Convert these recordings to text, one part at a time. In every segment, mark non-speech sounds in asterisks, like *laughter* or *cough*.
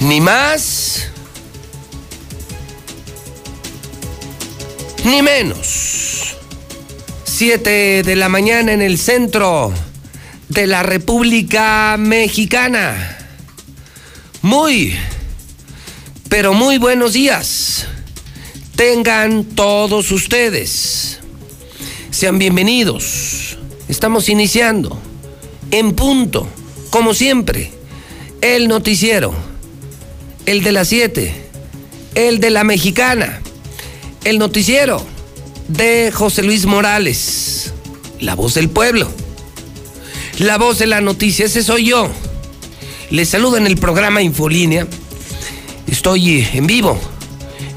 Ni más ni menos. Siete de la mañana en el centro de la República Mexicana. Muy, pero muy buenos días. Tengan todos ustedes. Sean bienvenidos. Estamos iniciando en punto, como siempre, el noticiero, el de las siete, el de la mexicana. El noticiero de José Luis Morales, la voz del pueblo, la voz de la noticia, ese soy yo. Les saludo en el programa Infolínea. Estoy en vivo,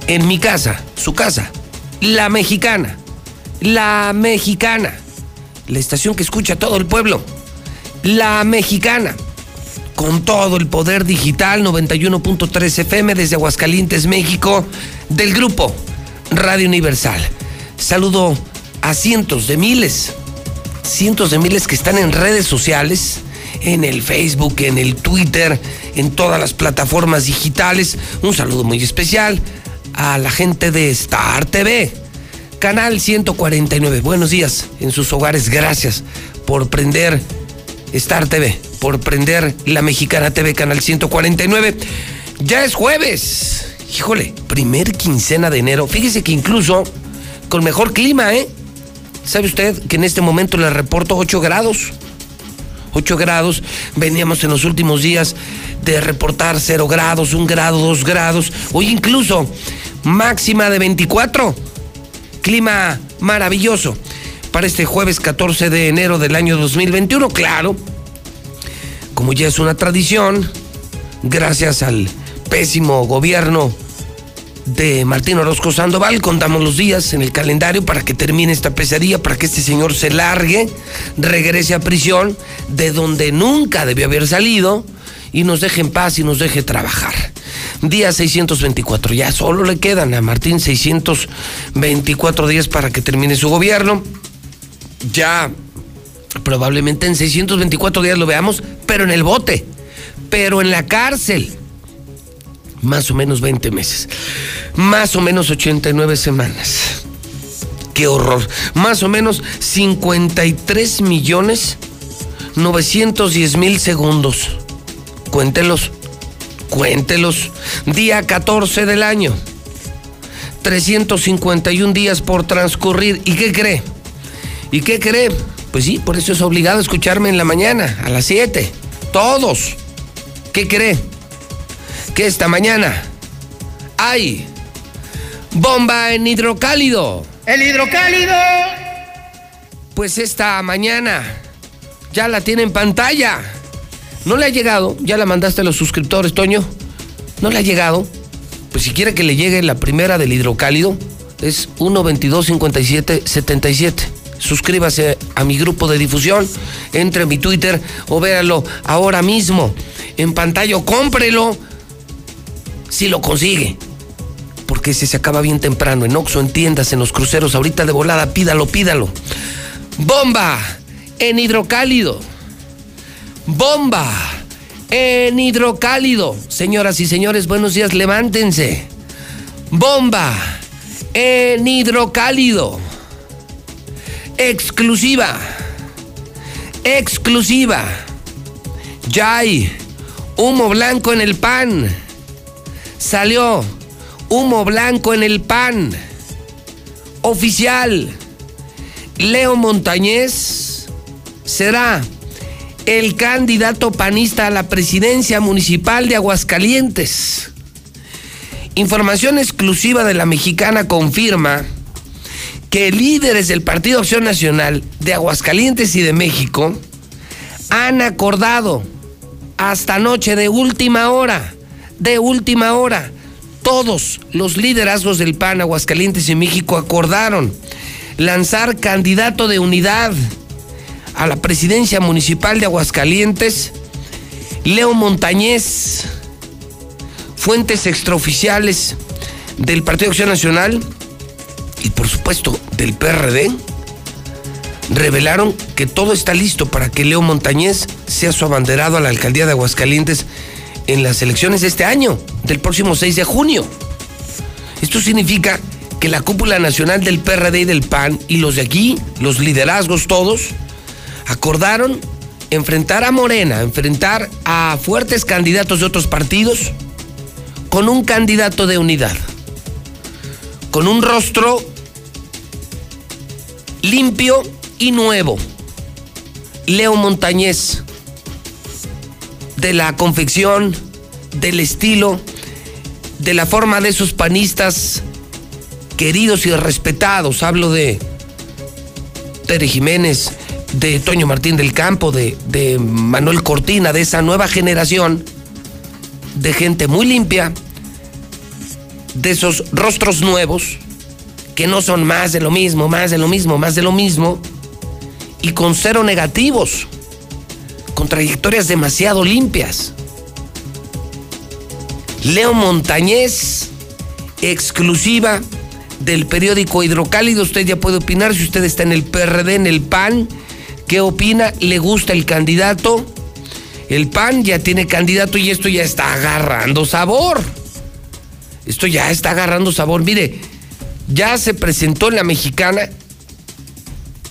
en mi casa, su casa, la mexicana, la mexicana, la estación que escucha todo el pueblo, la mexicana, con todo el poder digital 91.3 FM desde Aguascalientes, México, del grupo Radio Universal. Saludo a cientos de miles, cientos de miles que están en redes sociales, en el Facebook, en el Twitter, en todas las plataformas digitales. Un saludo muy especial a la gente de Star TV, Canal 149. Buenos días en sus hogares. Gracias por prender Star TV, por prender la Mexicana TV, Canal 149. Ya es jueves. Híjole, primer quincena de enero. Fíjese que incluso con mejor clima, ¿eh? ¿Sabe usted que en este momento le reporto 8 grados? 8 grados. Veníamos en los últimos días de reportar 0 grados, 1 grado, 2 grados. Hoy incluso máxima de 24. Clima maravilloso para este jueves 14 de enero del año 2021. Claro, como ya es una tradición, gracias al pésimo gobierno de Martín Orozco Sandoval. Contamos los días en el calendario para que termine esta pesadilla, para que este señor se largue, regrese a prisión, de donde nunca debió haber salido, y nos deje en paz y nos deje trabajar. Día 624, ya solo le quedan a Martín 624 días para que termine su gobierno. Ya probablemente en 624 días lo veamos, pero en el bote, pero en la cárcel más o menos 20 meses, más o menos 89 semanas. Qué horror. Más o menos 53 millones 910 mil segundos. Cuéntelos, cuéntelos. Día 14 del año. 351 días por transcurrir. ¿Y qué cree? ¿Y qué cree? Pues sí, por eso es obligado a escucharme en la mañana, a las 7. Todos. ¿Qué cree? que esta mañana hay bomba en hidrocálido. El hidrocálido. Pues esta mañana ya la tiene en pantalla. ¿No le ha llegado? ¿Ya la mandaste a los suscriptores, Toño? ¿No le ha llegado? Pues si quiere que le llegue la primera del hidrocálido, es 122-57-77. Suscríbase a mi grupo de difusión, entre mi Twitter o véalo ahora mismo en pantalla cómprelo si lo consigue. Porque si se acaba bien temprano, en Oxo, en tiendas, en los cruceros, ahorita de volada, pídalo, pídalo. Bomba en hidrocálido. Bomba en hidrocálido. Señoras y señores, buenos días, levántense. Bomba en hidrocálido. Exclusiva. Exclusiva. Ya hay humo blanco en el PAN. Salió humo blanco en el PAN. Oficial. Leo Montañez será el candidato panista a la presidencia municipal de Aguascalientes. Información exclusiva de la mexicana confirma que líderes del Partido Acción Nacional de Aguascalientes y de México han acordado hasta noche de última hora, de última hora, todos los liderazgos del PAN Aguascalientes y México acordaron lanzar candidato de unidad a la presidencia municipal de Aguascalientes, Leo Montañez, fuentes extraoficiales del Partido Acción Nacional del PRD, revelaron que todo está listo para que Leo Montañez sea su abanderado a la alcaldía de Aguascalientes en las elecciones de este año, del próximo 6 de junio. Esto significa que la cúpula nacional del PRD y del PAN y los de aquí, los liderazgos todos, acordaron enfrentar a Morena, enfrentar a fuertes candidatos de otros partidos con un candidato de unidad, con un rostro limpio y nuevo. Leo Montañez, de la confección, del estilo, de la forma de esos panistas queridos y respetados. Hablo de Tere Jiménez, de Toño Martín del Campo, de, de Manuel Cortina, de esa nueva generación de gente muy limpia, de esos rostros nuevos, que no son más de lo mismo, más de lo mismo, más de lo mismo, y con cero negativos, con trayectorias demasiado limpias. Leo Montañez, exclusiva del periódico Hidrocálido. Usted ya puede opinar si usted está en el PRD, en el PAN, ¿Qué opina? ¿Le gusta el candidato? El PAN ya tiene candidato y esto ya está agarrando sabor. Esto ya está agarrando sabor. Mire, ya se presentó en la mexicana,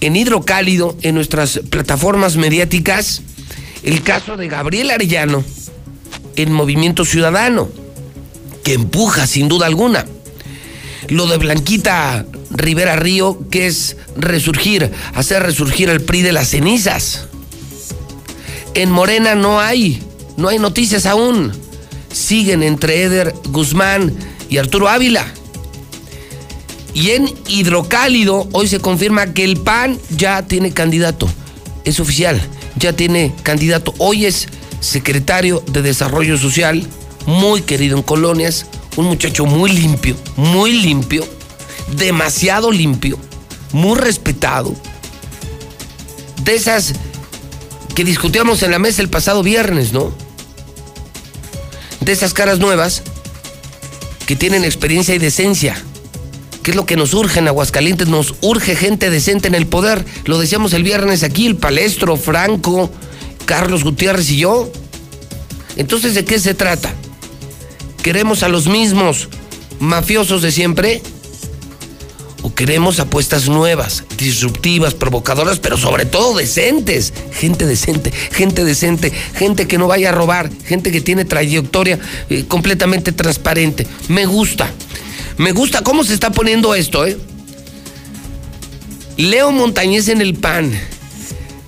en Hidrocálido, en nuestras plataformas mediáticas, el caso de Gabriel Arellano en Movimiento Ciudadano, que empuja sin duda alguna. Lo de Blanquita Rivera Río, que es resurgir, hacer resurgir el PRI de las cenizas. En Morena no hay, no hay noticias aún. Siguen entre Eder Guzmán y Arturo Ávila. Y en Hidrocálido hoy se confirma que el PAN ya tiene candidato. Es oficial, ya tiene candidato. Hoy es secretario de Desarrollo Social, muy querido en colonias, un muchacho muy limpio, muy limpio, demasiado limpio, muy respetado. De esas que discutíamos en la mesa el pasado viernes, ¿no? De esas caras nuevas que tienen experiencia y decencia. ¿Qué es lo que nos urge en Aguascalientes? Nos urge gente decente en el poder. Lo decíamos el viernes aquí, el palestro, Franco, Carlos Gutiérrez y yo. Entonces, ¿de qué se trata? ¿Queremos a los mismos mafiosos de siempre? ¿O queremos apuestas nuevas, disruptivas, provocadoras, pero sobre todo decentes? Gente decente, gente decente, gente que no vaya a robar, gente que tiene trayectoria eh, completamente transparente. Me gusta, me gusta cómo se está poniendo esto, ¿eh? Leo Montañez en el PAN.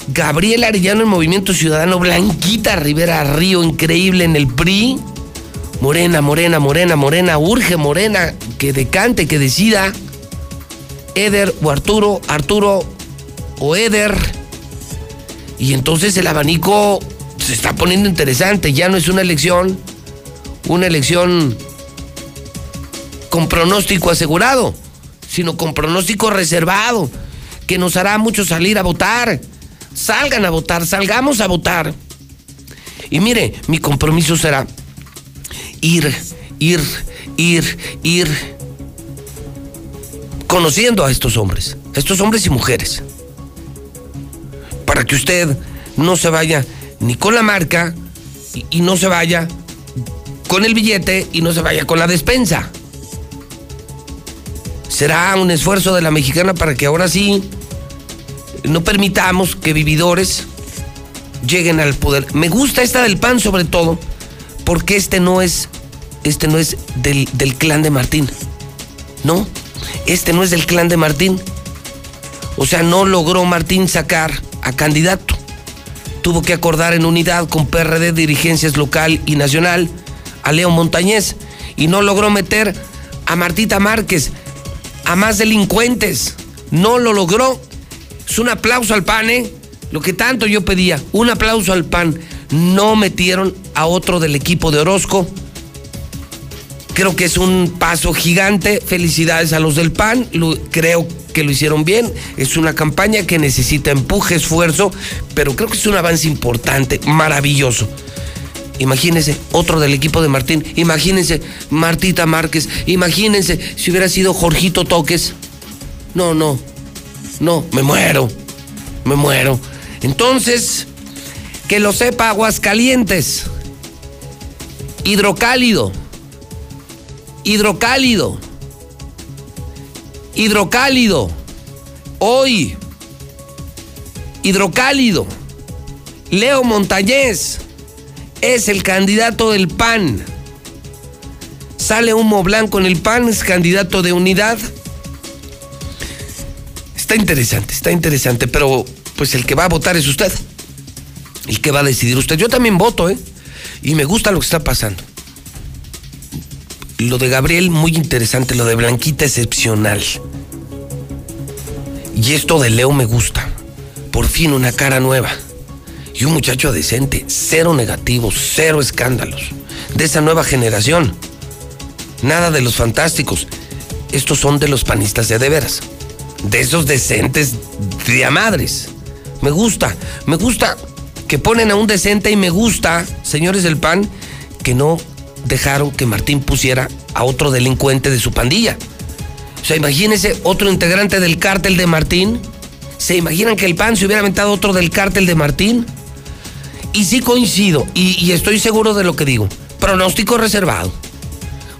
Gabriel Arellano en Movimiento Ciudadano, Blanquita Rivera Río, increíble en el PRI. Morena, Morena, Morena, Morena, urge Morena, que decante, que decida. Eder o Arturo, Arturo o Eder. Y entonces el abanico se está poniendo interesante. Ya no es una elección, una elección con pronóstico asegurado, sino con pronóstico reservado, que nos hará mucho salir a votar. Salgan a votar, salgamos a votar. Y mire, mi compromiso será ir, ir, ir, ir conociendo a estos hombres, a estos hombres y mujeres, para que usted no se vaya ni con la marca y, y no se vaya con el billete y no se vaya con la despensa. Será un esfuerzo de la mexicana para que ahora sí no permitamos que vividores lleguen al poder. Me gusta esta del PAN sobre todo, porque este no es, este no es del, del clan de Martín. No, este no es del clan de Martín. O sea, no logró Martín sacar a candidato. Tuvo que acordar en unidad con PRD, dirigencias local y nacional, a Leo Montañez. Y no logró meter a Martita Márquez, a más delincuentes. No lo logró. Es un aplauso al PAN, ¿eh? Lo que tanto yo pedía, un aplauso al PAN. No metieron a otro del equipo de Orozco. Creo que es un paso gigante. Felicidades a los del PAN. creo que lo hicieron bien. Es una campaña que necesita empuje, esfuerzo, pero creo que es un avance importante, maravilloso. Imagínense, otro del equipo de Martín. Imagínense, Martita Márquez. Imagínense si hubiera sido Jorgito Toques. No, no. No, me muero. Me muero. Entonces, que lo sepa Aguascalientes. Hidrocálido. Hidrocálido. Hidrocálido. Hoy. Hidrocálido. Leo Montañez es el candidato del PAN. Sale humo blanco en el PAN, es candidato de unidad. Está interesante, está interesante, pero pues el que va a votar es usted. El que va a decidir usted. Yo también voto, ¿eh? Y me gusta lo que está pasando. Lo de Gabriel, muy interesante. Lo de Blanquita, excepcional. Y esto de Leo me gusta. Por fin una cara nueva y un muchacho decente, cero negativos, cero escándalos, de esa nueva generación. Nada de los fantásticos. Estos son de los panistas de de veras, de esos decentes de a madres. Me gusta, me gusta que ponen a un decente y me gusta, señores del PAN, que no dejaron que Martín pusiera a otro delincuente de su pandilla. O sea, imagínense otro integrante del cártel de Martín. ¿Se imaginan que el PAN se hubiera aventado otro del cártel de Martín? Y sí coincido, y, estoy seguro de lo que digo. Pronóstico reservado.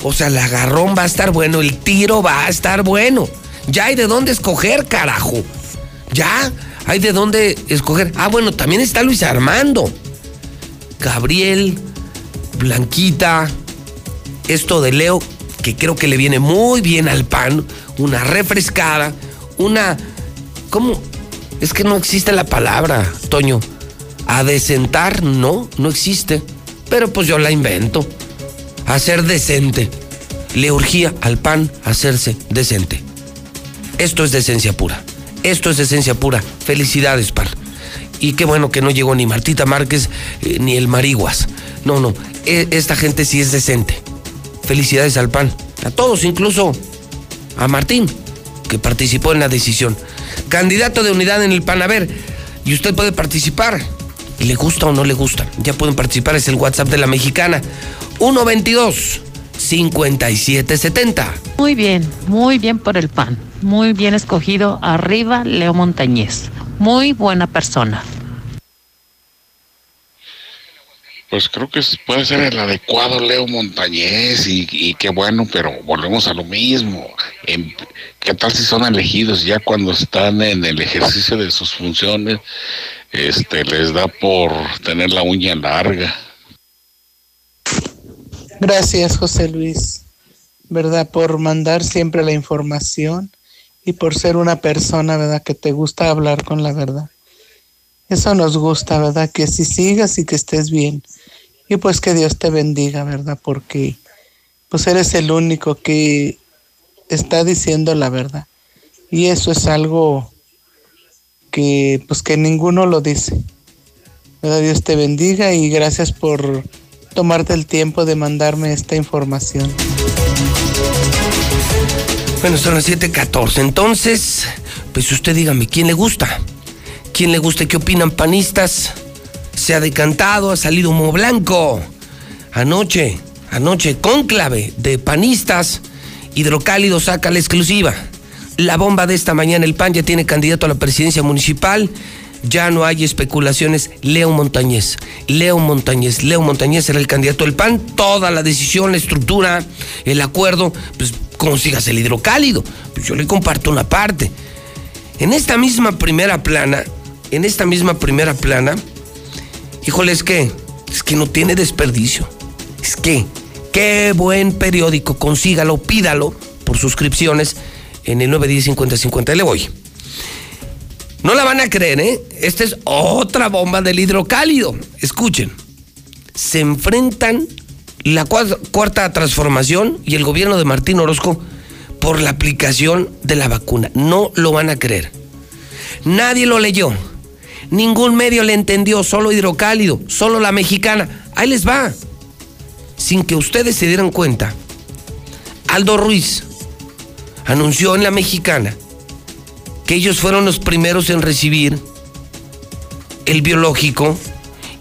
O sea, el agarrón va a estar bueno, el tiro va a estar bueno. Ya hay de dónde escoger, carajo. Ya hay de dónde escoger. Ah, bueno, también está Luis Armando. Gabriel, Blanquita, esto de Leo, que creo que le viene muy bien al pan, una refrescada, una... ¿Cómo? Es que no existe la palabra, Toño. Adecentar, no, no existe. Pero pues yo la invento. Hacer decente. Le urgía al pan hacerse decente. Esto es decencia pura. Esto es decencia pura. Felicidades, pan. Y qué bueno que no llegó ni Martita Márquez eh, ni el Mariguas. No, no. E, esta gente sí es decente. Felicidades al PAN. A todos, incluso a Martín, que participó en la decisión. Candidato de unidad en el PAN. A ver, y usted puede participar y le gusta o no le gusta. Ya pueden participar, es el WhatsApp de la mexicana. 122 5770. Muy bien, muy bien por el PAN. Muy bien escogido. Arriba, Leo Montañez. Muy buena persona. Pues creo que puede ser el adecuado Leo Montañez y, qué bueno, pero volvemos a lo mismo. ¿Qué tal si son elegidos ya cuando están en el ejercicio de sus funciones? Este les da por tener la uña larga. Gracias, José Luis, ¿verdad? Por mandar siempre la información y por ser una persona, ¿verdad? Que te gusta hablar con la verdad. Eso nos gusta, ¿verdad? Que si sigas y que estés bien. Y pues que Dios te bendiga, ¿verdad? Porque pues eres el único que está diciendo la verdad. Y eso es algo que pues que ninguno lo dice. Dios te bendiga y gracias por tomarte el tiempo de mandarme esta información. Bueno, son las 7:14. Entonces, pues usted dígame, ¿quién le gusta? ¿Quién le gusta? ¿Qué opinan panistas? Se ha decantado, ha salido humo blanco. Anoche, anoche, cónclave de panistas, hidrocálido saca la exclusiva. La bomba de esta mañana, el PAN ya tiene candidato a la presidencia municipal. Ya no hay especulaciones. Leo Montañez, Leo Montañez, Leo Montañez era el candidato del PAN. Toda la decisión, la estructura, el acuerdo, pues consigas el hidrocálido. Pues yo le comparto una parte. En esta misma primera plana, en esta misma primera plana, híjole, es que, es que no tiene desperdicio. Es que, qué buen periódico, consígalo, pídalo por suscripciones en el 910 Le voy. No la van a creer, ¿eh? Esta es otra bomba del hidrocálido. Escuchen. Se enfrentan la cuarta transformación y el gobierno de Martín Orozco por la aplicación de la vacuna. No lo van a creer. Nadie lo leyó. Ningún medio le entendió, solo hidrocálido, solo la mexicana. Ahí les va. Sin que ustedes se dieran cuenta, Aldo Ruiz anunció en la mexicana que ellos fueron los primeros en recibir el biológico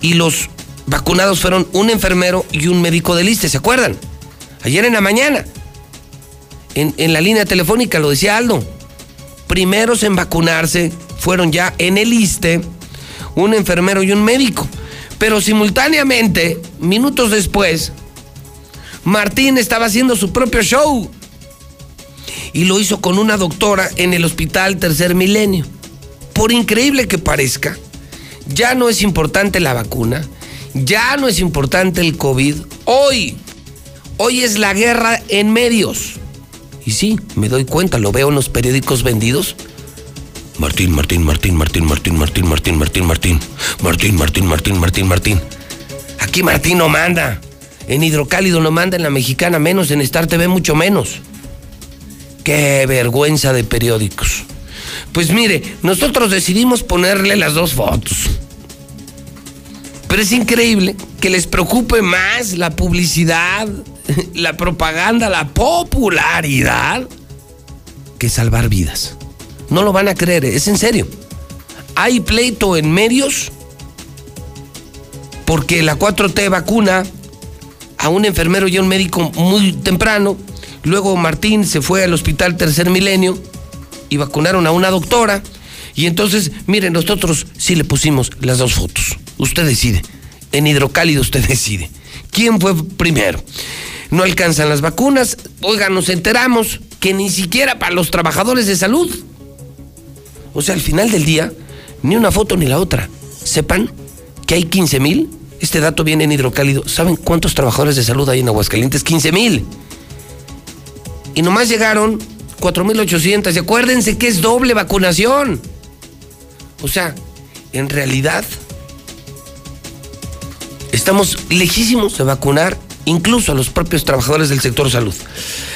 y los vacunados fueron un enfermero y un médico de liste, ¿se acuerdan? Ayer en la mañana, en, en la línea telefónica, lo decía Aldo, primeros en vacunarse fueron ya en el ISTE un enfermero y un médico. Pero simultáneamente, minutos después, Martín estaba haciendo su propio show. Y lo hizo con una doctora en el hospital Tercer Milenio. Por increíble que parezca, ya no es importante la vacuna, ya no es importante el COVID. Hoy, hoy es la guerra en medios. Y sí, me doy cuenta, lo veo en los periódicos vendidos. Martín, Martín, Martín, Martín, Martín, Martín, Martín, Martín, Martín. Martín, Martín, Martín, Martín, Martín. Aquí Martín no manda. En Hidrocálido no manda, en la mexicana menos, en Star TV mucho menos. Qué vergüenza de periódicos. Pues mire, nosotros decidimos ponerle las dos fotos. Pero es increíble que les preocupe más la publicidad, *laughs* la propaganda, la popularidad, que salvar vidas. No lo van a creer, es en serio. Hay pleito en medios porque la 4T vacuna a un enfermero y a un médico muy temprano. Luego Martín se fue al hospital Tercer Milenio y vacunaron a una doctora. Y entonces, miren, nosotros sí le pusimos las dos fotos. Usted decide. En hidrocálido usted *laughs* decide. ¿Quién fue primero? No alcanzan las vacunas. Oiga, nos enteramos que ni siquiera para los trabajadores de salud o sea, al final del día, ni una foto ni la otra. Sepan que hay 15 mil. Este dato viene en hidrocálido. ¿Saben cuántos trabajadores de salud hay en Aguascalientes? 15 mil. Y nomás llegaron 4.800. Y acuérdense que es doble vacunación. O sea, en realidad estamos lejísimos de vacunar incluso a los propios trabajadores del sector salud.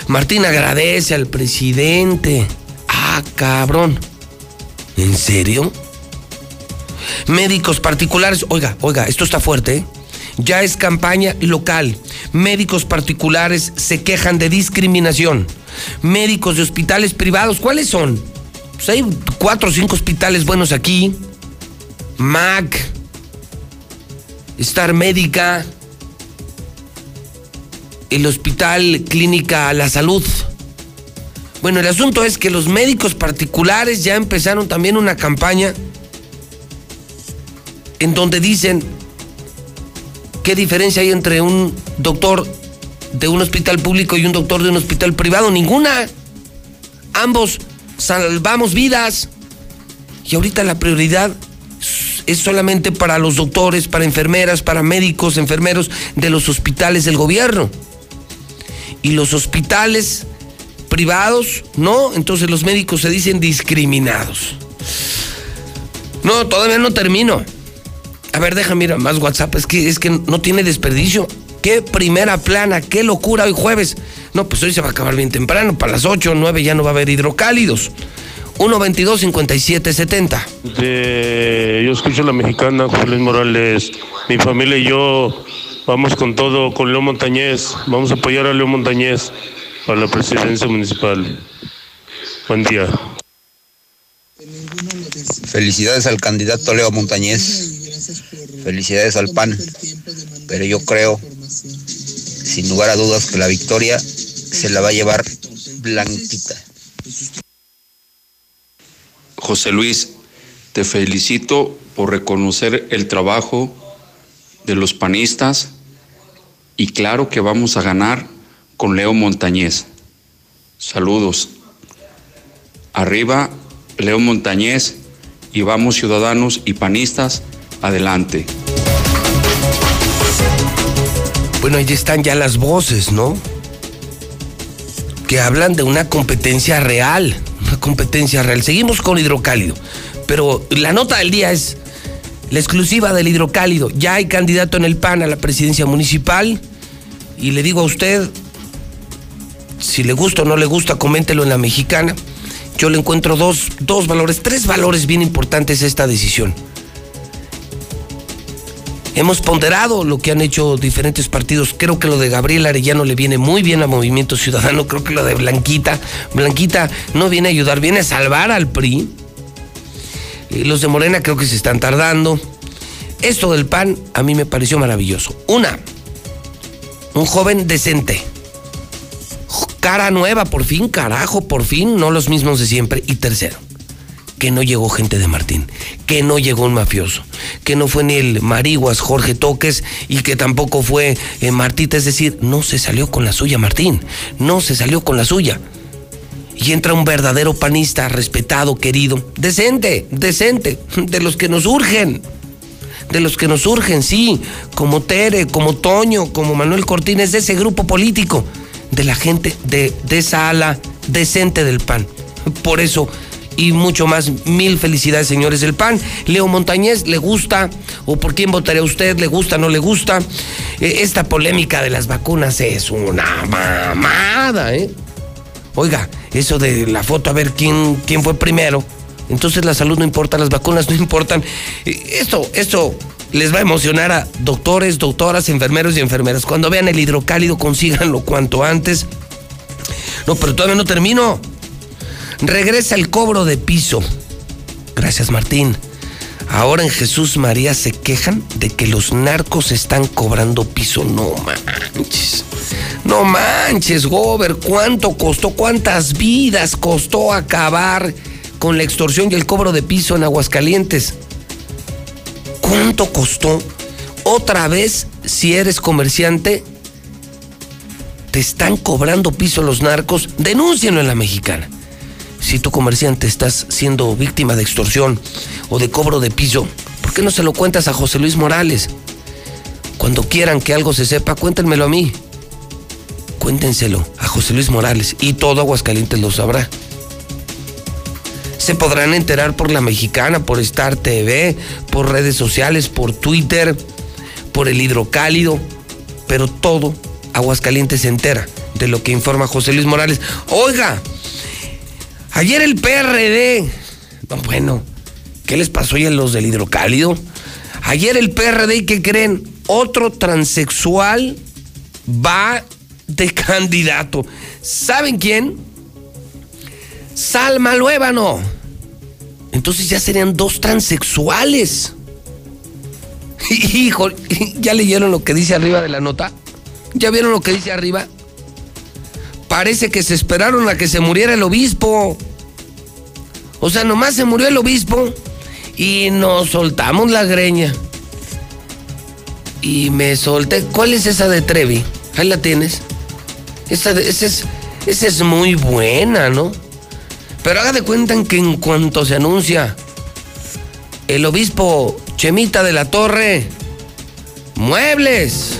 Martín agradece al presidente. Ah, cabrón. ¿En serio? Médicos particulares, oiga, oiga, esto está fuerte, ¿eh? Ya es campaña local. Médicos particulares se quejan de discriminación. Médicos de hospitales privados, ¿cuáles son? Pues hay cuatro o cinco hospitales buenos aquí. MAC, Star Médica, el Hospital Clínica La Salud. Bueno, el asunto es que los médicos particulares ya empezaron también una campaña en donde dicen qué diferencia hay entre un doctor de un hospital público y un doctor de un hospital privado. Ninguna. Ambos salvamos vidas. Y ahorita la prioridad es solamente para los doctores, para enfermeras, para médicos, enfermeros de los hospitales del gobierno. Y los hospitales privados, no, entonces los médicos se dicen discriminados. No, todavía no termino. A ver, déjame mirar más WhatsApp, es que, es que no tiene desperdicio. Qué primera plana, qué locura hoy jueves. No, pues hoy se va a acabar bien temprano, para las 8 o 9 ya no va a haber hidrocálidos. 122 5770 yo escucho la mexicana, Juan Morales. Mi familia y yo vamos con todo, con León Montañez. Vamos a apoyar a León Montañez para la presidencia municipal. Buen día. Felicidades al candidato Leo Montañez. Felicidades al PAN. Pero yo creo, sin lugar a dudas, que la victoria se la va a llevar blanquita. José Luis, te felicito por reconocer el trabajo de los panistas y claro que vamos a ganar con Leo Montañez. Saludos. Arriba, Leo Montañez y vamos ciudadanos y panistas, adelante. Bueno, ahí están ya las voces, ¿no? Que hablan de una competencia real, una competencia real. Seguimos con hidrocálido, pero la nota del día es la exclusiva del hidrocálido. Ya hay candidato en el PAN a la presidencia municipal y le digo a usted, si le gusta o no le gusta, coméntelo en la mexicana. Yo le encuentro dos, dos valores, tres valores bien importantes a esta decisión. Hemos ponderado lo que han hecho diferentes partidos. Creo que lo de Gabriel Arellano le viene muy bien a Movimiento Ciudadano. Creo que lo de Blanquita, Blanquita no viene a ayudar, viene a salvar al PRI. Y los de Morena creo que se están tardando. Esto del PAN a mí me pareció maravilloso. Una, un joven decente. Cara nueva, por fin, carajo, por fin, no los mismos de siempre. Y tercero, que no llegó gente de Martín, que no llegó un mafioso, que no fue ni el Mariguas Jorge Toques y que tampoco fue eh, Martita, es decir, no se salió con la suya Martín, no se salió con la suya. Y entra un verdadero panista, respetado, querido, decente, decente, de los que nos urgen, de los que nos urgen, sí, como Tere, como Toño, como Manuel Cortines, de ese grupo político, de la gente de, de esa ala decente del PAN. Por eso y mucho más. Mil felicidades, señores del PAN. Leo Montañez, ¿le gusta? ¿O por quién votaría usted? ¿Le gusta? ¿No le gusta? Eh, esta polémica de las vacunas es una mamada, ¿eh? Oiga, eso de la foto, a ver quién, quién fue primero. Entonces la salud no importa, las vacunas no importan. Eh, esto, esto les va a emocionar a doctores, doctoras, enfermeros y enfermeras. Cuando vean el hidrocálido, consíganlo cuanto antes. No, pero todavía no termino. Regresa el cobro de piso. Gracias, Martín. Ahora en Jesús María se quejan de que los narcos están cobrando piso. No manches. No manches, Gober. ¿Cuánto costó? ¿Cuántas vidas costó acabar con la extorsión y el cobro de piso en Aguascalientes? ¿Cuánto costó? Otra vez, si eres comerciante, te están cobrando piso los narcos. Denúncienlo en la mexicana si tu comerciante estás siendo víctima de extorsión o de cobro de piso, ¿por qué no se lo cuentas a José Luis Morales? Cuando quieran que algo se sepa, cuéntenmelo a mí. Cuéntenselo a José Luis Morales y todo Aguascalientes lo sabrá. Se podrán enterar por la mexicana, por Star TV, por redes sociales, por Twitter, por el hidrocálido, pero todo Aguascalientes se entera de lo que informa José Luis Morales. Oiga, Ayer el PRD, bueno, ¿qué les pasó ya a los del hidrocálido? Ayer el PRD, ¿qué creen? Otro transexual va de *laughs* candidato. ¿Saben quién? Salma Luébano. Entonces ya serían dos transexuales. *laughs* Hijo, ¿ya leyeron lo que dice arriba de la nota? ¿Ya vieron lo que dice arriba? Parece que se esperaron a que se muriera el obispo. O sea, nomás se murió el obispo y nos soltamos la greña. Y me solté. ¿Cuál es esa de Trevi? Ahí la tienes. Esa, esa, es, esa es muy buena, ¿no? Pero haga de cuenta que en cuanto se anuncia el obispo Chemita de la Torre, muebles.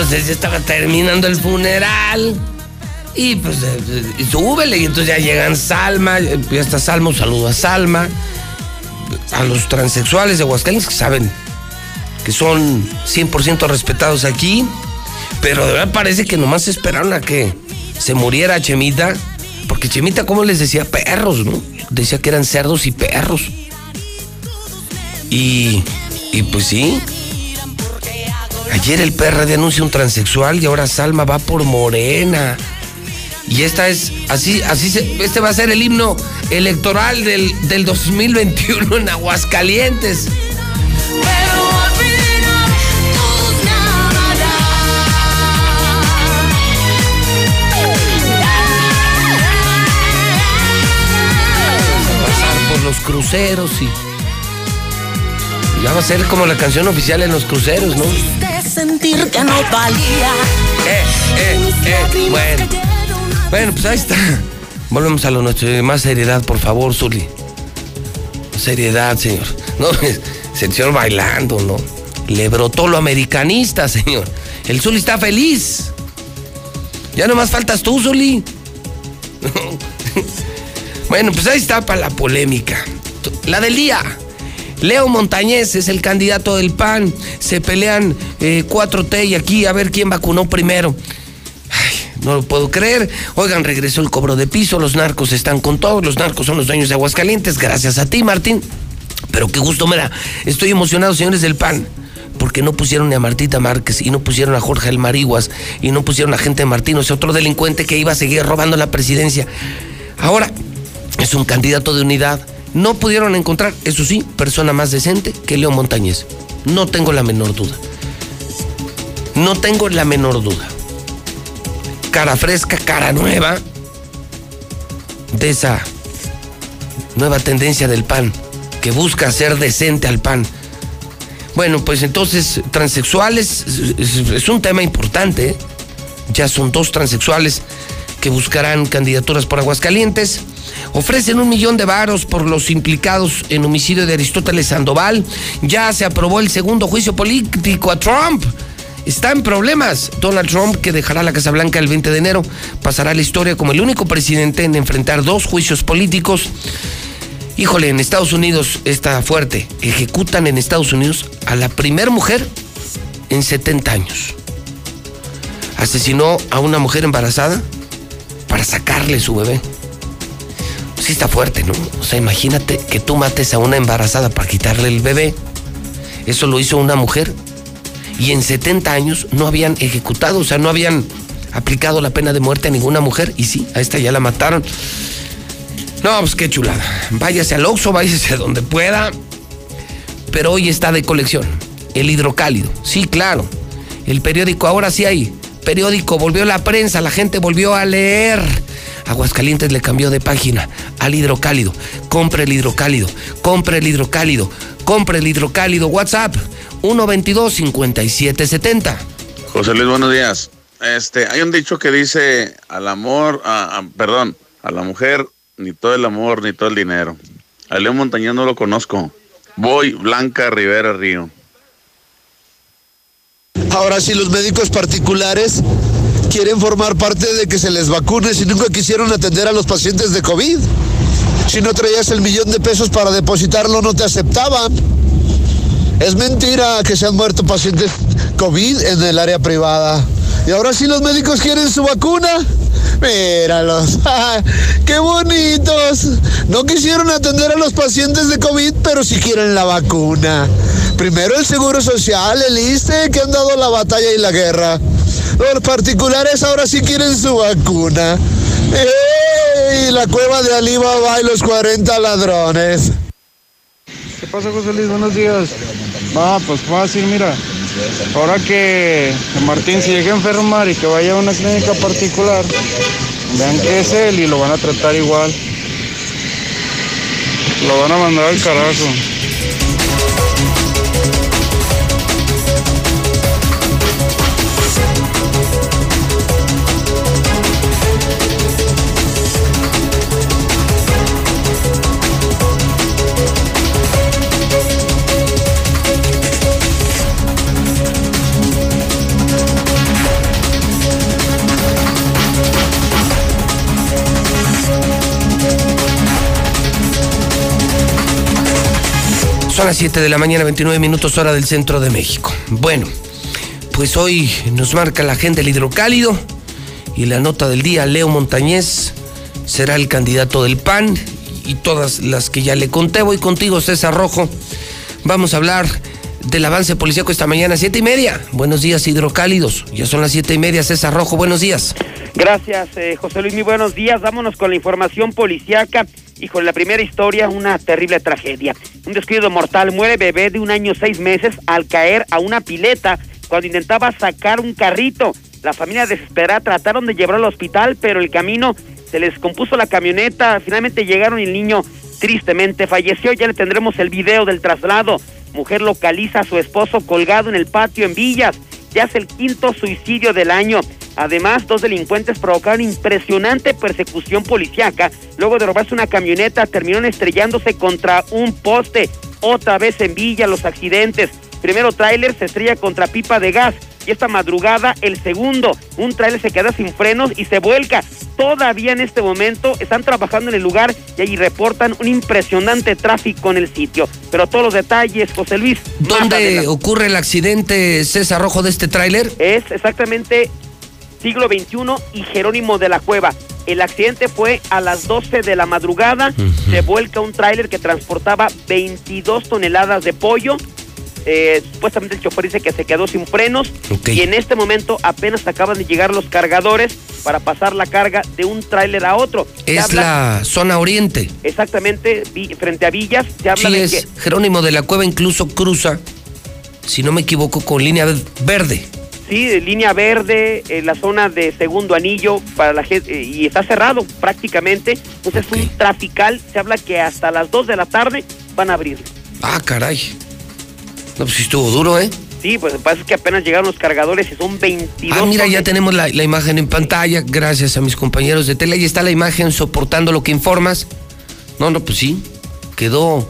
entonces ya estaba terminando el funeral. Y pues eh, y súbele, y entonces ya llegan Salma, ya está Salma, un saludo a Salma, a los transexuales de Aguascalientes que saben que son 100% respetados aquí, pero de verdad parece que nomás esperaron a que se muriera Chemita, porque Chemita, como les decía, perros, ¿no? Decía que eran cerdos y perros. Y, y pues sí, Ayer el PRD anuncia un transexual y ahora Salma va por Morena. Y esta es, así, así se, este va a ser el himno electoral del, del 2021 en Aguascalientes. Pasar por los cruceros y. Ya va a ser como la canción oficial en los cruceros, ¿no? Sentir que no valía. Eh, eh, eh. Bueno. Bueno, pues ahí está. Volvemos a lo nuestro. Más seriedad, por favor, Zuli. Seriedad, señor. No, el señor bailando, ¿no? Le brotó lo americanista, señor. El Zuli está feliz. Ya nomás faltas tú, Zuli. *laughs* bueno, pues ahí está para la polémica. La del día. Leo Montañez es el candidato del PAN. Se pelean 4T y aquí a ver quién vacunó primero. Ay, no lo puedo creer. Oigan, regresó el cobro de piso. Los narcos están con todos. Los narcos son los dueños de Aguascalientes. Gracias a ti, Martín. Pero qué gusto me da. Estoy emocionado, señores del PAN. Porque no pusieron ni a Martita Márquez y no pusieron a Jorge Almariguas y no pusieron a gente de Martín, o sea, otro delincuente que iba a seguir robando la presidencia. Ahora es un candidato de unidad no pudieron encontrar, eso sí, persona más decente que Leo Montañez. No tengo la menor duda. No tengo la menor duda. Cara fresca, cara nueva de esa nueva tendencia del PAN que busca ser decente al PAN. Bueno, pues entonces, transexuales es, un tema importante. ¿eh? Ya son dos transexuales que buscarán candidaturas por Aguascalientes. Ofrecen un millón de varos por los implicados en homicidio de Aristóteles Sandoval. Ya se aprobó el segundo juicio político a Trump. Está en problemas. Donald Trump, que dejará la Casa Blanca el 20 de enero, pasará a la historia como el único presidente en enfrentar dos juicios políticos. Híjole, en Estados Unidos está fuerte. Ejecutan en Estados Unidos a la primer mujer en 70 años. Asesinó a una mujer embarazada para sacarle su bebé sí está fuerte, ¿no? O sea, imagínate que tú mates a una embarazada para quitarle el bebé. Eso lo hizo una mujer. Y en 70 años no habían ejecutado, o sea, no habían aplicado la pena de muerte a ninguna mujer. Y sí, a esta ya la mataron. No, pues qué chulada. Váyase al Oxxo, váyase donde pueda. Pero hoy está de colección. El hidrocálido. Sí, claro. El periódico, ahora sí hay. Periódico, volvió la prensa, la gente volvió a leer Aguascalientes le cambió de página al hidrocálido. Compre el hidrocálido, compre el hidrocálido, compre el hidrocálido. WhatsApp 122-5770. José Luis, buenos días. Este, hay un dicho que dice al amor, perdón, a la mujer ni todo el amor ni todo el dinero. A León Montañez no lo conozco. Voy Blanca Rivera Río. Ahora sí, los médicos particulares quieren formar parte de que se les vacune si nunca quisieron atender a los pacientes de COVID. Si no traías el millón de pesos para depositarlo, no te aceptaban. Es mentira que se han muerto pacientes COVID en el área privada. Y ahora sí los médicos quieren su vacuna. Míralos, *laughs* qué bonitos. No quisieron atender a los pacientes de COVID, pero sí quieren la vacuna. Primero el Seguro Social, el ISTE, que han dado la batalla y la guerra. Los particulares ahora sí quieren su vacuna. ¡Ey! La cueva de Alibaba y los 40 ladrones. ¿Qué pasa, José Luis? Buenos días. Va, pues fácil, mira. Ahora que Martín se llegue a enfermar y que vaya a una clínica particular, vean que es él y lo van a tratar igual. Lo van a mandar al carajo. Son las 7 de la mañana, 29 minutos hora del centro de México. Bueno, pues hoy nos marca la agenda el hidrocálido y la nota del día, Leo Montañez será el candidato del PAN y todas las que ya le conté. Voy contigo, César Rojo. Vamos a hablar del avance policíaco esta mañana, siete y media. Buenos días, hidrocálidos. Ya son las siete y media. César Rojo, buenos días. Gracias, eh, José Luis. Muy buenos días. Vámonos con la información policíaca. Hijo, la primera historia, una terrible tragedia. Un descuido mortal. Muere bebé de un año seis meses al caer a una pileta cuando intentaba sacar un carrito. La familia desesperada trataron de llevarlo al hospital, pero el camino se les compuso la camioneta. Finalmente llegaron y el niño tristemente falleció. Ya le tendremos el video del traslado. Mujer localiza a su esposo colgado en el patio en Villas. Ya es el quinto suicidio del año. Además, dos delincuentes provocaron impresionante persecución policiaca. Luego de robarse una camioneta, terminaron estrellándose contra un poste. Otra vez en Villa, los accidentes. Primero tráiler se estrella contra pipa de gas y esta madrugada el segundo. Un tráiler se queda sin frenos y se vuelca. Todavía en este momento están trabajando en el lugar y allí reportan un impresionante tráfico en el sitio. Pero todos los detalles, José Luis. ¿Dónde ocurre el accidente César Rojo de este tráiler? Es exactamente siglo XXI y Jerónimo de la Cueva. El accidente fue a las 12 de la madrugada. Se vuelca un tráiler que transportaba 22 toneladas de pollo eh, supuestamente el chofer dice que se quedó sin frenos y en este momento apenas acaban de llegar los cargadores para pasar la carga de un tráiler a otro. Es la zona oriente. Exactamente, frente a Villas. Se habla de es. Jerónimo de la Cueva incluso cruza, si no me equivoco, con línea verde. Sí, de línea verde, en la zona de segundo anillo para la gente, eh, y está cerrado prácticamente. Entonces es un trafical, se habla que hasta las 2 de la tarde van a abrir. Ah, caray. No, pues sí estuvo duro, ¿eh? Sí, pues pasa que apenas llegaron los cargadores y son 22. Ah, mira, ya tenemos la, imagen en pantalla, gracias a mis compañeros de tele. Ahí está la imagen soportando lo que informas. No, no, pues sí, quedó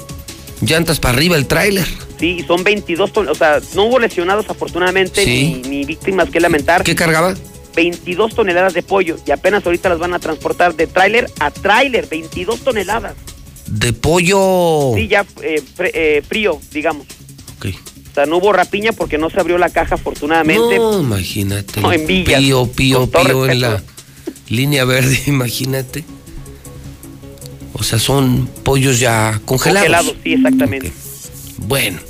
llantas para arriba el tráiler. Sí, son 22 toneladas, o sea, no hubo lesionados afortunadamente ni, víctimas que lamentar. ¿Qué cargaba? 22 toneladas de pollo y apenas ahorita las van a transportar de tráiler a tráiler, 22 toneladas. ¿De pollo? Sí, ya eh, eh, frío, digamos. O sea, no hubo rapiña porque no se abrió la caja, afortunadamente. No, imagínate. No, en Pío, pío, pío en la línea verde, *laughs* imagínate. O sea, son pollos ya congelados. Congelados, sí, exactamente. Bueno.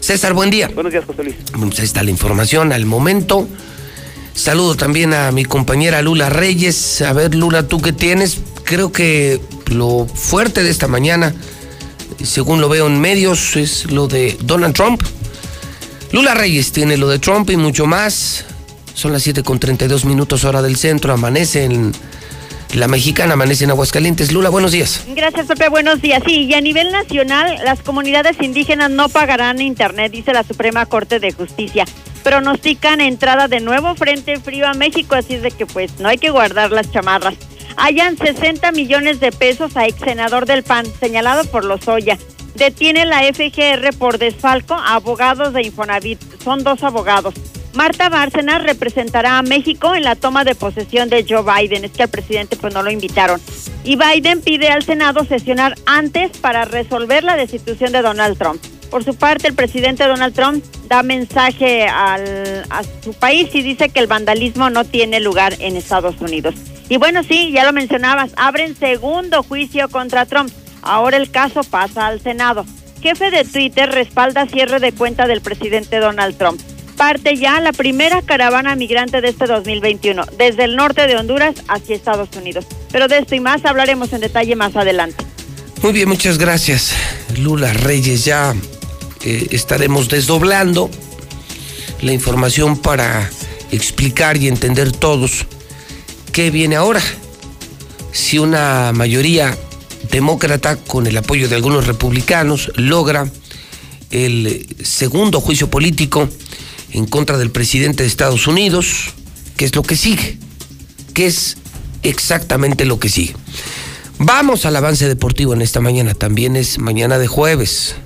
César, buen día. Buenos días, José Luis. Pues ahí está la información al momento. Saludo también a mi compañera Lula Reyes. A ver, Lula, ¿tú qué tienes? Creo que lo fuerte de esta mañana según lo veo en medios, es lo de Donald Trump. Lula Reyes tiene lo de Trump y mucho más. Son las 7 con 32 minutos hora del centro. Amanece en la mexicana, amanece en Aguascalientes. Lula, buenos días. Gracias, Pepe. Buenos días. Sí, y a nivel nacional, las comunidades indígenas no pagarán internet, dice la Suprema Corte de Justicia. Pronostican entrada de nuevo frente frío a México, así es de que pues no hay que guardar las chamarras hallan 60 millones de pesos a ex senador del PAN, señalado por Lozoya. Detiene la FGR por desfalco a abogados de Infonavit. Son dos abogados. Marta Bárcenas representará a México en la toma de posesión de Joe Biden. Es que al presidente pues no lo invitaron. Y Biden pide al Senado sesionar antes para resolver la destitución de Donald Trump. Por su parte, el presidente Donald Trump da mensaje al, a su país y dice que el vandalismo no tiene lugar en Estados Unidos. Y bueno, sí, ya lo mencionabas, abren segundo juicio contra Trump. Ahora el caso pasa al Senado. Jefe de Twitter respalda cierre de cuenta del presidente Donald Trump. Parte ya la primera caravana migrante de este 2021, desde el norte de Honduras hacia Estados Unidos. Pero de esto y más hablaremos en detalle más adelante. Muy bien, muchas gracias. Lula Reyes, ya eh, estaremos desdoblando la información para explicar y entender todos qué viene ahora. Si una mayoría demócrata, con el apoyo de algunos republicanos, logra el segundo juicio político en contra del presidente de Estados Unidos, ¿qué es lo que sigue? ¿Qué es exactamente lo que sigue? Vamos al avance deportivo en esta mañana, también es mañana de jueves.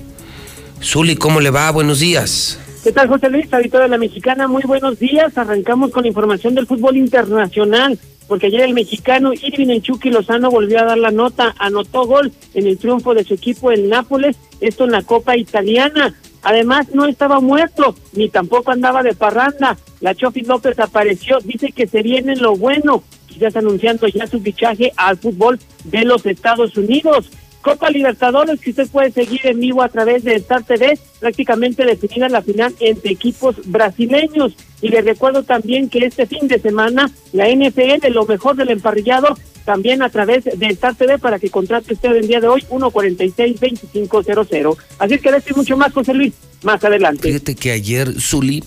Zuli, ¿cómo le va? Buenos días. ¿Qué tal, José Luis? Habitado de la Mexicana, muy buenos días. Arrancamos con información del fútbol internacional, porque ayer el mexicano Irving El Lozano volvió a dar la nota, anotó gol en el triunfo de su equipo el Nápoles, esto en la Copa Italiana. Además, no estaba muerto, ni tampoco andaba de parranda. La Chofi López apareció, dice que se viene lo bueno, quizás anunciando ya su fichaje al fútbol de los Estados Unidos. Copa Libertadores que usted puede seguir en vivo a través de Star TV, prácticamente definida la final entre equipos brasileños. Y le recuerdo también que este fin de semana la NFL, lo mejor del emparrillado, también a través de Star TV para que contrate usted el día de hoy 146-2500. Así es que decir mucho más, José Luis, más adelante. Fíjate que ayer, Zuli,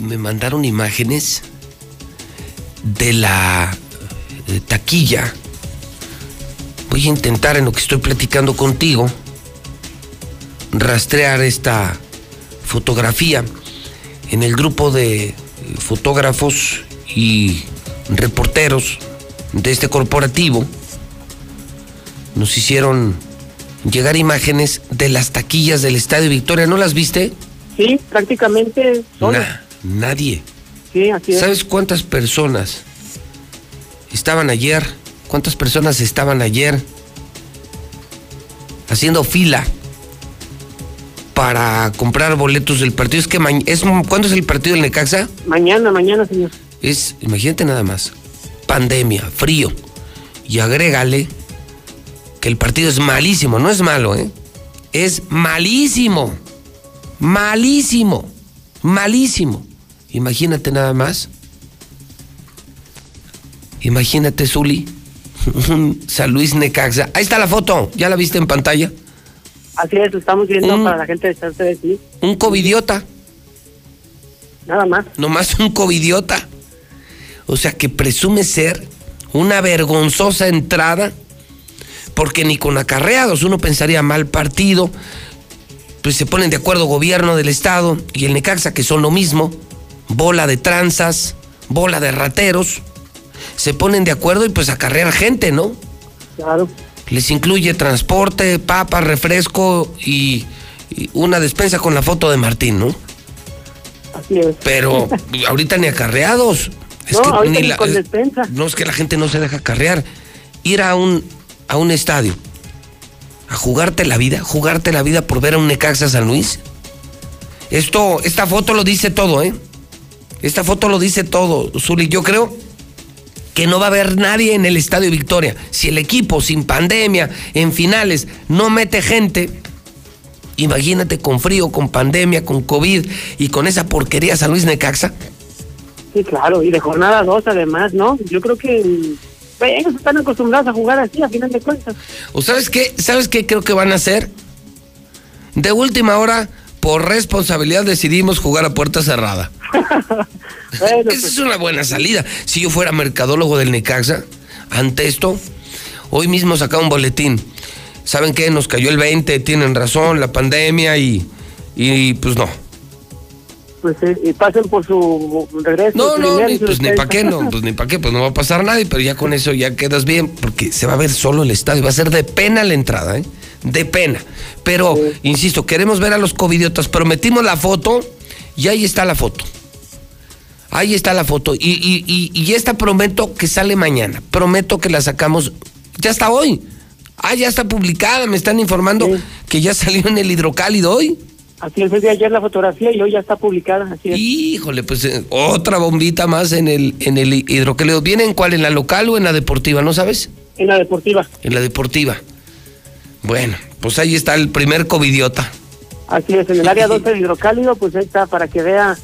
me mandaron imágenes de la eh, taquilla. Voy a intentar en lo que estoy platicando contigo rastrear esta fotografía en el grupo de fotógrafos y reporteros de este corporativo. Nos hicieron llegar imágenes de las taquillas del Estadio Victoria. ¿No las viste? Sí, prácticamente solo. Nah, nadie. Sí, así es. ¿Sabes cuántas personas estaban ayer? ¿Cuántas personas estaban ayer haciendo fila para comprar boletos del partido? Es que es ¿cuándo es el partido del Necaxa? Mañana, mañana, señor. Es, imagínate nada más, pandemia, frío y agrégale que el partido es malísimo, no es malo, ¿eh? Es malísimo. Malísimo. Malísimo. Imagínate nada más. Imagínate, Zuli. *laughs* San Luis Necaxa. Ahí está la foto. ¿Ya la viste en pantalla? Así es, lo estamos viendo para la gente de TV, sí. Un covidiota. Nada más. Nomás un covidiota. O sea que presume ser una vergonzosa entrada. Porque ni con acarreados uno pensaría mal partido. Pues se ponen de acuerdo gobierno del estado y el Necaxa, que son lo mismo. Bola de tranzas, bola de rateros. Se ponen de acuerdo y pues acarrear gente, ¿no? Claro. Les incluye transporte, papas, refresco y, y una despensa con la foto de Martín, ¿no? Así es. Pero *laughs* ahorita ni acarreados. Es no, que ahorita ni ni la- con despensa. no es que la gente no se deja acarrear. Ir a un, a un estadio, a jugarte la vida, jugarte la vida por ver a un Necaxa San Luis. Esto, esta foto lo dice todo, ¿eh? Esta foto lo dice todo, Zuli. Yo creo que no va a haber nadie en el Estadio Victoria. Si el equipo sin pandemia, en finales, no mete gente, imagínate con frío, con pandemia, con COVID y con esa porquería San Luis Necaxa. Sí, claro, y de jornada dos además, ¿no? Yo creo que mm, ellos están acostumbrados a jugar así, a final de cuentas. ¿O sabes qué? ¿Sabes qué creo que van a hacer? De última hora, por responsabilidad, decidimos jugar a puerta cerrada. *laughs* Esa es una buena salida. Si yo fuera mercadólogo del Necaxa, ante esto, hoy mismo sacaba un boletín. ¿Saben qué? Nos cayó el 20, tienen razón, la pandemia y, y pues no. Pues eh, y pasen por su regreso. No, no, ni, pues ni para qué, no, pues ni para qué, pues no va a pasar nadie, pero ya con eso ya quedas bien, porque se va a ver solo el estadio, va a ser de pena la entrada, ¿eh? De pena. Pero, insisto, queremos ver a los covidiotas, pero metimos la foto y ahí está la foto. Ahí está la foto. Y, y, y, y esta prometo que sale mañana. Prometo que la sacamos. Ya está hoy. Ah, ya está publicada. Me están informando que ya salió en el hidrocálido hoy. Así es, de ayer la fotografía y hoy ya está publicada. Así es. Híjole, pues eh, otra bombita más en el, en el hidrocálido. ¿Viene en cuál? ¿En la local o en la deportiva? ¿No sabes? En la deportiva. En la deportiva. Bueno, pues ahí está el primer covidiota. Así es, en el área 12 de hidrocálido, pues ahí está, para que vea.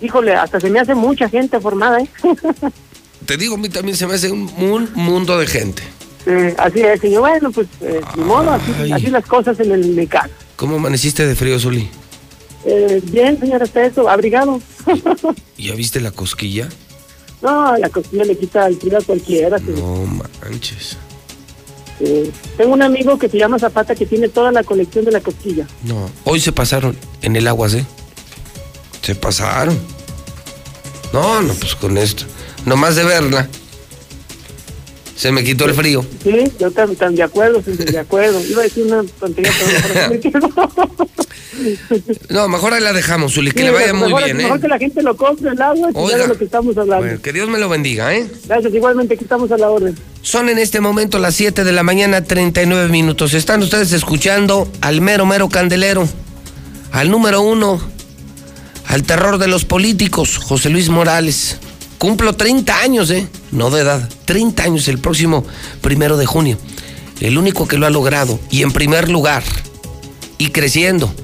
Híjole, hasta se me hace mucha gente formada, ¿eh? *laughs* Te digo, a mí también se me hace un, un mundo de gente. Eh, así es, y yo, bueno, pues, eh, ni modo, así, así las cosas en el MECAC. ¿Cómo amaneciste de frío, Zuli? Eh, bien, señor, está eso, abrigado. ¿Ya viste la cosquilla? no, la cocina le quita el frío a cualquiera. No manches. Eh, tengo un amigo que se llama Zapata que tiene toda la colección de la cosquilla. No, hoy se pasaron en el agua, ¿eh? Se pasaron. No, no, pues con esto. Nomás de verla. Se me quitó el frío. Sí, yo tan, tan de acuerdo, sí, de acuerdo. Iba a decir una tontería, pero me *laughs* No, mejor ahí la dejamos, Zuli, que Sí, le vaya mejor, muy bien, Mejor ¿eh? que la gente lo compre el agua y ya Oiga. de lo que estamos hablando. Bueno, que Dios me lo bendiga, ¿eh? Gracias, igualmente aquí estamos a la orden. Son en este momento las 7 de la mañana, 39 minutos. Están ustedes escuchando al mero, mero candelero, al número uno, al terror de los políticos, José Luis Morales. Cumplo 30 años, ¿eh? No de edad, 30 años el próximo primero de junio. el único que lo ha logrado y en primer lugar y creciendo.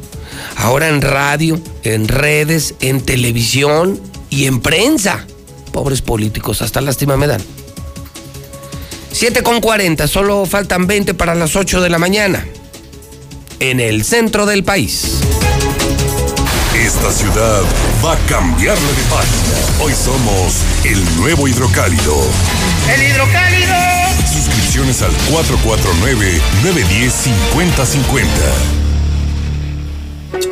Ahora en radio, en redes, en televisión y en prensa. Pobres políticos, hasta lástima me dan. 7 con 40, solo faltan 20 para las 8 de la mañana. En el centro del país. Esta ciudad va a cambiarle de página. Hoy somos el nuevo hidrocálido. ¡El hidrocálido! Suscripciones al 449-910-5050.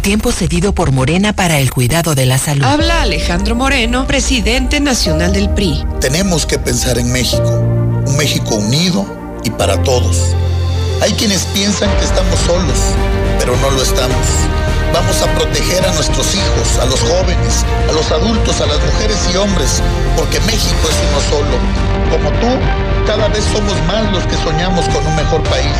Tiempo cedido por Morena para el cuidado de la salud. Habla Alejandro Moreno, presidente nacional del PRI. Tenemos que pensar en México, un México unido y para todos. Hay quienes piensan que estamos solos, pero no lo estamos. Vamos a proteger a nuestros hijos, a los jóvenes, a los adultos, a las mujeres y hombres, porque México es uno solo. Como tú, cada vez somos más los que soñamos con un mejor país.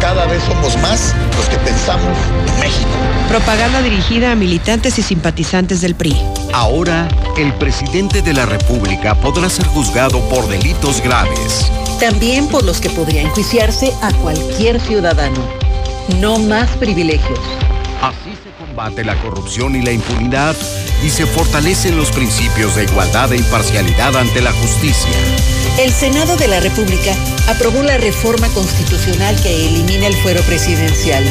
Cada vez somos más los que pensamos en México. Propaganda dirigida a militantes y simpatizantes del PRI. Ahora, el presidente de la República podrá ser juzgado por delitos graves. También por los que podría enjuiciarse a cualquier ciudadano. No más privilegios. Así se combate la corrupción y la impunidad y se fortalecen los principios de igualdad e imparcialidad ante la justicia. El Senado de la República aprobó la reforma constitucional que elimina el fuero presidencial.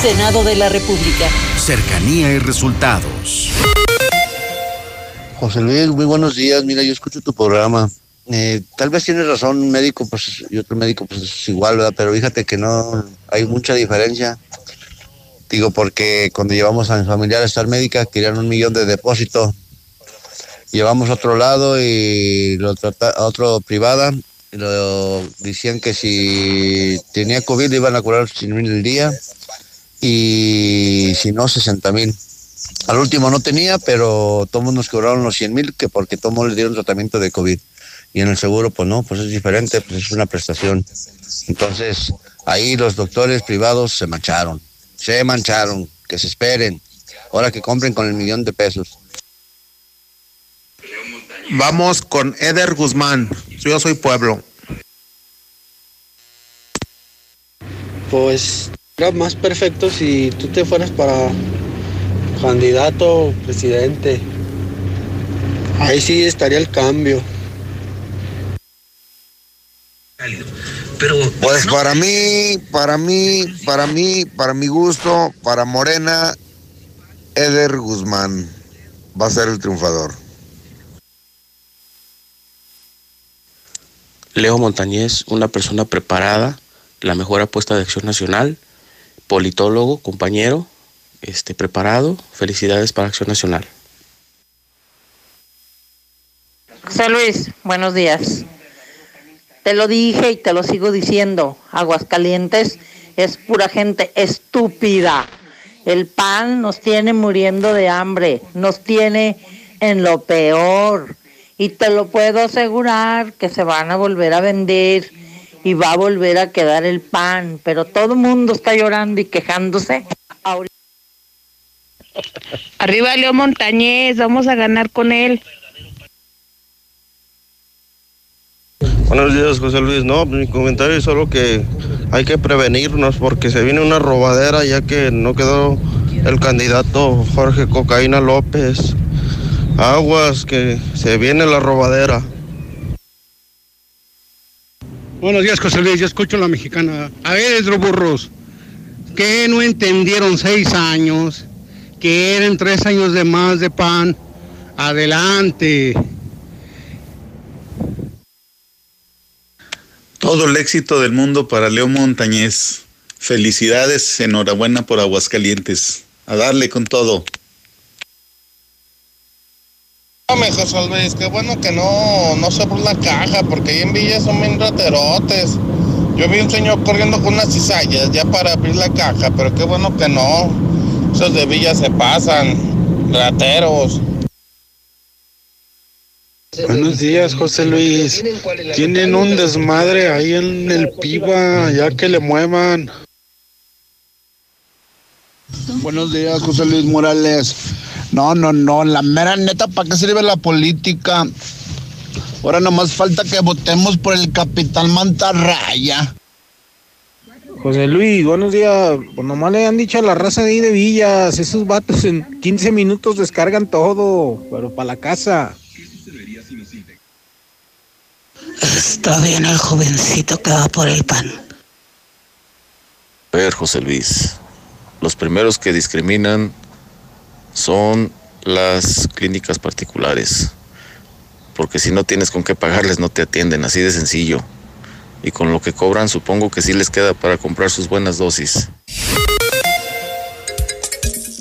Senado de la República. Cercanía y resultados. José Luis, muy buenos días. Mira, yo escucho tu programa. Eh, tal vez tienes razón, un médico pues, y otro médico pues es igual, ¿verdad? Pero fíjate que no hay mucha diferencia. Digo, porque cuando llevamos a mi familiar a estar médica, querían un millón de depósito. Llevamos a otro lado y lo trata, a otro privada. Lo decían que si tenía COVID le iban a curar sin mil el día. y si no, 60 mil. Al último no tenía, pero todos nos cobraron los 100 mil que porque todos le dieron tratamiento de COVID. Y en el seguro, pues no, pues es diferente, pues es una prestación. Entonces, ahí los doctores privados se mancharon, se mancharon, que se esperen. Ahora que compren con el millón de pesos. Vamos con Eder Guzmán. Yo soy pueblo. Pues era más perfecto si tú te fueras para candidato presidente. Ahí sí estaría el cambio. Pero pues para mí, para mí, para mí, para mi gusto, para Morena, Eder Guzmán va a ser el triunfador. Leo Montañez, una persona preparada, la mejor apuesta de Acción Nacional, politólogo, compañero, este, preparado. Felicidades para Acción Nacional. José Luis, buenos días. Te lo dije y te lo sigo diciendo. Aguascalientes es pura gente estúpida. El pan nos tiene muriendo de hambre, nos tiene en lo peor. Y te lo puedo asegurar que se van a volver a vender y va a volver a quedar el pan. Pero todo el mundo está llorando y quejándose. Arriba Leo Montañez, vamos a ganar con él. Buenos días, José Luis. No, mi comentario es solo que hay que prevenirnos porque se viene una robadera ya que no quedó el candidato Jorge Cocaína López. Aguas, que se viene la robadera. Buenos días, José Luis. Yo escucho la mexicana. A ver, burros, que no entendieron seis años? Que eran tres años de más de pan. Adelante. Todo el éxito del mundo para Leo Montañez. Felicidades, enhorabuena por Aguascalientes. A darle con todo. Dame, José Luis, qué bueno que no, no se la caja, porque ahí en Villa son bien raterotes. Yo vi un señor corriendo con unas cizallas ya para abrir la caja, pero qué bueno que no. Esos de Villa se pasan, rateros. Buenos días, José Luis. Tienen un desmadre ahí en el piba, ya que le muevan. Buenos días, José Luis Morales. No, no, no, la mera neta, ¿para qué sirve la política? Ahora nomás falta que votemos por el capitán Mantarraya. José Luis, buenos días. Pues nomás le han dicho a la raza de ahí de Villas, esos vatos en 15 minutos descargan todo, pero para la casa. Está bien el jovencito que va por el pan. A ver, José Luis, los primeros que discriminan son las clínicas particulares. Porque si no tienes con qué pagarles, no te atienden, así de sencillo. Y con lo que cobran, supongo que sí les queda para comprar sus buenas dosis.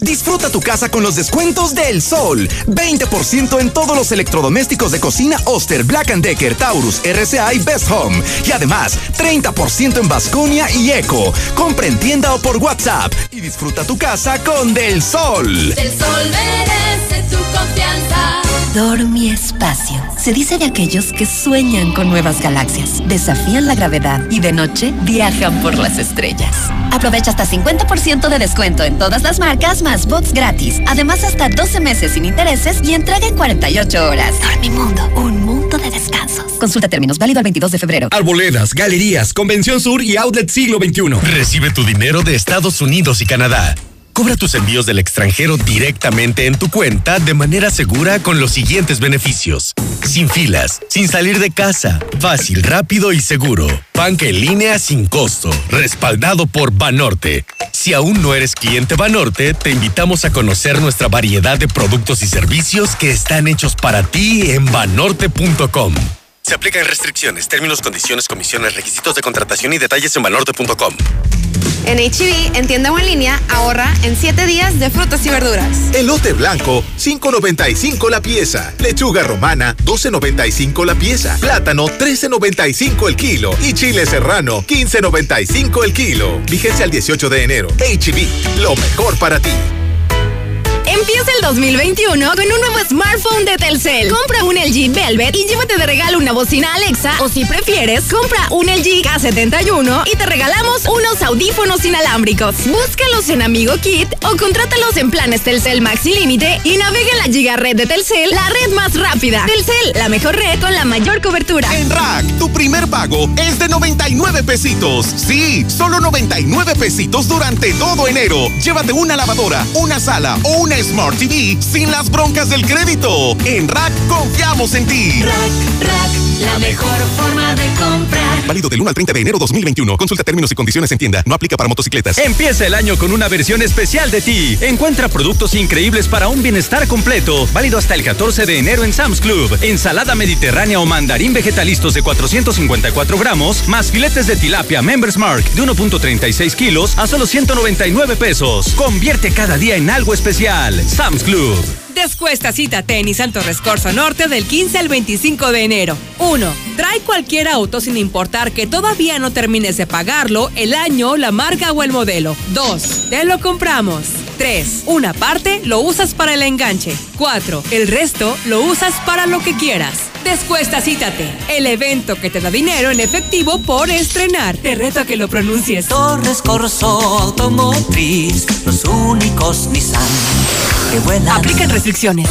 Disfruta tu casa con los descuentos del sol. 20% en todos los electrodomésticos de cocina Oster, Black Decker, Taurus, RCA y Best Home. Y además, 30% en Vasconia y Eco. Compra en tienda o por WhatsApp y disfruta tu casa con Del Sol. El sol merece tu confianza. Dormi Espacio. Se dice de aquellos que sueñan con nuevas galaxias, desafían la gravedad y de noche viajan por las estrellas. Aprovecha hasta 50% de descuento en todas las marcas más bots gratis. Además, hasta 12 meses sin intereses y entrega en 48 horas. Dormimundo, un mundo de descansos. Consulta términos, válido al 22 de febrero. Arboledas, galerías, Convención Sur y Outlet Siglo XXI. Recibe tu dinero de Estados Unidos y Canadá. Cobra tus envíos del extranjero directamente en tu cuenta de manera segura con los siguientes beneficios. Sin filas, sin salir de casa, fácil, rápido y seguro. Banca en línea sin costo, respaldado por Banorte. Si aún no eres cliente Banorte, te invitamos a conocer nuestra variedad de productos y servicios que están hechos para ti en banorte.com. Se aplican restricciones, términos, condiciones, comisiones, requisitos de contratación y detalles en banorte.com. En HB, en tienda o en línea, ahorra en 7 días de frutas y verduras. Elote blanco, 5.95 la pieza. Lechuga romana, 12.95 la pieza. Plátano, 13.95 el kilo. Y chile serrano, 15.95 el kilo. Vigencia el 18 de enero. HB, lo mejor para ti. Empieza el 2021 con un nuevo smartphone de Telcel. Compra un LG Velvet y llévate de regalo una bocina Alexa o si prefieres, compra un LG K71 y te regalamos unos audífonos inalámbricos. Búscalos en Amigo Kit o contrátalos en planes Telcel Maxi Límite y navega en la Giga Red de Telcel, la red más rápida. Telcel, la mejor red con la mayor cobertura. En Rack, tu primer pago es de 99 pesitos. Sí, solo 99 pesitos durante todo enero. Llévate una lavadora, una sala o una Smart TV sin las broncas del crédito. En Rack confiamos en ti. Rack, Rack, la mejor forma de comprar. Válido del 1 al 30 de enero 2021. Consulta términos y condiciones en tienda. No aplica para motocicletas. Empieza el año con una versión especial de ti. Encuentra productos increíbles para un bienestar completo. Válido hasta el 14 de enero en Sam's Club. Ensalada mediterránea o mandarín vegetalistos de 454 gramos, más filetes de tilapia Members Mark de 1.36 kilos a solo 199 pesos. Convierte cada día en algo especial. Sam's Club. Descuesta cita tenis Santo Rescorso Norte del 15 al 25 de enero. 1. Trae cualquier auto sin importar que todavía no termines de pagarlo, el año, la marca o el modelo. 2. Te lo compramos. 3. Una parte lo usas para el enganche. 4. El resto lo usas para lo que quieras. Descuesta Cítate, el evento que te da dinero en efectivo por estrenar. Te reto a que lo pronuncies. Torres Corso Automotriz, los únicos Nissan que vuelan. Aplican restricciones.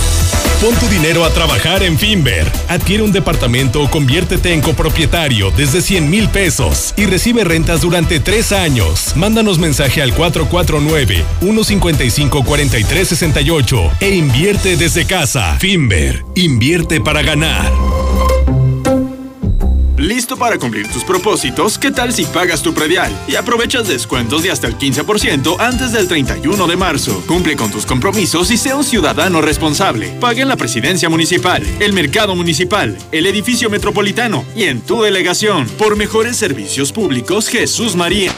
Pon tu dinero a trabajar en Finver. Adquiere un departamento o conviértete en copropietario desde 100 mil pesos y recibe rentas durante tres años. Mándanos mensaje al 449-155-4368 e invierte desde casa. Finver, invierte para ganar. ¿Listo para cumplir tus propósitos? ¿Qué tal si pagas tu predial y aprovechas descuentos de hasta el 15% antes del 31 de marzo? Cumple con tus compromisos y sea un ciudadano responsable. Paga en la presidencia municipal, el mercado municipal, el edificio metropolitano y en tu delegación. Por mejores servicios públicos, Jesús María.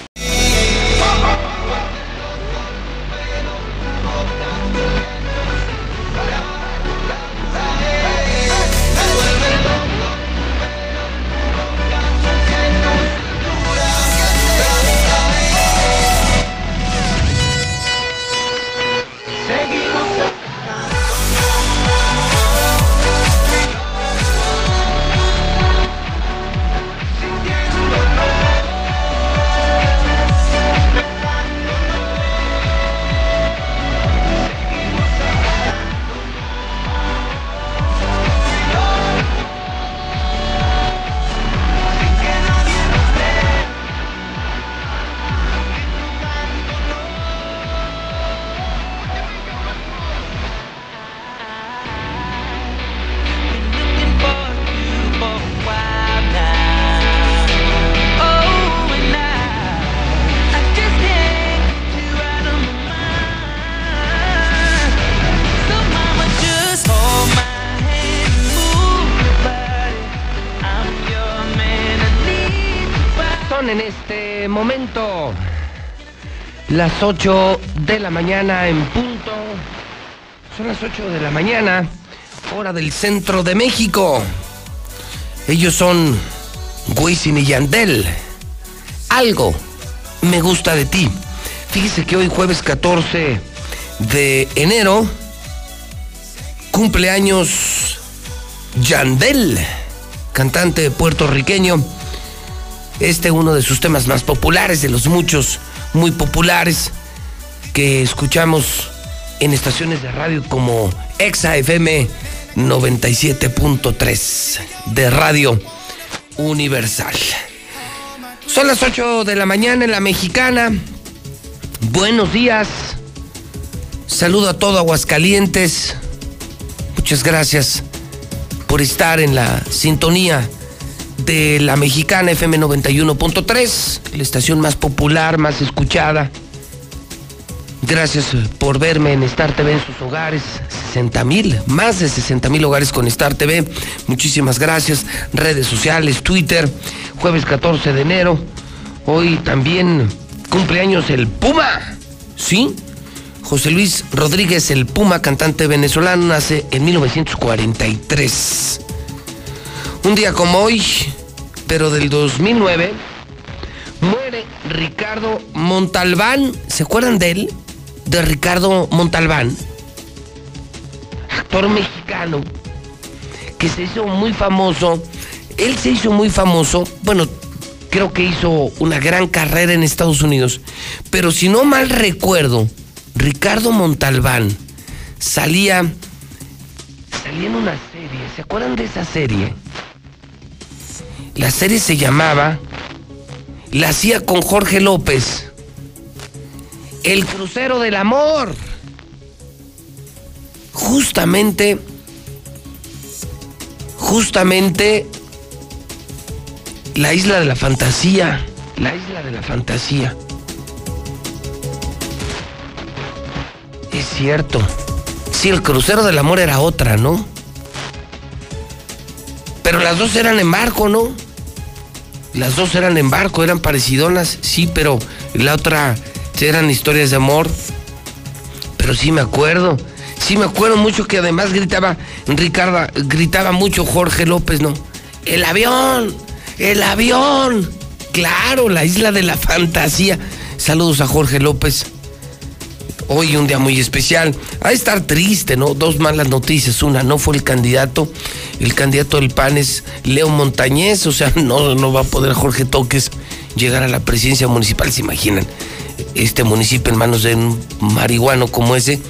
Las 8 de la mañana en punto. Son las 8 de la mañana, hora del centro de México. Ellos son Wisin y Yandel. Algo me gusta de ti. Fíjese que hoy jueves 14 de enero cumpleaños Yandel, cantante puertorriqueño. Este uno de sus temas más populares, de los muchos muy populares que escuchamos en estaciones de radio como Exa FM 97.3 de Radio Universal. Son las 8 de la mañana en la mexicana. Buenos días. Saludo a todo Aguascalientes. Muchas gracias por estar en la sintonía de la mexicana FM 91.3, la estación más popular, más escuchada. Gracias por verme en Star TV en sus hogares. 60 mil, más de 60 mil hogares con Star TV. Muchísimas gracias. Redes sociales, Twitter, jueves 14 de enero. Hoy también Cumpleaños el Puma. ¿Sí? José Luis Rodríguez el Puma, cantante venezolano, nace en 1943. Un día como hoy, pero del 2009, muere Ricardo Montalbán. ¿Se acuerdan de él? De Ricardo Montalbán. Actor mexicano que se hizo muy famoso. Él se hizo muy famoso, bueno, creo que hizo una gran carrera en Estados Unidos, pero si no mal recuerdo, Ricardo Montalbán salía, salía en una serie, ¿se acuerdan de esa serie? La serie se llamaba, la hacía con Jorge López, El Crucero del Amor. Justamente, justamente la isla de la fantasía, la isla de la fantasía. Es cierto. Sí, el crucero del amor era otra, ¿no? Pero las dos eran en barco, ¿no? Las dos eran en barco, eran parecidonas, sí, pero la otra eran historias de amor. Pero sí me acuerdo. Sí me acuerdo mucho que además gritaba, Ricardo, gritaba mucho Jorge López, ¿no? El avión, el avión. Claro, la isla de la fantasía. Saludos a Jorge López. Hoy un día muy especial. A estar triste, ¿no? Dos malas noticias. Una, no fue el candidato. El candidato del PAN es Leo Montañez. O sea, *laughs* no, no va a poder Jorge Toques llegar a la presidencia municipal. ¿Se imaginan? Este municipio en manos de un marihuano como ese.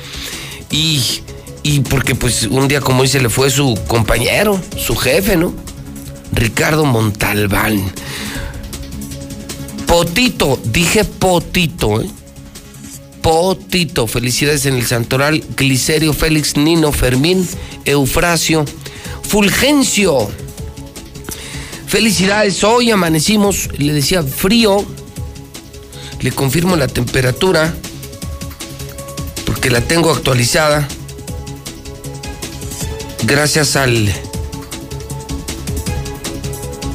Y, y porque pues un día como ese le fue su compañero, su jefe, ¿no? Ricardo Montalbán. Potito, dije potito, ¿eh? Potito. Felicidades en el Santoral. Glicerio, Félix, Nino, Fermín, Eufrasio, Fulgencio. Felicidades. Hoy amanecimos, le decía frío. Le confirmo la temperatura. Porque la tengo actualizada. Gracias al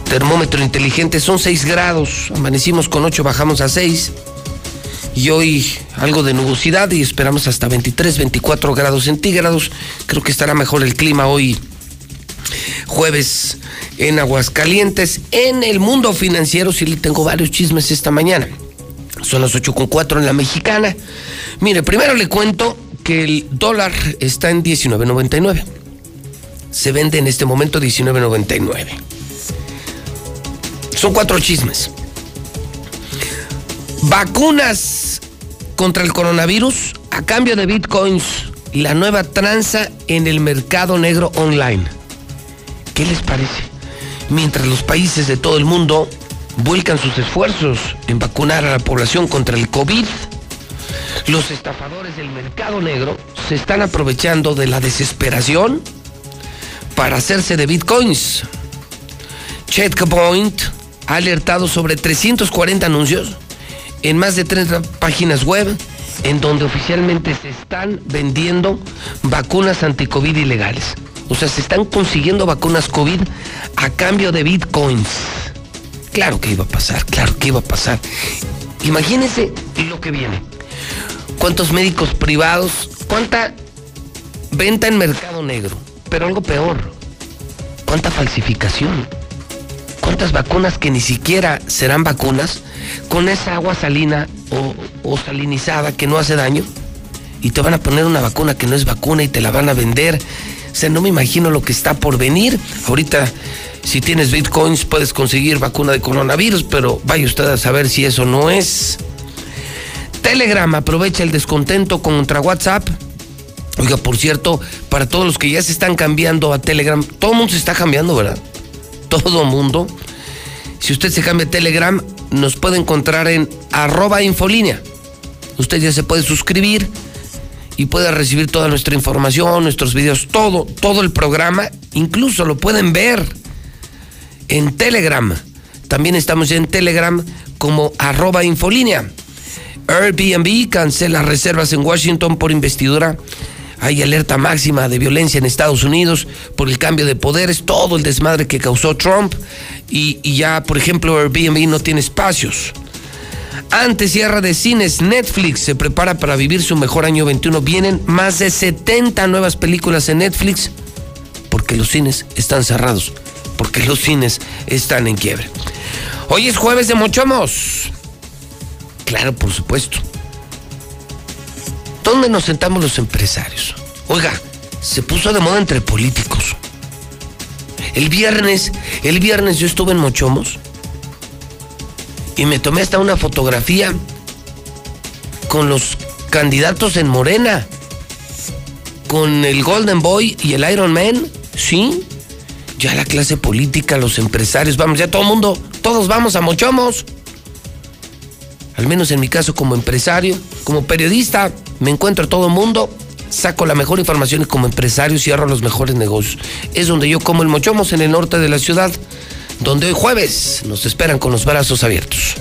termómetro inteligente. Son 6 grados. Amanecimos con 8, bajamos a 6 y hoy algo de nubosidad y esperamos hasta 23, 24 grados centígrados. Creo que estará mejor el clima hoy jueves en Aguascalientes. En el mundo financiero sí le tengo varios chismes esta mañana. Son las 8.4 en la mexicana. Mire, primero le cuento que el dólar está en 19.99. Se vende en este momento 19.99. Son cuatro chismes. Vacunas contra el coronavirus a cambio de bitcoins. La nueva tranza en el mercado negro online. ¿Qué les parece? Mientras los países de todo el mundo vuelcan sus esfuerzos en vacunar a la población contra el COVID, los estafadores del mercado negro se están aprovechando de la desesperación para hacerse de bitcoins. Checkpoint ha alertado sobre 340 anuncios en más de 30 páginas web en donde oficialmente se están vendiendo vacunas anti-COVID ilegales. O sea, se están consiguiendo vacunas COVID a cambio de bitcoins. Claro que iba a pasar, claro que iba a pasar. Imagínense lo que viene. ¿Cuántos médicos privados? ¿Cuánta venta en mercado negro? Pero algo peor. ¿Cuánta falsificación? ¿Cuántas vacunas que ni siquiera serán vacunas? con esa agua salina o, salinizada que no hace daño y te van a poner una vacuna que no es vacuna y te la van a vender. O sea, no me imagino lo que está por venir. Ahorita, si tienes bitcoins, puedes conseguir vacuna de coronavirus, pero vaya usted a saber si eso no es. Telegram aprovecha el descontento contra WhatsApp. Oiga, por cierto, para todos los que ya se están cambiando a Telegram, todo el mundo se está cambiando, ¿verdad? Todo mundo. Si usted se cambia Telegram, nos puede encontrar en arroba infolínea. Usted ya se puede suscribir y puede recibir toda nuestra información, nuestros videos, todo, todo el programa. Incluso lo pueden ver en Telegram. También estamos en Telegram como arroba infolínea. Airbnb cancela reservas en Washington por investidura. Hay alerta máxima de violencia en Estados Unidos por el cambio de poderes, todo el desmadre que causó Trump y, ya, por ejemplo, Airbnb no tiene espacios. Antes cierra de cines, Netflix se prepara para vivir su mejor año 21. Vienen más de 70 nuevas películas en Netflix porque los cines están cerrados, porque los cines están en quiebre. Hoy es jueves de Mochomos. Claro, por supuesto. ¿Dónde nos sentamos los empresarios? Oiga, se puso de moda entre políticos. El viernes, el viernes yo estuve en Mochomos y me tomé hasta una fotografía con los candidatos en Morena, con el Golden Boy y el Iron Man, ¿sí? Ya la clase política, los empresarios, vamos, ya todo el mundo, todos vamos a Mochomos. Al menos en mi caso como empresario, como periodista, me encuentro a todo el mundo, saco la mejor información y como empresario cierro los mejores negocios. Es donde yo como el Mochomos en el norte de la ciudad donde hoy jueves nos esperan con los brazos abiertos.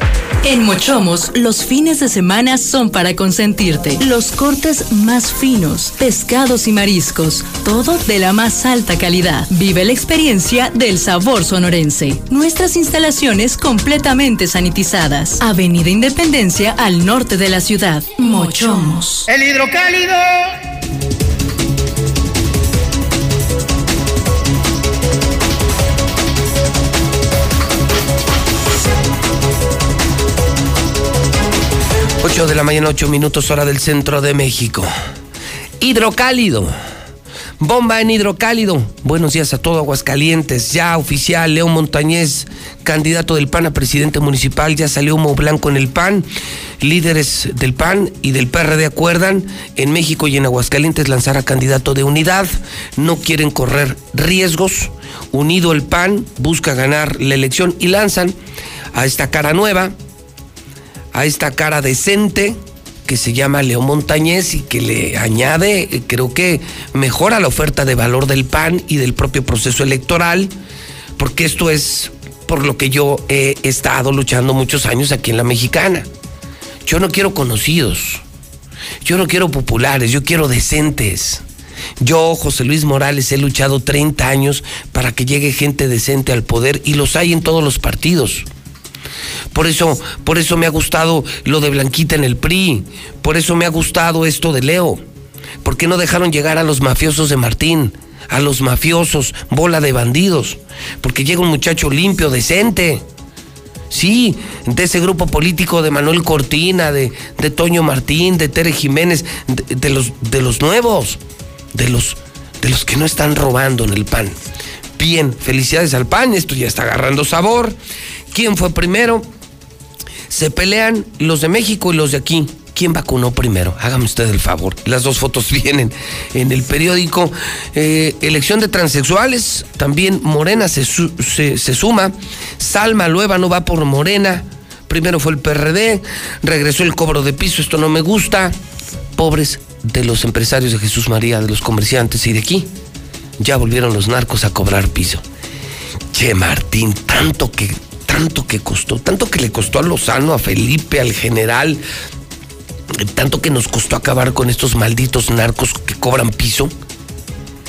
En Mochomos, los fines de semana son para consentirte. Los cortes más finos, pescados y mariscos, todo de la más alta calidad. Vive la experiencia del sabor sonorense. Nuestras instalaciones completamente sanitizadas. Avenida Independencia al norte de la ciudad. Mochomos. El hidrocálido 8 de la mañana, 8 minutos hora del centro de México. Hidrocálido. Bomba en hidrocálido. Buenos días a todo Aguascalientes. Ya oficial, León Montañez, candidato del PAN a presidente municipal. Ya salió humo blanco en el PAN. Líderes del PAN y del PRD acuerdan en México y en Aguascalientes lanzar a candidato de unidad. No quieren correr riesgos. Unido el PAN busca ganar la elección y lanzan a esta cara nueva a esta cara decente que se llama León Montañez y que le añade, creo que mejora la oferta de valor del PAN y del propio proceso electoral, porque esto es por lo que yo he estado luchando muchos años aquí en la mexicana. Yo no quiero conocidos, yo no quiero populares, yo quiero decentes. Yo, José Luis Morales, he luchado 30 años para que llegue gente decente al poder y los hay en todos los partidos. Por eso, por eso me ha gustado lo de Blanquita en el PRI. Por eso me ha gustado esto de Leo. ¿Por qué no dejaron llegar a los mafiosos de Martín? A los mafiosos, bola de bandidos. Porque llega un muchacho limpio, decente. Sí, de ese grupo político de Manuel Cortina, de, de Toño Martín, de Tere Jiménez, de, los, de los nuevos, de los, de los que no están robando en el PAN. Bien, felicidades al PAN, esto ya está agarrando sabor. ¿Quién fue primero? Se pelean los de México y los de aquí. ¿Quién vacunó primero? Hágame usted el favor. Las dos fotos *laughs* vienen en el periódico. Eh, elección de transexuales. También Morena se, se, suma. Salma Lueva no va por Morena. Primero fue el PRD. Regresó el cobro de piso. Esto no me gusta. Pobres de los empresarios de Jesús María, de los comerciantes y de aquí. Ya volvieron los narcos a cobrar piso. Che, Martín, tanto que tanto que costó, tanto que le costó a Lozano, a Felipe, al general, tanto que nos costó acabar con estos malditos narcos que cobran piso.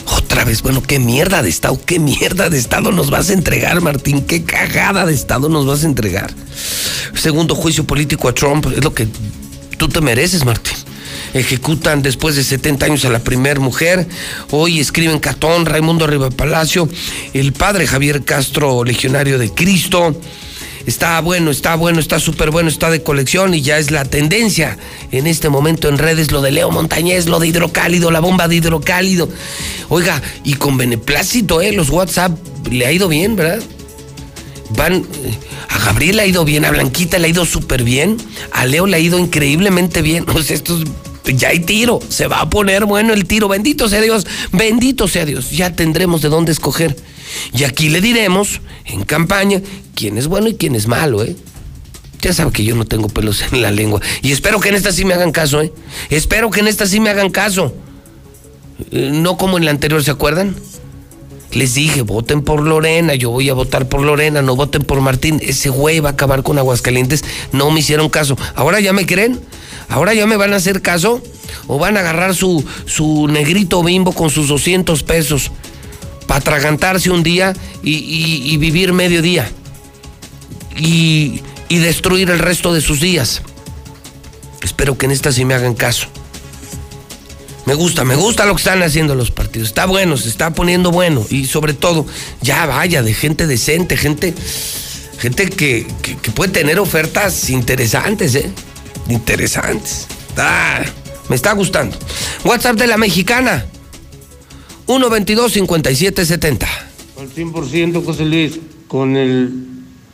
Otra vez, bueno, qué mierda de Estado, qué mierda de Estado nos vas a entregar, Martín, qué cagada de Estado nos vas a entregar. Segundo juicio político a Trump, es lo que tú te mereces, Martín ejecutan después de 70 años a la primer mujer. Hoy escriben Catón, Raimundo Arriba Palacio, el padre Javier Castro, legionario de Cristo. Está bueno, está bueno, está súper bueno, está de colección y ya es la tendencia en este momento en redes lo de Leo Montañez, lo de hidrocálido, la bomba de hidrocálido. Oiga, y con beneplácito, ¿eh? Los WhatsApp le ha ido bien, ¿verdad? Van, eh, a Gabriel le ha ido bien, a Blanquita le ha ido súper bien, a Leo le ha ido increíblemente bien. *laughs* O sea, estos ya hay tiro, se va a poner bueno el tiro, bendito sea Dios, bendito sea Dios, ya tendremos de dónde escoger. Y aquí le diremos, en campaña, quién es bueno y quién es malo, ¿eh? Ya sabe que yo no tengo pelos en la lengua. Y espero que en esta sí me hagan caso, ¿eh? Espero que en esta sí me hagan caso. Eh, no como en la anterior, ¿se acuerdan? Les dije, voten por Lorena, yo voy a votar por Lorena, no voten por Martín. Ese güey va a acabar con Aguascalientes. No me hicieron caso. ¿Ahora ya me creen? Ahora ya me van a hacer caso o van a agarrar su, su negrito bimbo con sus 200 pesos para atragantarse un día y, vivir medio día y, y destruir el resto de sus días. Espero que en esta sí me hagan caso. Me gusta, me gusta lo que están haciendo los partidos. Está bueno, se está poniendo bueno. Y sobre todo, ya vaya, de gente decente, gente, gente que, que, puede tener ofertas interesantes, ¿eh? Interesantes. Ah, me está gustando. WhatsApp de la mexicana. 122-5770. Al 100% José Luis, con el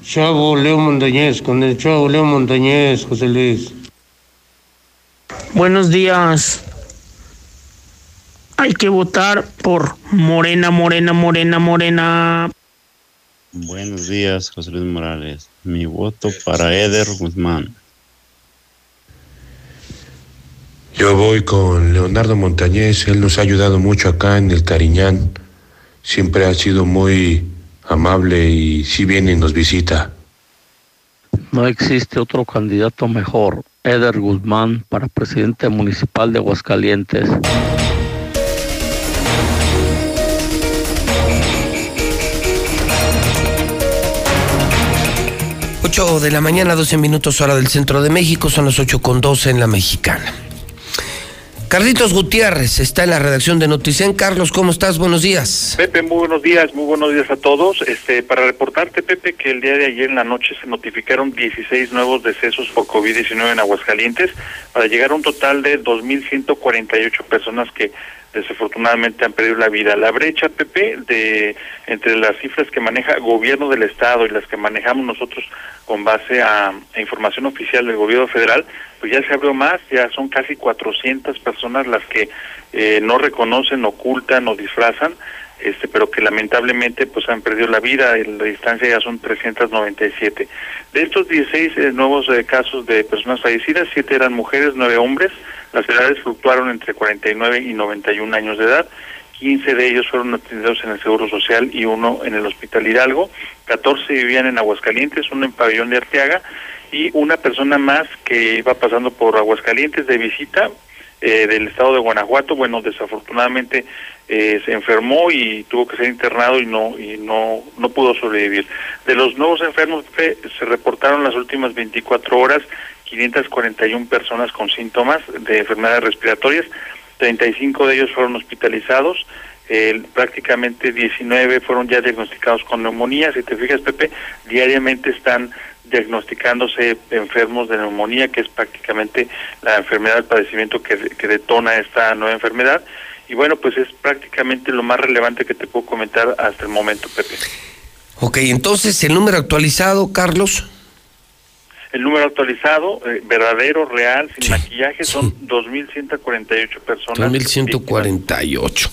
chavo Leo Montañez, con el chavo Leo Montañez, José Luis. Buenos días. Hay que votar por Morena, Morena, Morena, Morena. Buenos días, José Luis Morales. Mi voto para Eder Guzmán. Yo voy con Leonardo Montañez, él nos ha ayudado mucho acá en el Cariñán. Siempre ha sido muy amable y si viene y nos visita. No existe otro candidato mejor, Eder Guzmán, para presidente municipal de Aguascalientes. 8 de la mañana, 12 minutos hora del centro de México, son las 8 con 12 en la mexicana. Carlitos Gutiérrez está en la redacción de Noticen. Carlos, ¿cómo estás? Buenos días. Pepe, muy buenos días, muy buenos días a todos. Este, para reportarte, Pepe, que el día de ayer en la noche se notificaron 16 nuevos decesos por COVID-19 en Aguascalientes, para llegar a un total de 2.148 personas que desafortunadamente han perdido la vida. La brecha, Pepe, de entre las cifras que maneja gobierno del Estado y las que manejamos nosotros con base a, información oficial del gobierno federal, pues ya se abrió más, ya son casi 400 personas las que eh, no reconocen, ocultan o disfrazan, este, pero que lamentablemente pues han perdido la vida, la distancia ya son 397. De estos 16 eh, nuevos eh, casos de personas fallecidas, siete eran mujeres, nueve hombres, las edades fluctuaron entre 49 y 91 años de edad. 15 de ellos fueron atendidos en el Seguro Social y uno en el Hospital Hidalgo. 14 vivían en Aguascalientes, uno en Pabellón de Arteaga y una persona más que iba pasando por Aguascalientes de visita eh, del estado de Guanajuato. Bueno, desafortunadamente eh, se enfermó y tuvo que ser internado y no y no no pudo sobrevivir. De los nuevos enfermos se reportaron las últimas 24 horas 541 personas con síntomas de enfermedades respiratorias, 35 de ellos fueron hospitalizados, prácticamente 19 fueron ya diagnosticados con neumonía. Si te fijas, Pepe, diariamente están diagnosticándose enfermos de neumonía, que es prácticamente la enfermedad, el padecimiento que, que detona esta nueva enfermedad. Y bueno, pues es prácticamente lo más relevante que te puedo comentar hasta el momento, Pepe. Ok, entonces el número actualizado, Carlos el número actualizado, eh, verdadero, real, sin maquillaje, son 2.148 personas. 2.148.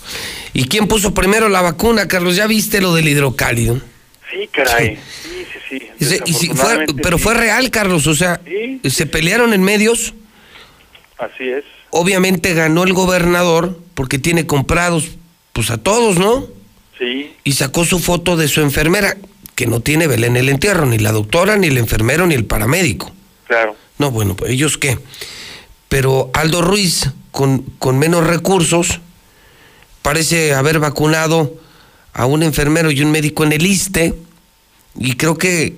¿Y quién puso primero la vacuna, Carlos? ¿Ya viste lo del hidrocálido? Sí, caray. Sí, sí, sí. pero fue real, Carlos. O sea, se pelearon en medios. Así es. Obviamente ganó el gobernador porque tiene comprados pues a todos, ¿no? Sí. Y sacó su foto de su enfermera que no tiene Belén el entierro, ni la doctora, ni el enfermero, ni el paramédico. Claro. No, bueno, pues ellos qué. Pero Aldo Ruiz, con, con menos recursos, parece haber vacunado a un enfermero y un médico en el ISTE, y creo que,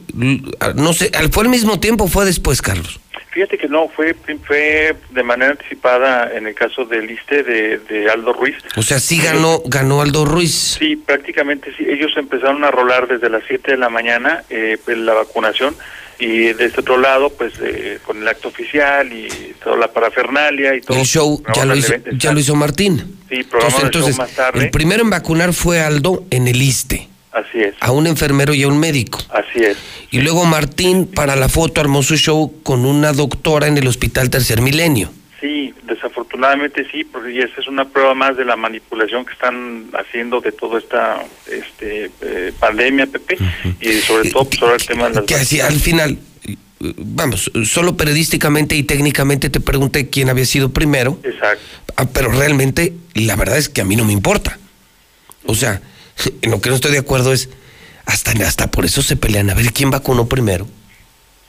no sé, ¿fue al mismo tiempo o fue después, Carlos? Fíjate que no, fue, fue de manera anticipada en el caso del ISTE de, Aldo Ruiz. O sea, sí ganó, ganó Aldo Ruiz. Sí, prácticamente sí. Ellos empezaron a rolar desde las 7 de la mañana eh, pues, la vacunación y de este otro lado, pues eh, con el acto oficial y toda la parafernalia y todo. El show ya lo, hizo, ya lo hizo Martín. Sí, entonces, entonces más tarde. El primero en vacunar fue Aldo en el ISTE. Así es. A un enfermero y a un médico. Así es. Y luego Martín, para la foto, armó su show con una doctora en el Hospital Tercer Milenio. Sí, desafortunadamente sí, porque esa es una prueba más de la manipulación que están haciendo de toda esta este, eh, pandemia, Pepe, y sobre todo pues, sobre el tema de las... Que así, al final, vamos, solo periodísticamente y técnicamente te pregunté quién había sido primero. Exacto. Ah, pero realmente, la verdad es que a mí no me importa. O sea, en *laughs* lo que no estoy de acuerdo es, hasta, hasta por eso se pelean, a ver quién vacunó primero.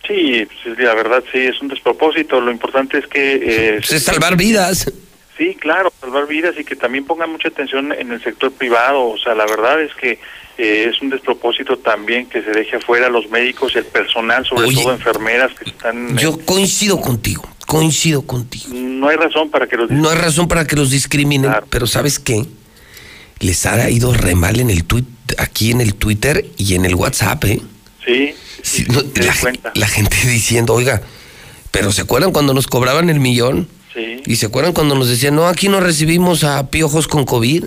Sí, pues, la verdad sí, es un despropósito. Lo importante es que... Eh, *laughs* pues salvar vidas. Sí, claro, salvar vidas y que también pongan mucha atención en el sector privado. O sea, la verdad es que eh, es un despropósito también que se deje afuera los médicos y el personal, sobre todo enfermeras que están... Yo coincido contigo, Coincido contigo. No hay razón para que los No hay razón para que los discriminen, pero ¿sabes qué? Les ha ido re mal en el tweet, aquí en el Twitter y en el WhatsApp, ¿eh? Sí, Sí, no, la, la gente *laughs* diciendo, oiga, pero ¿se acuerdan cuando nos cobraban el millón? sí, ¿Y se acuerdan cuando nos decían, no, aquí no recibimos a piojos con COVID?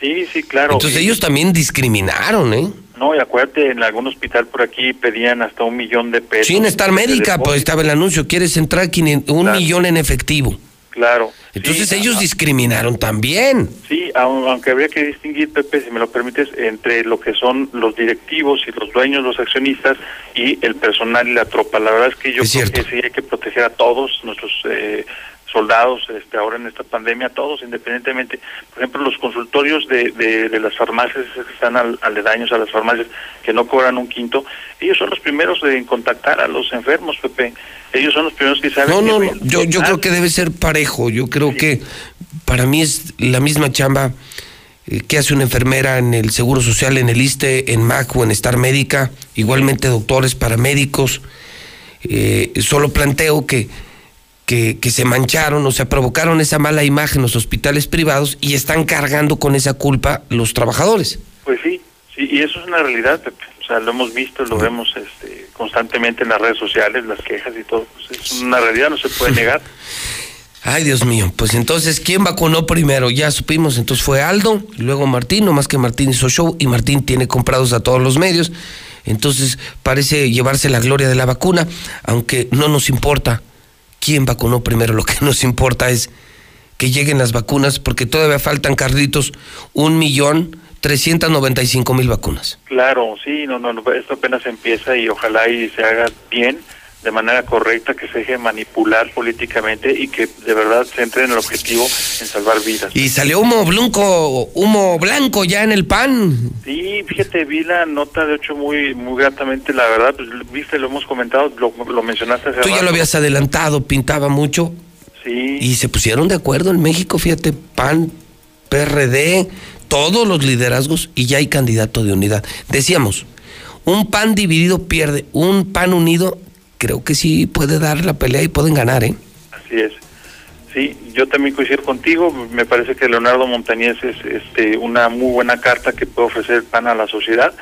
sí, sí, claro. Entonces ellos también discriminaron, ¿eh? No, y acuérdate, en algún hospital por aquí pedían hasta un millón de pesos. Sin estar de médica, pues estaba el anuncio, quieres entrar 500 un millón en efectivo. Claro. Entonces ellos discriminaron también. Sí, au- aunque habría que distinguir, Pepe, si me lo permites, entre lo que son los directivos y los dueños, los accionistas y el personal y la tropa. La verdad es que yo creo que sí hay que proteger a todos nuestros eh, soldados este, ahora en esta pandemia, todos independientemente. Por ejemplo, los consultorios de, de, de las farmacias que están al- aledaños a las farmacias que no cobran un quinto, ellos son los primeros en contactar a los enfermos, Pepe. Ellos son los primeros que saben. No, que- no, no, yo, yo creo que debe ser parejo. Yo creo que para mí es la misma chamba eh, que hace una enfermera en el Seguro Social, en el ISTE, en MAC o en Star Médica, igualmente doctores, paramédicos. Eh, solo planteo que, que, que se mancharon, o sea, provocaron esa mala imagen los hospitales privados y están cargando con esa culpa los trabajadores. Pues sí, sí, y eso es una realidad, Pepe. O sea, lo hemos visto, lo vemos este, constantemente en las redes sociales, las quejas y todo. Pues es una realidad, no se puede *laughs* negar. Ay, Dios mío, pues entonces, ¿quién vacunó primero? Ya supimos, entonces fue Aldo, luego Martín, no más que Martín hizo show y Martín tiene comprados a todos los medios. Entonces parece llevarse la gloria de la vacuna, aunque no nos importa quién vacunó primero, lo que *laughs* nos importa es que lleguen las vacunas, porque todavía faltan, Carlitos, un millón trescientos noventa y cinco mil vacunas. Claro, sí, no, no, esto apenas empieza y ojalá y se haga bien, de manera correcta, que se deje manipular políticamente y que de verdad se entre en el objetivo en salvar vidas. Y salió humo blanco, humo blanco ya en el pan. Sí, fíjate, vi la nota de hecho muy muy gratamente, la verdad, pues viste, lo hemos comentado, lo, lo mencionaste hace Tú ya lo habías adelantado, pintaba mucho. Sí. Y se pusieron de acuerdo en México, fíjate, PAN, PRD, todos los liderazgos y ya hay candidato de unidad. Decíamos, un PAN dividido pierde, un PAN unido creo que sí puede dar la pelea y pueden ganar, ¿eh? Así es. Sí, yo también coincido contigo. Me parece que Leonardo Montañez es este, una muy buena carta que puede ofrecer el PAN a la sociedad.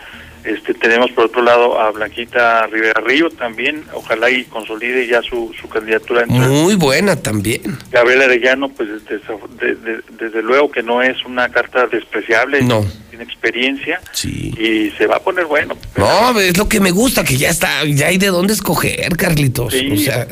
Este, tenemos por otro lado a Blanquita Rivera Río también. Ojalá y consolide ya su, su candidatura. Muy buena también. Gabriel Arellano, pues desde, de- de- desde luego que no es una carta despreciable. No. Tiene experiencia. Y se va a poner bueno. No, es lo que me gusta, que ya está, ya hay de dónde escoger, Carlitos. Sí, o sea,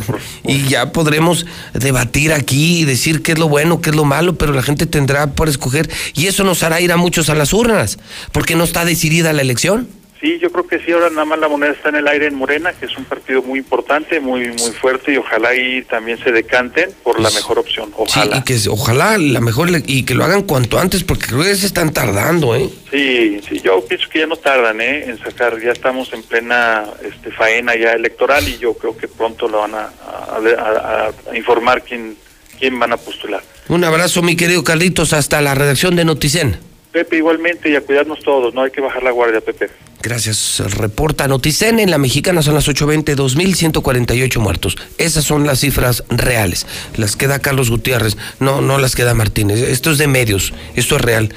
y ya podremos debatir aquí y decir qué es lo bueno, qué es lo malo, pero la gente tendrá por escoger y eso nos hará ir a muchos a las urnas, porque no está decidida la elección. Sí, yo creo que sí, ahora nada más la moneda está en el aire en Morena, que es un partido muy importante, muy muy fuerte y ojalá y también se decanten por la mejor opción. Ojalá. Sí, y que ojalá la mejor y que lo hagan cuanto antes, porque creo que se están tardando, ¿eh? Sí, sí, yo pienso que ya no tardan ¿eh? en sacar, ya estamos en plena este, faena ya electoral y yo creo que pronto lo van a, a- a- a informar quién, quién van a postular. Un abrazo, mi querido Carlitos, hasta la redacción de Noticen. Pepe, igualmente, y a cuidarnos todos, no hay que bajar la guardia, Pepe. Gracias. Reporta Noticen en la mexicana son las 8.20, 2.148 muertos. Esas son las cifras reales. Las que da Carlos Gutiérrez, no, no las que da Martínez. Esto es de medios, esto es real.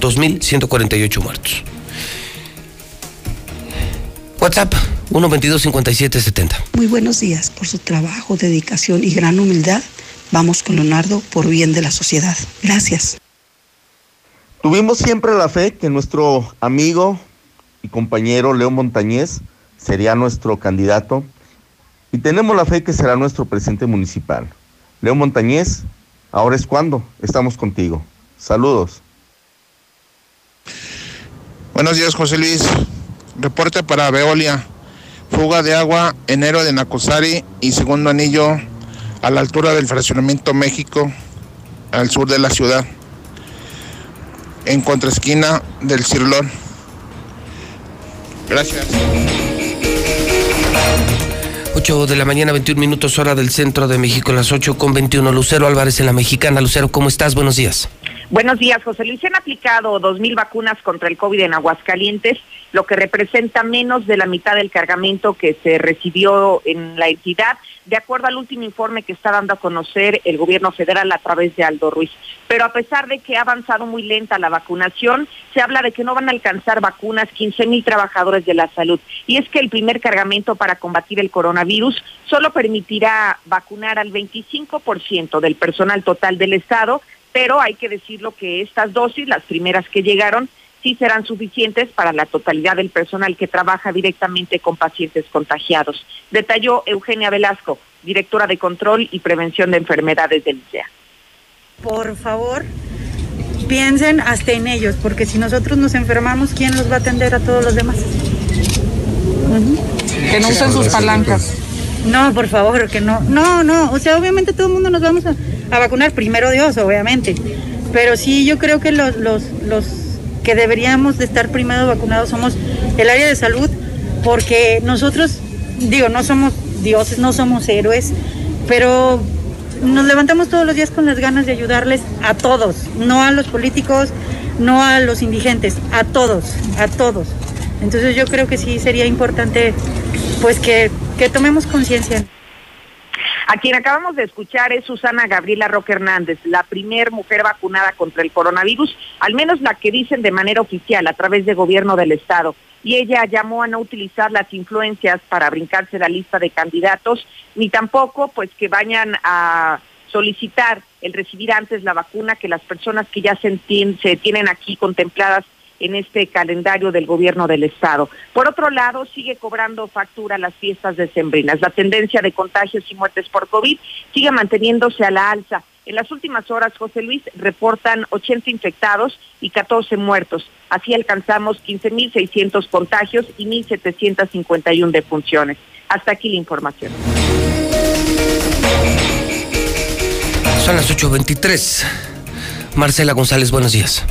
2.148 muertos. WhatsApp 122-5770. Muy buenos días por su trabajo, dedicación y gran humildad. Vamos con Leonardo por bien de la sociedad. Gracias. Tuvimos siempre la fe que nuestro amigo y compañero Leo Montañez sería nuestro candidato y tenemos la fe que será nuestro presidente municipal. Leo Montañez, ahora es cuando, estamos contigo. Saludos. Buenos días, José Luis. Reporte para Veolia. Fuga de agua, enero de Nacosari y segundo anillo a la altura del fraccionamiento México, al sur de la ciudad, en contraesquina del Cirlón. Gracias. 8 de la mañana, 21 minutos hora del centro de México, las 8 con 21. Lucero Álvarez en la mexicana. Lucero, ¿cómo estás? Buenos días. Buenos días, José Luis. Se han aplicado 2.000 vacunas contra el COVID en Aguascalientes, lo que representa menos de la mitad del cargamento que se recibió en la entidad, de acuerdo al último informe que está dando a conocer el gobierno federal a través de Aldo Ruiz. Pero a pesar de que ha avanzado muy lenta la vacunación, se habla de que no van a alcanzar vacunas 15.000 trabajadores de la salud. Y es que el primer cargamento para combatir el coronavirus solo permitirá vacunar al 25% del personal total del Estado pero hay que decirlo que estas dosis, las primeras que llegaron, sí serán suficientes para la totalidad del personal que trabaja directamente con pacientes contagiados. Detalló Eugenia Velasco, directora de Control y Prevención de Enfermedades del ICEA. Por favor, piensen hasta en ellos, porque si nosotros nos enfermamos, ¿quién los va a atender a todos los demás? Que no usen sus palancas. No, por favor, que no. No, no, o sea, obviamente todo el mundo nos vamos a, vacunar, primero Dios, obviamente. Pero sí, yo creo que los, los, los que deberíamos de estar primero vacunados somos el área de salud, porque nosotros, digo, no somos dioses, no somos héroes, pero nos levantamos todos los días con las ganas de ayudarles a todos, no a los políticos, no a los indigentes, a todos, a todos. Entonces yo creo que sí sería importante pues que, que tomemos conciencia. A quien acabamos de escuchar es Susana Gabriela Roque Hernández, la primer mujer vacunada contra el coronavirus, al menos la que dicen de manera oficial a través del gobierno del estado. Y ella llamó a no utilizar las influencias para brincarse la lista de candidatos, ni tampoco pues que vayan a solicitar el recibir antes la vacuna que las personas que ya se, se tienen aquí contempladas en este calendario del gobierno del estado. Por otro lado, sigue cobrando factura las fiestas decembrinas. La tendencia de contagios y muertes por COVID sigue manteniéndose a la alza. En las últimas horas, José Luis, reportan 80 infectados y 14 muertos. Así alcanzamos 15.600 contagios y 1.751 defunciones. Hasta aquí la información. Son las 8.23. Marcela González, buenos días.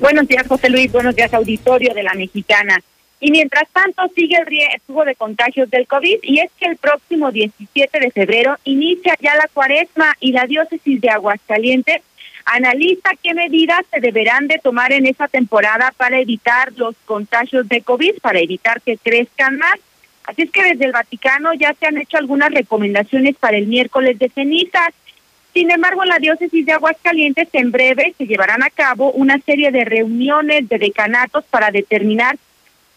Buenos días, José Luis. Buenos días, auditorio de la Mexicana. Y mientras tanto sigue el riesgo de contagios del COVID y es que el próximo 17 de febrero inicia ya la cuaresma y la diócesis de Aguascalientes analiza qué medidas se deberán de tomar en esa temporada para evitar los contagios de COVID, para evitar que crezcan más. Así es que desde el Vaticano ya se han hecho algunas recomendaciones para el miércoles de cenizas. Sin embargo, en la diócesis de Aguascalientes en breve se llevarán a cabo una serie de reuniones de decanatos para determinar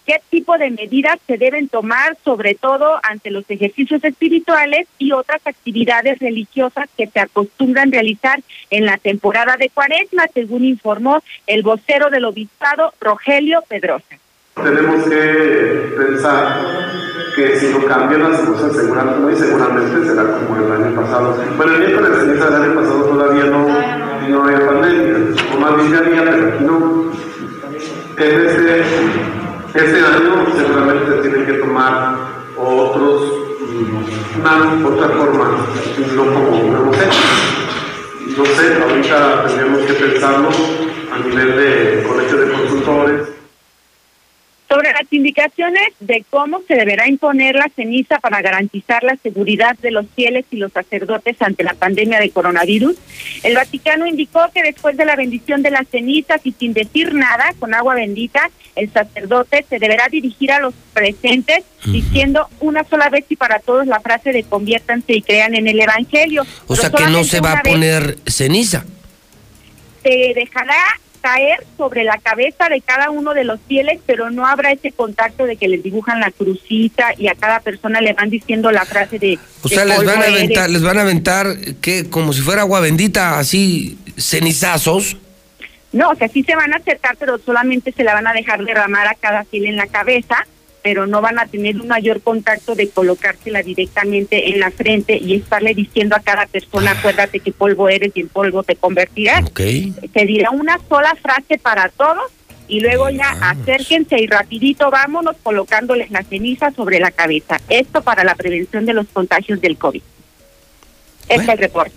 qué tipo de medidas se deben tomar, sobre todo ante los ejercicios espirituales y otras actividades religiosas que se acostumbran realizar en la temporada de cuaresma, según informó el vocero del obispado, Rogelio Pedrosa. Tenemos que pensar que si no cambian las cosas, seguramente, muy seguramente será como el año pasado. Bueno, el miércoles ceniza del año pasado todavía no, no había pandemia, o más bien había, pero aquí no. En este, este año seguramente se tienen que tomar otros, una, otra forma, no como hemos hecho. No sé, ahorita tendríamos que pensarlo a nivel de colegio de consultores sobre las indicaciones de cómo se deberá imponer la ceniza para garantizar la seguridad de los fieles y los sacerdotes ante la pandemia de coronavirus, el Vaticano indicó que después de la bendición de las cenizas y sin decir nada, con agua bendita, el sacerdote se deberá dirigir a los presentes diciendo una sola vez y para todos la frase de conviértanse y crean en el Evangelio. O sea que no se va a poner ceniza. Se dejará caer sobre la cabeza de cada uno de los fieles, pero no habrá ese contacto de que les dibujan la crucita y a cada persona le van diciendo la frase de... O sea, les van, a aventar, les van a aventar, que como si fuera agua bendita, así cenizazos. No, o sea, sí se van a acercar, pero solamente se la van a dejar derramar a cada fiel en la cabeza pero no van a tener un mayor contacto de colocársela directamente en la frente y estarle diciendo a cada persona, acuérdate que polvo eres y en polvo te convertirás. Okay. Te dirá una sola frase para todos y luego ya acérquense y rapidito vámonos colocándoles la ceniza sobre la cabeza. Esto para la prevención de los contagios del COVID. Este es el reporte.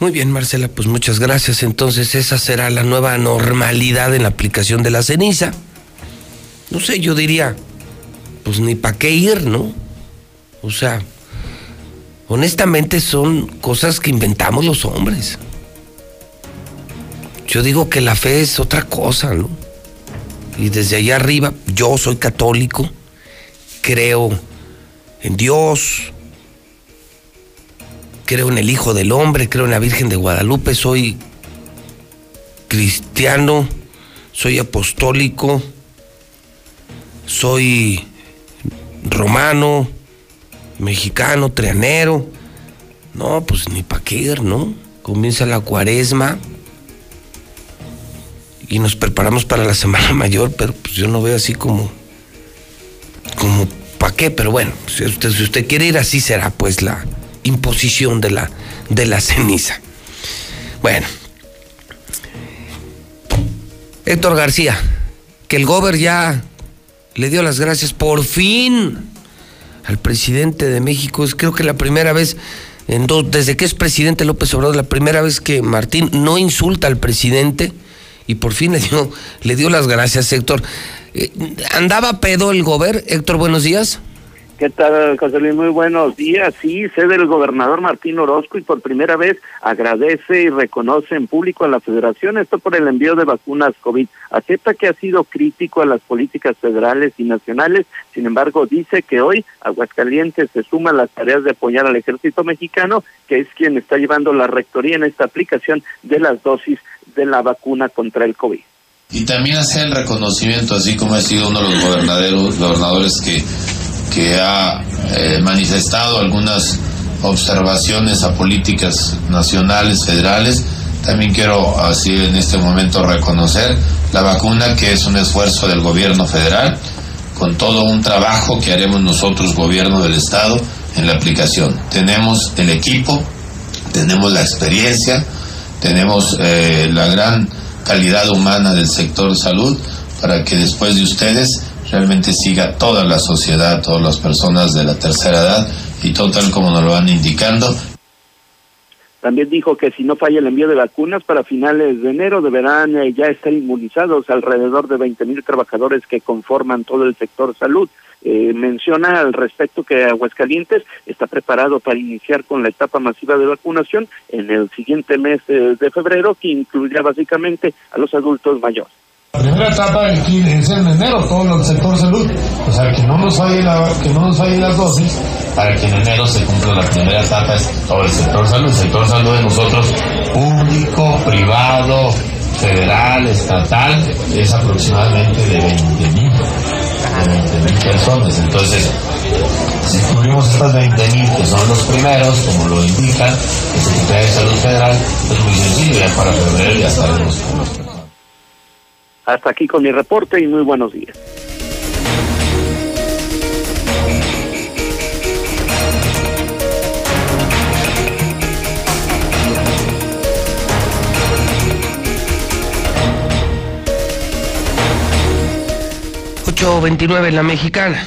Muy bien, Marcela, pues muchas gracias. Entonces esa será la nueva normalidad en la aplicación de la ceniza. No sé, yo diría, pues ni para qué ir, ¿no? O sea, honestamente son cosas que inventamos los hombres. Yo digo que la fe es otra cosa, ¿no? Y desde allá arriba, yo soy católico, creo en Dios, creo en el Hijo del Hombre, creo en la Virgen de Guadalupe, soy cristiano, soy apostólico, soy romano, mexicano, trianero. No, pues ni pa' qué ir, ¿no? Comienza la cuaresma y nos preparamos para la *laughs* Semana Mayor, pero pues yo no veo así como, como pa' qué, pero bueno, si usted, si usted quiere ir así será pues la imposición de la, de la ceniza. Bueno, Héctor García, que el gober ya le dio las gracias por fin al presidente de México. Es creo que la primera vez, desde que es presidente López Obrador, la primera vez que Martín no insulta al presidente y por fin le dio, le dio las gracias, Héctor. Eh, ¿Andaba pedo el gober? Héctor, buenos días. ¿Qué tal, José Luis? Muy buenos días. Sí, sé del gobernador Martín Orozco y por primera vez agradece y reconoce en público a la federación esto por el envío de vacunas COVID. Acepta que ha sido crítico a las políticas federales y nacionales, sin embargo dice que hoy Aguascalientes se suma a las tareas de apoyar al ejército mexicano, que es quien está llevando la rectoría en esta aplicación de las dosis de la vacuna contra el COVID. Y también hacer el reconocimiento, así como ha sido uno de los gobernadores, gobernadores que que ha eh, manifestado algunas observaciones a políticas nacionales, federales. También quiero así en este momento reconocer la vacuna que es un esfuerzo del gobierno federal con todo un trabajo que haremos nosotros, gobierno del Estado, en la aplicación. Tenemos el equipo, tenemos la experiencia, tenemos eh, la gran calidad humana del sector salud para que después de ustedes realmente siga toda la sociedad, todas las personas de la tercera edad y todo tal como nos lo van indicando. También dijo que si no falla el envío de vacunas para finales de enero deberán eh, ya estar inmunizados alrededor de 20 mil trabajadores que conforman todo el sector salud. Eh, menciona al respecto que Aguascalientes está preparado para iniciar con la etapa masiva de vacunación en el siguiente mes eh, de febrero, que incluirá básicamente a los adultos mayores. La primera etapa es en enero, todo el sector salud. O sea, que no nos fallen las dosis para que en enero se cumpla la primera etapa es todo el sector salud. El sector salud de nosotros, público, privado, federal, estatal, es aproximadamente de 20 mil, de 20 mil personas. Entonces, si cubrimos estas 20 mil que son los primeros, como lo indica el Secretario de Salud Federal, es muy sencillo, ya para febrero ya estaremos hasta aquí con mi reporte y muy buenos días. ...8.29 en la mexicana.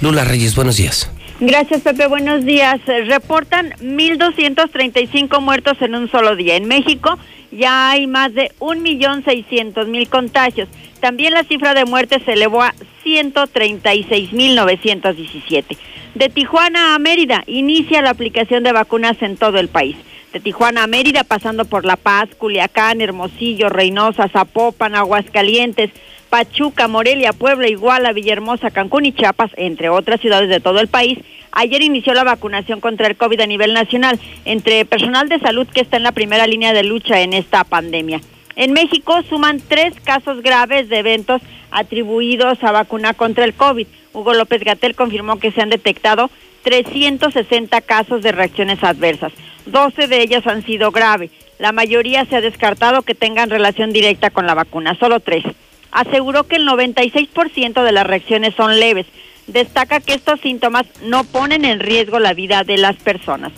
Lula Reyes, buenos días. Gracias, Pepe. Buenos días. Reportan 1.235 muertos en un solo día. En México ya hay más de 1.600.000 contagios. También la cifra de muertes se elevó a 136.917. De Tijuana a Mérida inicia la aplicación de vacunas en todo el país. De Tijuana a Mérida, pasando por La Paz, Culiacán, Hermosillo, Reynosa, Zapopan, Aguascalientes, Pachuca, Morelia, Puebla, Iguala, Villahermosa, Cancún y Chiapas, entre otras ciudades de todo el país, ayer inició la vacunación contra el COVID a nivel nacional entre personal de salud que está en la primera línea de lucha en esta pandemia. En México suman tres casos graves de eventos atribuidos a vacuna contra el COVID. Hugo López Gatel confirmó que se han detectado 360 casos de reacciones adversas. 12 de ellas han sido graves. La mayoría se ha descartado que tengan relación directa con la vacuna, solo tres aseguró que el 96% de las reacciones son leves. Destaca que estos síntomas no ponen en riesgo la vida de las personas.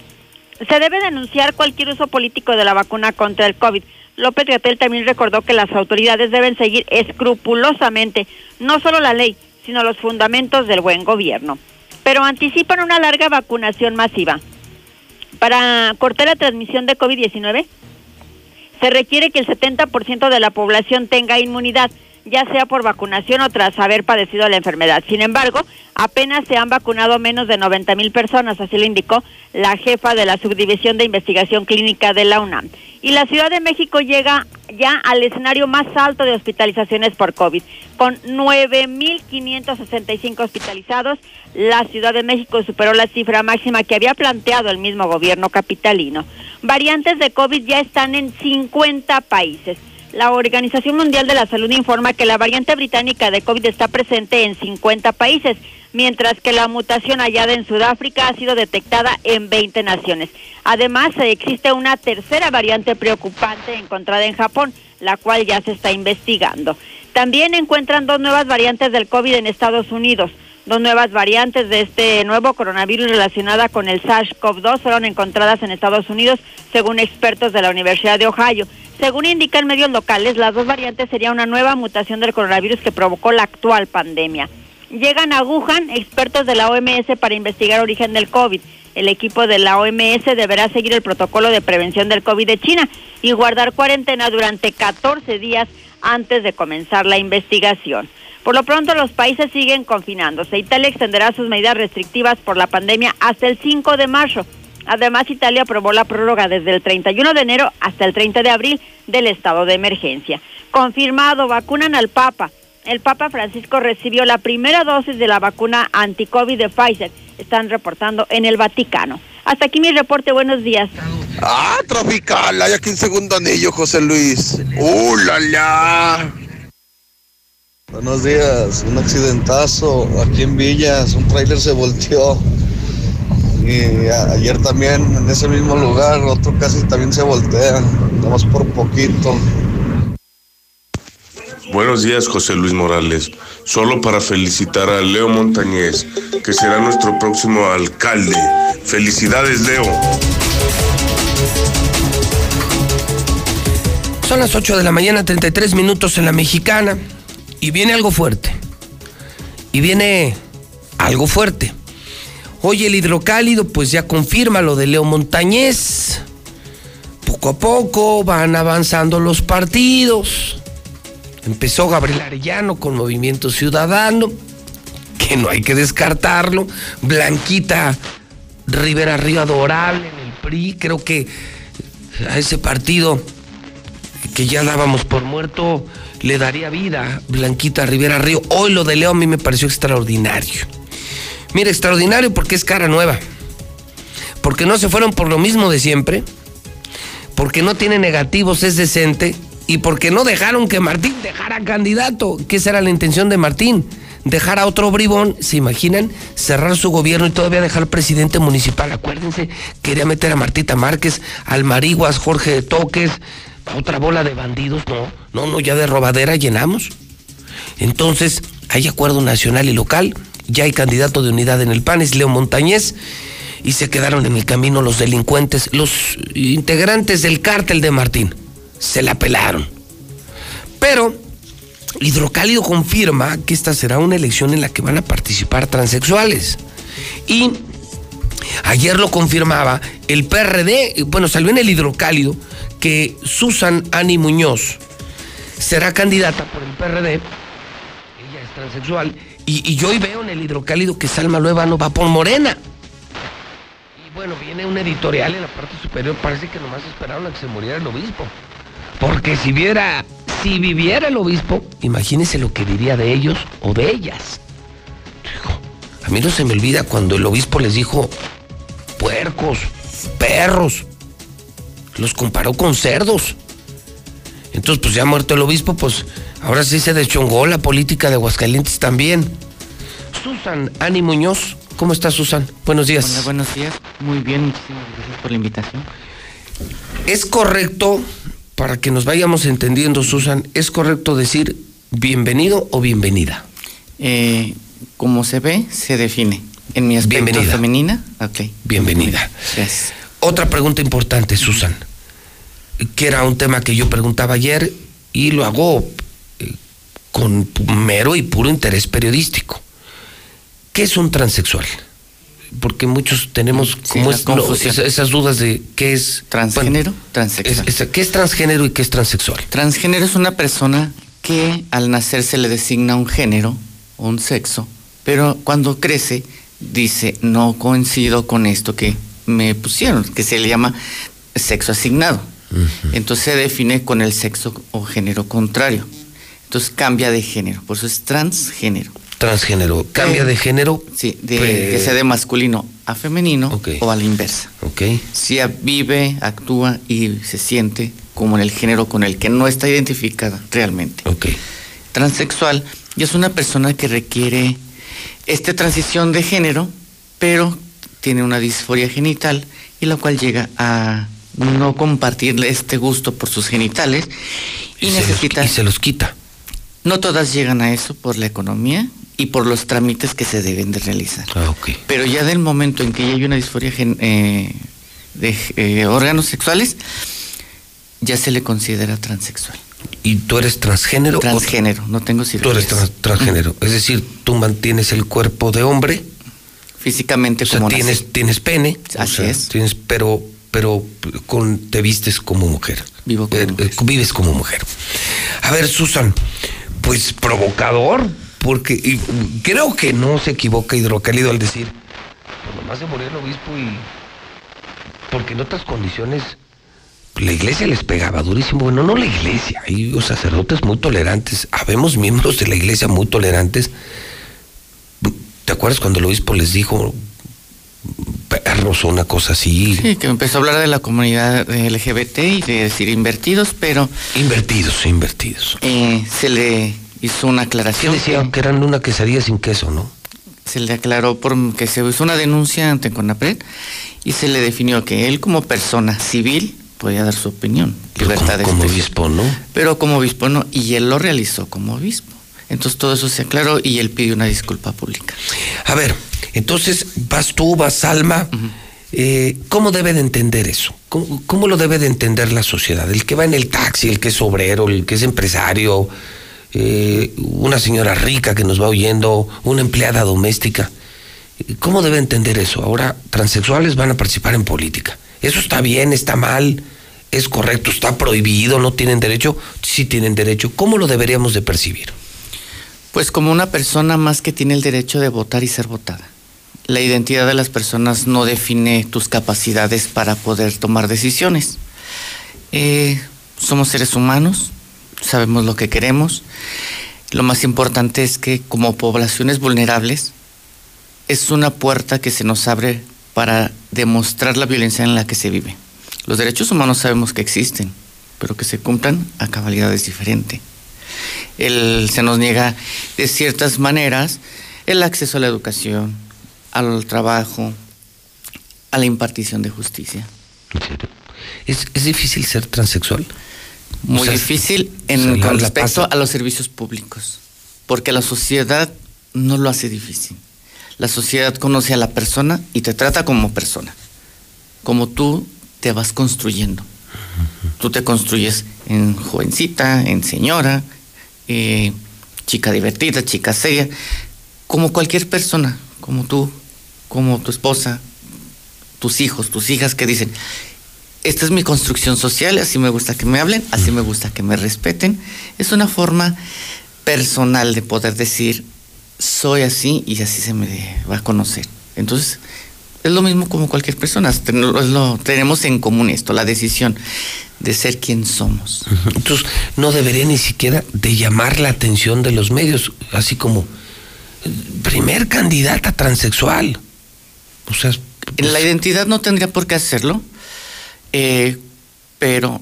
Se debe denunciar cualquier uso político de la vacuna contra el COVID. López Gatel también recordó que las autoridades deben seguir escrupulosamente no solo la ley, sino los fundamentos del buen gobierno. Pero anticipan una larga vacunación masiva. Para cortar la transmisión de COVID-19, se requiere que el 70% de la población tenga inmunidad ya sea por vacunación o tras haber padecido la enfermedad. Sin embargo, apenas se han vacunado menos de 90 mil personas, así lo indicó la jefa de la Subdivisión de Investigación Clínica de la UNAM. Y la Ciudad de México llega ya al escenario más alto de hospitalizaciones por COVID, con 9.565 hospitalizados. La Ciudad de México superó la cifra máxima que había planteado el mismo gobierno capitalino. Variantes de COVID ya están en 50 países. La Organización Mundial de la Salud informa que la variante británica de COVID está presente en 50 países, mientras que la mutación hallada en Sudáfrica ha sido detectada en 20 naciones. Además, existe una tercera variante preocupante encontrada en Japón, la cual ya se está investigando. También encuentran dos nuevas variantes del COVID en Estados Unidos. Dos nuevas variantes de este nuevo coronavirus relacionada con el SARS-CoV-2 fueron encontradas en Estados Unidos, según expertos de la Universidad de Ohio. Según indican medios locales, las dos variantes serían una nueva mutación del coronavirus que provocó la actual pandemia. Llegan a Wuhan expertos de la OMS para investigar origen del COVID. El equipo de la OMS deberá seguir el protocolo de prevención del COVID de China y guardar cuarentena durante 14 días antes de comenzar la investigación. Por lo pronto, los países siguen confinándose. Italia extenderá sus medidas restrictivas por la pandemia hasta el 5 de marzo. Además, Italia aprobó la prórroga desde el 31 de enero hasta el 30 de abril del estado de emergencia. Confirmado, vacunan al Papa. El Papa Francisco recibió la primera dosis de la vacuna anti-COVID de Pfizer. Están reportando en el Vaticano. Hasta aquí mi reporte. Buenos días. Ah, tropical. Hay aquí un segundo anillo, José Luis. ¡Uh, la, la! Buenos días. Un accidentazo aquí en Villas. Un tráiler se volteó. Y a- ayer también en ese mismo lugar otro casi también se voltea, nomás por poquito. Buenos días, José Luis Morales. Solo para felicitar a Leo Montañez, que será nuestro próximo alcalde. Felicidades, Leo. Son las 8 de la mañana, 33 minutos en la mexicana. Y viene algo fuerte. Y viene algo fuerte. Hoy el hidrocálido pues ya confirma lo de Leo Montañez. Poco a poco van avanzando los partidos. Empezó Gabriel Arellano con Movimiento Ciudadano, que no hay que descartarlo. Blanquita Rivera Río adorable en el PRI. Creo que a ese partido que ya dábamos por muerto le daría vida Blanquita Rivera Río. Hoy lo de Leo a mí me pareció extraordinario. Mira, extraordinario porque es cara nueva. Porque no se fueron por lo mismo de siempre. Porque no tiene negativos, es decente. Y porque no dejaron que Martín dejara candidato. Que esa era la intención de Martín. Dejar a otro bribón, ¿se imaginan? Cerrar su gobierno y todavía dejar presidente municipal. Acuérdense, quería meter a Martita Márquez, al Mariguas, Jorge Toques, a otra bola de bandidos. No, no, no, ya de robadera llenamos. Entonces, hay acuerdo nacional y local, ya hay candidato de unidad en el PAN, es Leo Montañez, y se quedaron en el camino los delincuentes, los integrantes del cártel de Martín. Se la pelaron. Pero Hidrocálido confirma que esta será una elección en la que van a participar transexuales. Y ayer lo confirmaba el PRD, bueno, salió en el Hidrocálido que Susan Ani Muñoz será candidata por el PRD. Ella es transexual. Y, yo hoy veo en el Hidrocálido que Salma Luevano va por Morena. Y bueno, viene un editorial en la parte superior. Parece que nomás esperaron a que se muriera el obispo. Porque si viera, si viviera el obispo, imagínense lo que diría de ellos o de ellas. A mí no se me olvida cuando el obispo les dijo puercos, perros. Los comparó con cerdos. Entonces, pues ya muerto el obispo, pues ahora sí se deschongó la política de Aguascalientes también. Susan Ani Muñoz, ¿cómo está Susan? Buenos días. Hola, buenos días. Muy bien, muchísimas gracias por la invitación. ¿Es correcto, para que nos vayamos entendiendo, Susan, es correcto decir bienvenido o bienvenida? Eh, como se ve, se define. En mi aspecto Bienvenida. femenina, ok. Bienvenida. Otra pregunta importante, Susan, que era un tema que yo preguntaba ayer y lo hago eh, con mero y puro interés periodístico. ¿Qué es un transexual? Porque muchos tenemos como es- no, esas dudas de qué es Transgénero, bueno, transexual. es- es- ¿Qué es transgénero y qué es transexual? Transgénero es una persona que al nacer se le designa un género, un sexo, pero cuando crece dice, no coincido con esto que me pusieron, que se le llama sexo asignado. Entonces se define con el sexo o género contrario. Entonces cambia de género, por eso es transgénero. Transgénero. ¿Cambia de género? Sí, de, que sea de masculino a femenino o a la inversa. Ok. Si vive, actúa y se siente como en el género con el que no está identificada realmente. Ok. Transexual y es una persona que requiere esta transición de género, pero tiene una disforia genital y la cual llega a no compartirle este gusto por sus genitales y, Y se los- necesita... y se los quita. No todas llegan a eso por la economía y por los trámites que se deben de realizar. Ah. Pero ya del momento en que ya hay una disforia gen- eh, de eh, órganos sexuales, ya se le considera transexual. ¿Y tú eres transgénero? Transgénero, no tengo Tú cirugía. eres trans- transgénero. Es decir, tú mantienes el cuerpo de hombre. Físicamente O sea, como tienes, nací. tienes pene. o Así sea, es. Tienes, pero pero con, te vistes como mujer. Vivo como Eh, eh, Vives como mujer. A ver, Susan, pues provocador, porque y, creo que no se equivoca Hidrocálido al decir, nomás se murió el obispo y... Porque en otras condiciones la iglesia les pegaba durísimo. Bueno, no la iglesia, hay los sacerdotes muy tolerantes, habemos miembros de la iglesia muy tolerantes. ¿Te acuerdas cuando el obispo les dijo perros o una cosa así? Sí, que empezó a hablar de la comunidad LGBT y de decir invertidos, pero... Invertidos, invertidos. eh, se le hizo una ¿Qué aclaración. decían? Que eran una quesadilla sin queso, ¿no? se le aclaró por que se hizo una denuncia ante CONAPRED y se le definió que él como persona civil podía dar su opinión, libertad de Como obispo, ¿no? Pero como obispo no, y él lo realizó como obispo. Entonces todo eso se aclaró y él pidió una disculpa pública. A ver, entonces vas tú, vas Alma. eh, ¿Cómo debe de entender eso? ¿Cómo, cómo lo debe de entender la sociedad? El que va en el taxi, el que es obrero, el que es empresario, eh, una señora rica que nos va oyendo, una empleada doméstica. ¿Cómo debe entender eso? Ahora, transexuales van a participar en política. ¿Eso está bien, está mal? ¿Es correcto? ¿Está prohibido? ¿No tienen derecho? Sí tienen derecho. ¿Cómo lo deberíamos de percibir? Pues como una persona más que tiene el derecho de votar y ser votada. La identidad de las personas no define tus capacidades para poder tomar decisiones. Eh, somos seres humanos, sabemos lo que queremos. Lo más importante es que como poblaciones vulnerables es una puerta que se nos abre para demostrar la violencia en la que se vive. Los derechos humanos sabemos que existen, pero que se cumplan a cabalidad es diferente. El- se nos niega de ciertas maneras el acceso a la educación, al trabajo, a la impartición de justicia. ¿Es, es difícil ser transexual? Muy O sea, difícil en con respecto a los servicios públicos, porque la sociedad no lo hace difícil. La sociedad conoce a la persona y te trata como persona, como tú te vas construyendo. Tú te construyes en jovencita, en señora, eh, chica divertida, chica seria, como cualquier persona, como tú, como tu esposa, tus hijos, tus hijas que dicen, esta es mi construcción social, así me gusta que me hablen, así me gusta que me respeten. Es una forma personal de poder decir, soy así y así se me va a conocer. Entonces, es lo mismo como cualquier persona, lo- tenemos en común esto, la decisión de ser quien somos. Entonces, no debería ni siquiera de llamar la atención de los medios, así como eh, primer candidata transexual. O sea, La identidad no tendría por qué hacerlo, eh, pero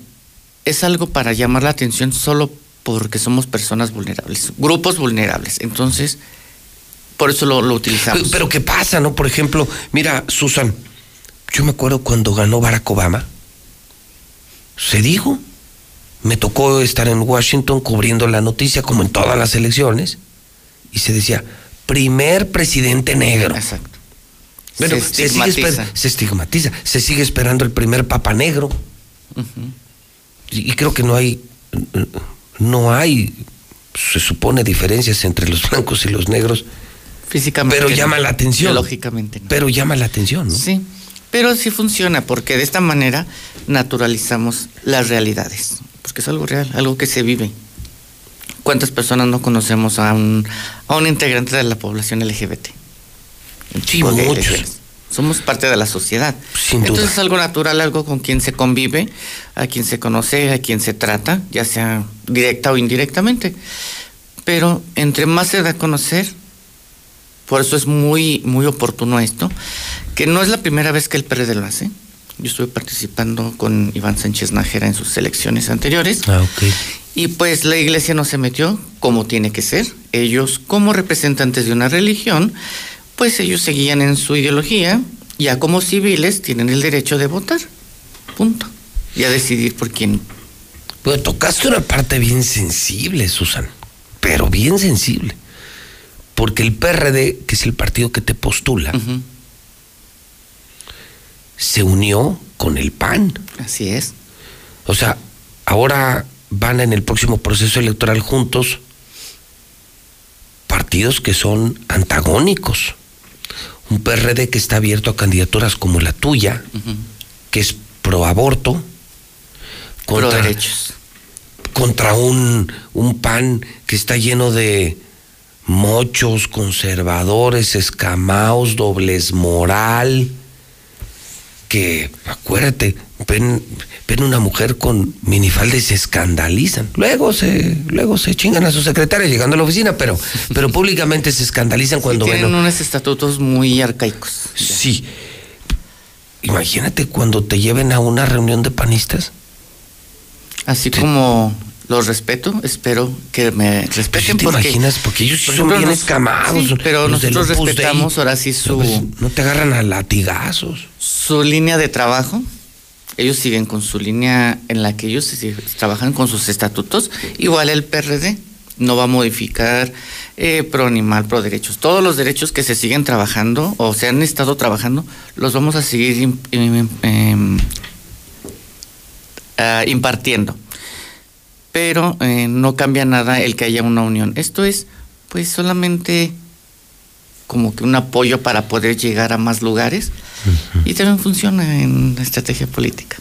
es algo para llamar la atención solo porque somos personas vulnerables, grupos vulnerables. Entonces, por eso lo, lo utilizamos. Pero, pero ¿qué pasa, no? Por ejemplo, mira, Susan, yo me acuerdo cuando ganó Barack Obama, se dijo, me tocó estar en Washington cubriendo la noticia como en todas las elecciones, y se decía, primer presidente negro. Exacto. Bueno, Se se, sigue se estigmatiza, se sigue esperando el primer papa negro. Y, y creo que no hay, no hay, se supone, diferencias entre los blancos y los negros. Físicamente. Pero no. llama la atención. Biológicamente no. Pero llama la atención, ¿no? Sí, pero sí funciona porque de esta manera naturalizamos las realidades, porque es algo real, algo que se vive. ¿Cuántas personas no conocemos a un, a un integrante de la población LGBT? Sí, muchos. somos parte de la sociedad. Sin duda. Entonces es algo natural, algo con quien se convive, a quien se conoce, a quien se trata, ya sea directa o indirectamente. Pero entre más se da a conocer, por eso es muy, muy oportuno esto, que no es la primera vez que el PRD lo hace. Yo estuve participando con Iván Sánchez Nájera en sus elecciones anteriores. Ah, ok. Y pues la iglesia no se metió como tiene que ser. Ellos, como representantes de una religión, pues ellos seguían en su ideología. Ya como civiles tienen el derecho de votar. Punto. Y a decidir por quién. Pero tocaste una parte bien sensible, Susan. Pero bien sensible. Porque el PRD, que es el partido que te postula, se unió con el PAN. Así es. O sea, ahora van en el próximo proceso electoral juntos partidos que son antagónicos. Un PRD que está abierto a candidaturas como la tuya, que es pro aborto, Pro derechos. contra un, un PAN que está lleno de mochos, conservadores, escamaos, dobles moral, que, acuérdate, ven, ven una mujer con minifalda y se escandalizan. Luego se, luego se chingan a su secretaria llegando a la oficina, pero, pero públicamente se escandalizan cuando Tienen ven. unos estatutos muy arcaicos. Sí. Imagínate cuando te lleven a una reunión de panistas. Así como los respeto, espero que me respeten. ¿Te porque, imaginas? Porque ellos por son bien nos- escamados. sí, pero nosotros respetamos ahora sí su, No, pues, no te agarran a latigazos. su línea de trabajo. Ellos siguen con su línea en la que ellos trabajan con sus estatutos. Igual el PRD no va a modificar eh, pro animal, pro derechos. Todos los derechos que se siguen trabajando o se han estado trabajando, los vamos a seguir em, ah, impartiendo. Pero eh, no cambia nada el que haya una unión. Esto es, pues, solamente como que un apoyo para poder llegar a más lugares y también funciona en la estrategia política.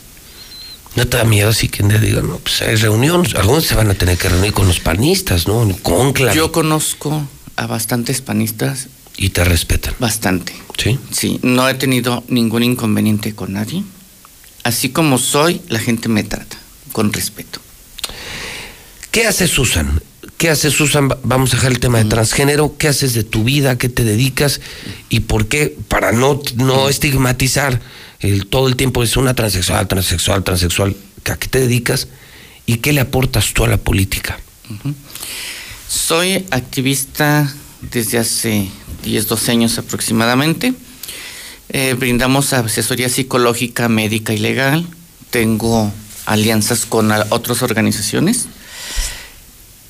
¿No te da miedo así que digan, no, pues hay reunión, algunos se van a tener que reunir con los panistas, ¿no? En conclave. Yo conozco a bastantes panistas. Y te respetan. Bastante. ¿Sí? Sí, no he tenido ningún inconveniente con nadie. Así como soy, la gente me trata con respeto. ¿Qué hace Susan? ¿Qué hace Susan? Va- Vamos a dejar el tema de transgénero. ¿Qué haces de tu vida? ¿A ¿Qué te dedicas? ¿Y por qué? Para no, no estigmatizar el, todo el tiempo es una transexual, transexual, transexual. ¿A qué te dedicas? ¿Y qué le aportas tú a la política? Soy activista desde hace 10, 12 años aproximadamente. Eh, brindamos asesoría psicológica, médica y legal. Tengo alianzas con otras organizaciones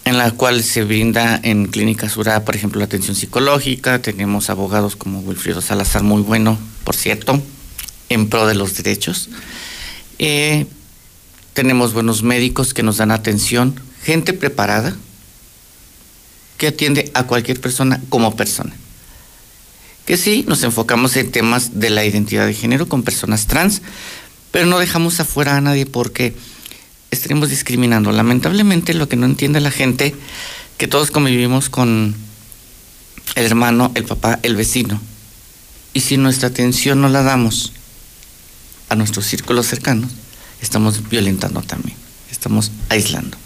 en la cual se brinda en Clínica Surá, por ejemplo, la atención psicológica. Tenemos abogados como Wilfrido Salazar, muy bueno, por cierto, en pro de los derechos. Eh, tenemos buenos médicos que nos dan atención, gente preparada que atiende a cualquier persona como persona. Que sí, nos enfocamos en temas de la identidad de género con personas trans, pero no dejamos afuera a nadie porque estaremos discriminando. Lamentablemente lo que no entiende la gente, que todos convivimos con el hermano, el papá, el vecino. Y si nuestra atención no la damos a nuestros círculos cercanos, estamos violentando también, estamos aislando.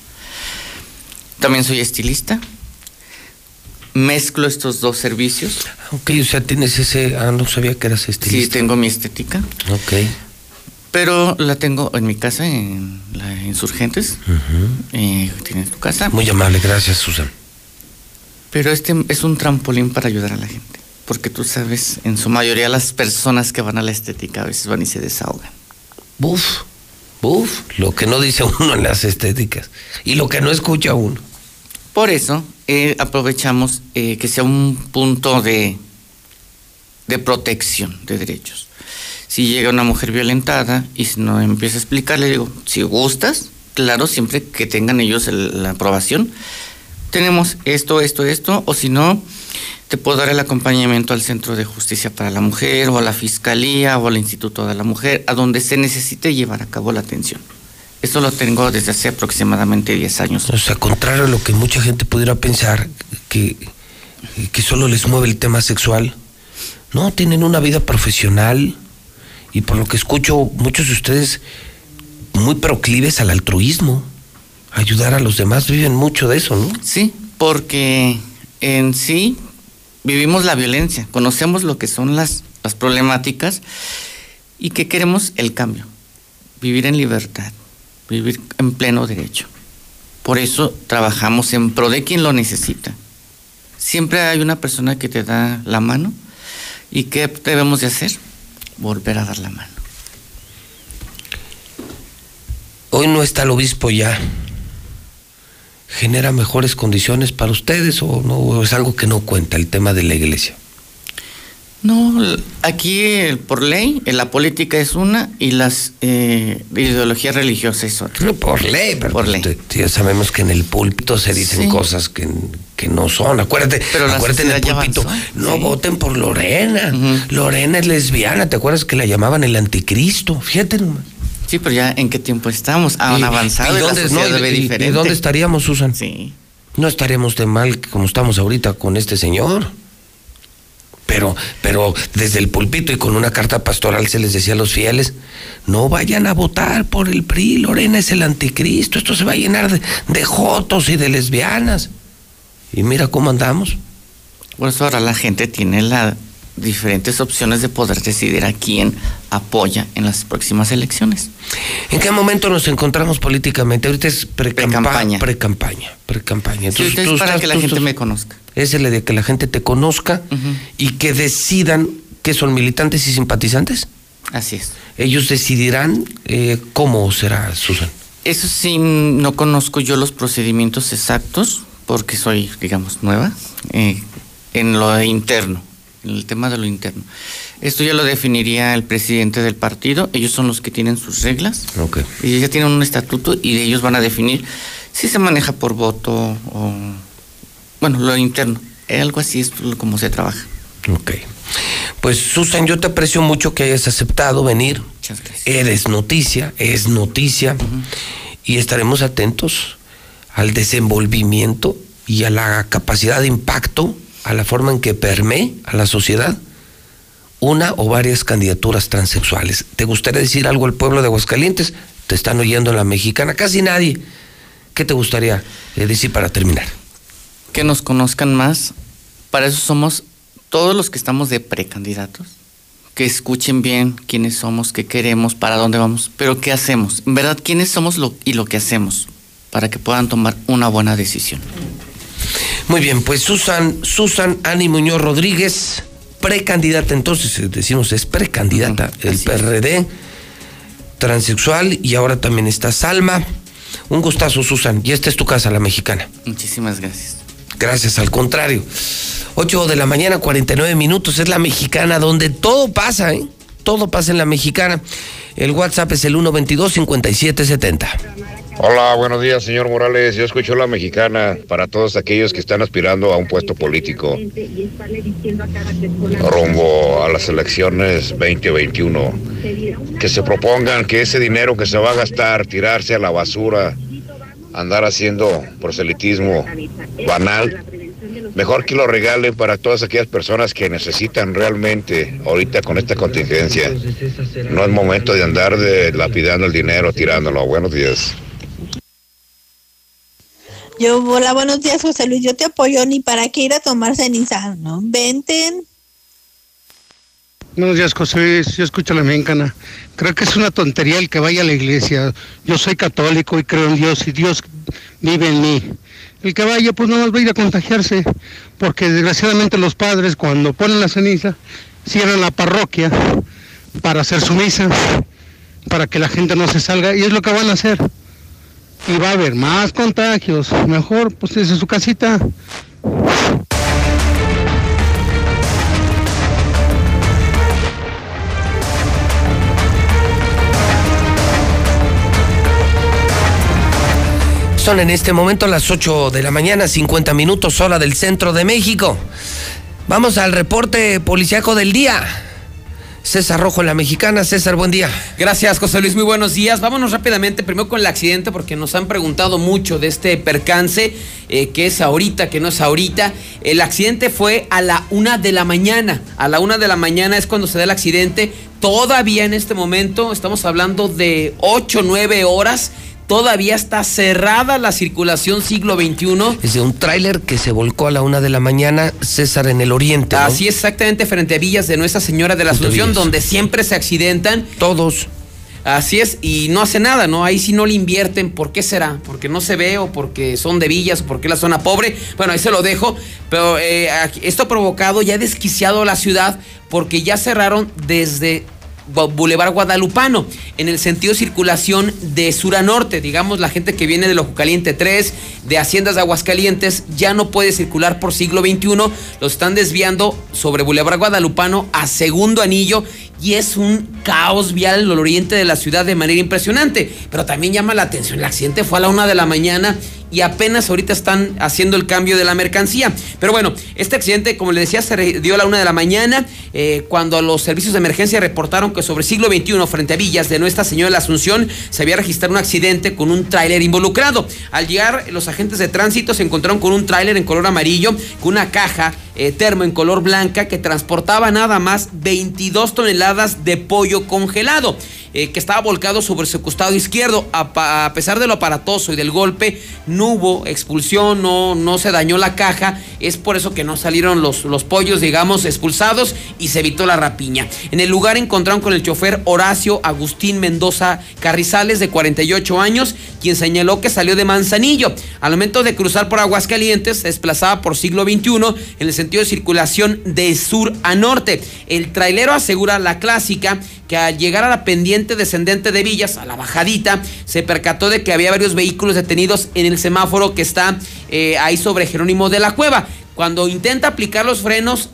También soy estilista. Mezclo estos dos servicios. Ok, o sea, tienes ese... Ah, no sabía que eras Sí, estilista. tengo mi estética, Ok. Pero la tengo en mi casa, en la Insurgentes. Eh, tienes tu casa. Muy amable, gracias, Susan. Pero este es un trampolín para ayudar a la gente. Porque tú sabes, en su mayoría las personas que van a la estética a veces van y se desahogan. Buf, buf, lo que no dice *laughs* uno en las estéticas y lo que no escucha uno. Por eso eh, aprovechamos eh, que sea un punto de, de protección de derechos. Si llega una mujer violentada y si no empieza a explicarle, digo, si gustas, claro, siempre que tengan ellos el- la aprobación, tenemos esto, esto, esto, o si no, te puedo dar el acompañamiento al Centro de Justicia para la Mujer, o a la Fiscalía, o al Instituto de la Mujer, a donde se necesite llevar a cabo la atención. Esto lo tengo desde hace aproximadamente 10 años. O sea, contrario a lo que mucha gente pudiera pensar, que, que solo les mueve el tema sexual, No, tienen una vida profesional y por lo que escucho, muchos de ustedes muy proclives al altruismo, ayudar a los demás, viven mucho de eso, ¿no? Sí, porque en sí vivimos la violencia, conocemos lo que son las, las problemáticas y que queremos el cambio, vivir en libertad, vivir en pleno derecho. Por eso trabajamos en pro de quien lo necesita. Siempre hay una persona que te da la mano y ¿qué debemos de hacer? Volver a dar la mano. Hoy no está el obispo ya. ¿Genera mejores condiciones para ustedes o no o es algo que no cuenta el tema de la iglesia? No, aquí eh, por ley eh, la política es una y las eh, ideologías religiosas es otra. Por ley, pero Por pues, ley. ya sabemos que en el púlpito se dicen Sí. cosas que, que no son. Acuérdate, Pero la acuérdate en el púlpito, avanzó. no Sí. voten por Lorena. Lorena es lesbiana, ¿te acuerdas que la llamaban el anticristo? Fíjate nomás. Sí, pero ya en qué tiempo estamos, han Y- avanzado y la dónde- sociedad no, y- ve y- diferente. dónde estaríamos, Susan? Sí. No estaríamos de mal como estamos ahorita con este señor. Pero, pero desde el púlpito y con una carta pastoral se les decía a los fieles, no vayan a votar por el PRI, Lorena es el anticristo, esto se va a llenar de, de jotos y de lesbianas. Y mira cómo andamos. Por eso ahora la gente tiene las diferentes opciones de poder decidir a quién apoya en las próximas elecciones. ¿En qué momento nos encontramos políticamente? Ahorita es pre-campaña. Pre-campaña. Pre-campaña. Sí, es para que la gente me conozca. Es el de que la gente te conozca y que decidan que son militantes y simpatizantes. Así es. Ellos decidirán eh, cómo será, Susan. Eso sí, no conozco yo los procedimientos exactos porque soy, digamos, nueva eh, en lo interno, el tema de lo interno. Esto ya lo definiría el presidente del partido. Ellos son los que tienen sus reglas. Ok. Y ya tienen un estatuto y ellos van a definir si se maneja por voto o, bueno, lo interno. Algo así es como se trabaja. Ok. Pues Susan, yo te aprecio mucho que hayas aceptado venir. Muchas gracias. Eres noticia, es noticia. Y estaremos atentos al desenvolvimiento y a la capacidad de impacto, a la forma en que permee a la sociedad una o varias candidaturas transexuales. ¿Te gustaría decir algo al pueblo de Aguascalientes? Te están oyendo en la mexicana, casi nadie. ¿Qué te gustaría decir para terminar? que nos conozcan más. Para eso somos todos los que estamos de precandidatos. Que escuchen bien quiénes somos, qué queremos, para dónde vamos, pero qué hacemos. En verdad, quiénes somos lo, y lo que hacemos para que puedan tomar una buena decisión. Muy bien, pues Susan, Susan Ani Muñoz Rodríguez, precandidata, entonces eh, decimos es precandidata, el PRD, transexual y ahora también está Salma. Un gustazo, Susan, y esta es tu casa, la mexicana. Muchísimas gracias. Gracias, al contrario. 8 de la mañana, 49 minutos, es la mexicana donde todo pasa, ¿eh? Todo pasa en la mexicana. El WhatsApp es el 122-5770. Hola, buenos días, señor Morales. Yo escucho la mexicana para todos aquellos que están aspirando a un puesto político rumbo a las elecciones 2021. Que se propongan que ese dinero que se va a gastar, tirarse a la basura, andar haciendo proselitismo banal, mejor que lo regalen para todas aquellas personas que necesitan realmente ahorita con esta contingencia. No es momento de andar de lapidando el dinero, tirándolo. Buenos días. Yo, hola, buenos días, José Luis. Yo te apoyo ni para qué ir a tomar ceniza, ¿no? Venten. Buenos días, José Luis. Yo escucho la mexicana. Creo que es una tontería el que vaya a la iglesia. Yo soy católico y creo en Dios y Dios vive en mí. El que vaya, pues no va a ir a contagiarse, porque desgraciadamente los padres cuando ponen la ceniza cierran la parroquia para hacer su misa, para que la gente no se salga y es lo que van a hacer. Y va a haber más contagios. Mejor, pues desde su casita. Son en este momento las 8 de la mañana, 50 minutos hora del centro de México. Vamos al reporte policiaco del día. César Rojo la Mexicana. César, buen día. Gracias, José Luis. Muy buenos días. Vámonos rápidamente primero con el accidente porque nos han preguntado mucho de este percance, eh, que es ahorita, que no es ahorita. El accidente fue a la una de la mañana. A la una de la mañana es cuando se da el accidente. Todavía en este momento estamos hablando de ocho, nueve horas todavía está cerrada la circulación siglo XXI. Es de un tráiler que se volcó a la una de la mañana, César, en el oriente. Así exactamente frente a Villas de Nuestra Señora de la Asunción, donde siempre se accidentan. Todos. Así es, y no hace nada, ¿no? Ahí sí no le invierten. ¿Por qué será? ¿Porque no se ve o porque son de villas o porque la zona pobre? Bueno, ahí se lo dejo. Pero eh, esto ha provocado, ya ha desquiciado la ciudad porque ya cerraron desde Boulevard Guadalupano, en el sentido de circulación de sur a norte. Digamos, la gente que viene de Ojo Caliente 3, de Haciendas de Aguascalientes, ya no puede circular por siglo XXI. Lo están desviando sobre Boulevard Guadalupano a segundo anillo y es un caos vial en el oriente de la ciudad de manera impresionante. Pero también llama la atención, el accidente fue a la una de la mañana y apenas ahorita están haciendo el cambio de la mercancía. Pero bueno, este accidente, como le decía, se dio a la una de la mañana, eh, cuando los servicios de emergencia reportaron que sobre siglo XXI, frente a Villas de Nuestra Señora de la Asunción, se había registrado un accidente con un tráiler involucrado. Al llegar, los agentes de tránsito se encontraron con un tráiler en color amarillo, con una caja eh, termo en color blanca que transportaba nada más 22 toneladas de pollo congelado. Eh, que estaba volcado sobre su costado izquierdo. A, pesar de lo aparatoso y del golpe, no hubo expulsión, no, no se dañó la caja. Es por eso que no salieron los, los pollos, digamos, expulsados y se evitó la rapiña. En el lugar encontraron con el chofer Horacio Agustín Mendoza Carrizales, de 48 años, quien señaló que salió de Manzanillo. Al momento de cruzar por Aguascalientes, se desplazaba por siglo XXI en el sentido de circulación de sur a norte. El trailero asegura la clásica que al llegar a la pendiente descendente de Villas, a la bajadita, se percató de que había varios vehículos detenidos en el semáforo que está eh, ahí sobre Jerónimo de la Cueva. Cuando intenta aplicar los frenos,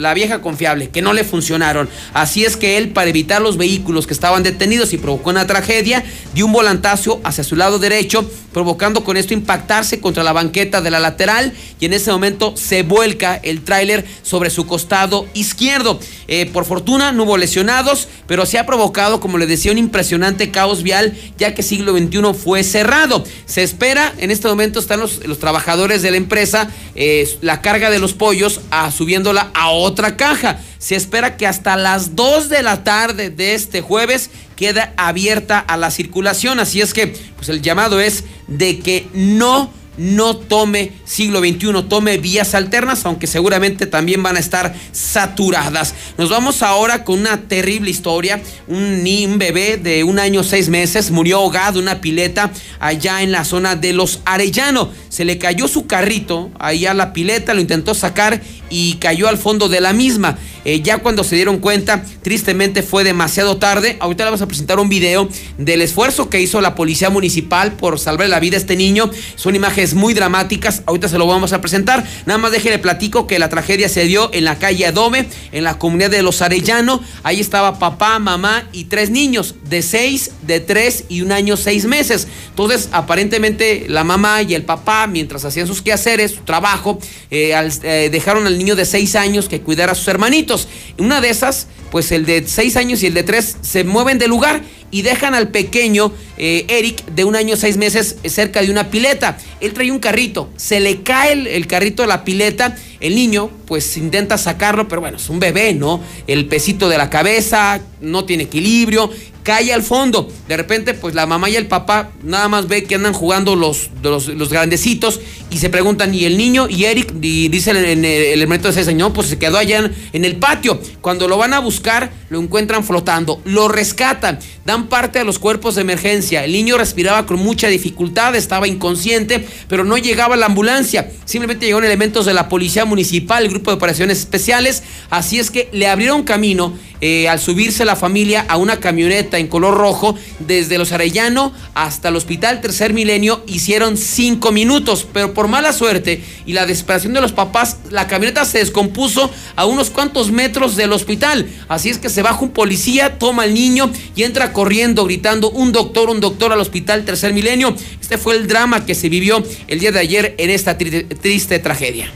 la vieja confiable, que no le funcionaron. Así es que él, para evitar los vehículos que estaban detenidos y provocó una tragedia, dio un volantazo hacia su lado derecho, provocando con esto impactarse contra la banqueta de la lateral y en ese momento se vuelca el tráiler sobre su costado izquierdo. Eh, por fortuna no hubo lesionados, pero se ha provocado, como le decía, un impresionante caos vial, ya que siglo XXI fue cerrado. Se espera, en este momento están los, los trabajadores de la empresa, eh, la carga de los pollos, a, subiéndola a otro otra caja. Se espera que hasta las 2 de la tarde de este jueves quede abierta a la circulación. Así es que pues el llamado es de que no no tome siglo XXI, tome vías alternas, aunque seguramente también van a estar saturadas. Nos vamos ahora con una terrible historia. Un, un bebé de un año seis meses murió ahogado en una pileta allá en la zona de los Arellano. Se le cayó su carrito ahí a la pileta, lo intentó sacar y cayó al fondo de la misma. Eh, ya cuando se dieron cuenta, tristemente fue demasiado tarde. Ahorita le vamos a presentar un video del esfuerzo que hizo la policía municipal por salvar la vida a este niño. Son imágenes muy dramáticas. Ahorita se lo vamos a presentar. Nada más déjele platico que la tragedia se dio en la calle Adome, en la comunidad de Los Arellano. Ahí estaba papá, mamá y tres niños de seis, de tres y un año seis meses. Entonces, aparentemente la mamá y el papá, mientras hacían sus quehaceres, su trabajo, eh, eh, dejaron al niño de seis años que cuidara a sus hermanitos. Una de esas, pues el de seis años y el de tres se mueven de lugar y dejan al pequeño eh, Eric de un año seis meses cerca de una pileta. Él trae un carrito, se le cae el, carrito de la pileta, el niño pues intenta sacarlo, pero bueno, es un bebé, ¿no? El pesito de la cabeza, no tiene equilibrio, cae al fondo. De repente, pues la mamá y el papá nada más ve que andan jugando los, los, grandecitos y se preguntan, ¿y el niño? Y Eric, y dice el, el, el de ese señor, pues se quedó allá en, el patio. Cuando lo van a buscar, lo encuentran flotando, lo rescatan, dan parte a los cuerpos de emergencia. El niño respiraba con mucha dificultad, estaba inconsciente, pero no llegaba la ambulancia. Simplemente llegaron elementos de la policía municipal, el grupo de operaciones especiales. Así es que le abrieron camino eh, al subirse la familia a una camioneta en color rojo desde Los Arellano hasta el Hospital Tercer Milenio hicieron cinco minutos, pero por mala suerte y la desesperación de los papás, la camioneta se descompuso a unos cuantos metros del hospital. Así es que se baja un policía, toma al niño y entra corriendo gritando un doctor, un doctor al Hospital Tercer Milenio. Este fue el drama que se vivió el día de ayer en esta triste tragedia.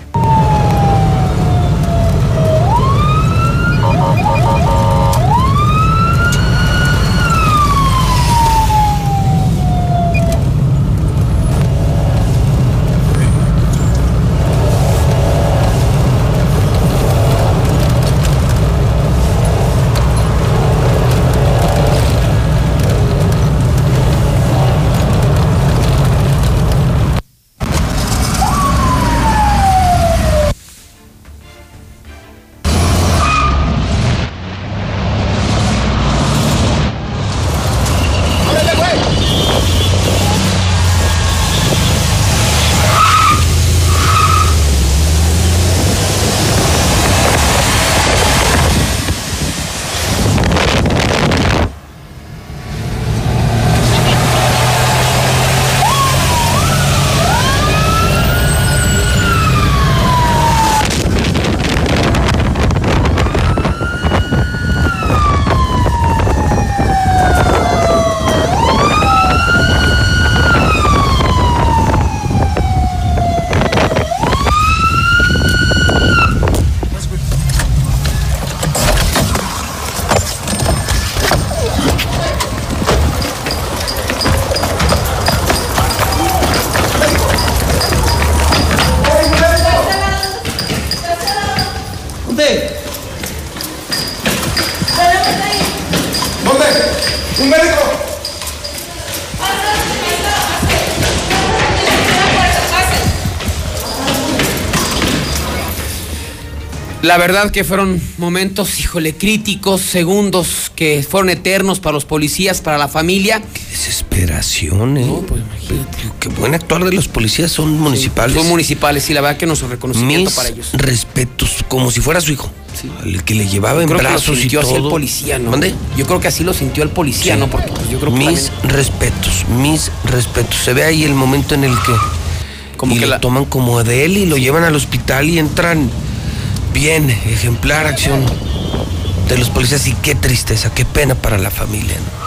La verdad que fueron momentos, híjole, críticos, segundos que fueron eternos para los policías, para la familia. Desesperación, ¿eh? pues, Qué buen actuar de los policías, son municipales. Son municipales y la verdad que nuestro reconocimiento Mis para ellos. respetos, como si fuera su hijo. El que le llevaba en creo que lo brazos y sintió así el todo. policía, ¿no? ¿Mande? Yo creo que así lo sintió el policía, Sí. ¿no? Porque pues, yo creo que mis también- respetos, mis respetos. Se ve ahí el momento en el que Como y que lo la- toman como de él y lo llevan al hospital y entran bien, ejemplar acción de los policías y qué tristeza, qué pena para la familia. ¿no?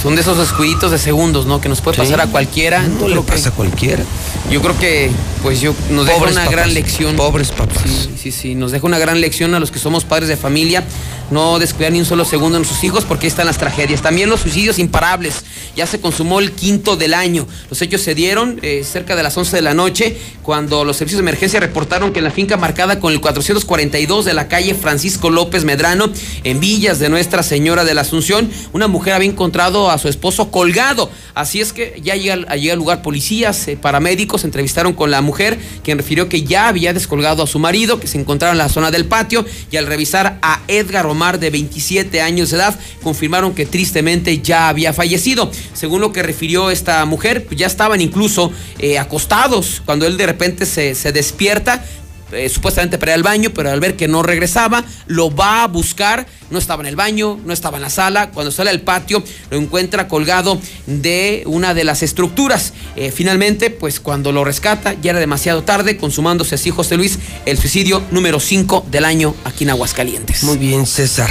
son de esos descuiditos de segundos, ¿no? Que nos puede Sí. pasar a cualquiera. No le que- pasa a cualquiera. Yo creo que, pues yo, nos deja una papás, gran lección. Pobres papás. Sí, sí, sí, nos deja una gran lección a los que somos padres de familia. No descuidar ni un solo segundo en sus hijos porque ahí están las tragedias. También los suicidios imparables. Ya se consumó el quinto del año. Los hechos se dieron eh, cerca de las 11 de la noche cuando los servicios de emergencia reportaron que en la finca marcada con el 442 de la calle Francisco López Medrano, en Villas de Nuestra Señora de la Asunción, una mujer había encontrado a su esposo colgado. Así es que ya llega, llega al lugar policías, eh, paramédicos, entrevistaron con la mujer, quien refirió que ya había descolgado a su marido, que se encontraba en la zona del patio, y al revisar a Edgar Omar, de 27 años de edad, confirmaron que tristemente ya había fallecido. Según lo que refirió esta mujer, pues ya estaban incluso eh, acostados cuando él de repente se, se despierta. Eh, supuestamente para ir al baño, pero al ver que no regresaba, lo va a buscar. No estaba en el baño, no estaba en la sala. Cuando sale al patio, lo encuentra colgado de una de las estructuras. Eh, finalmente, pues cuando lo rescata, ya era demasiado tarde, consumándose así José Luis el suicidio número 5 del año aquí en Aguascalientes. Muy bien, César.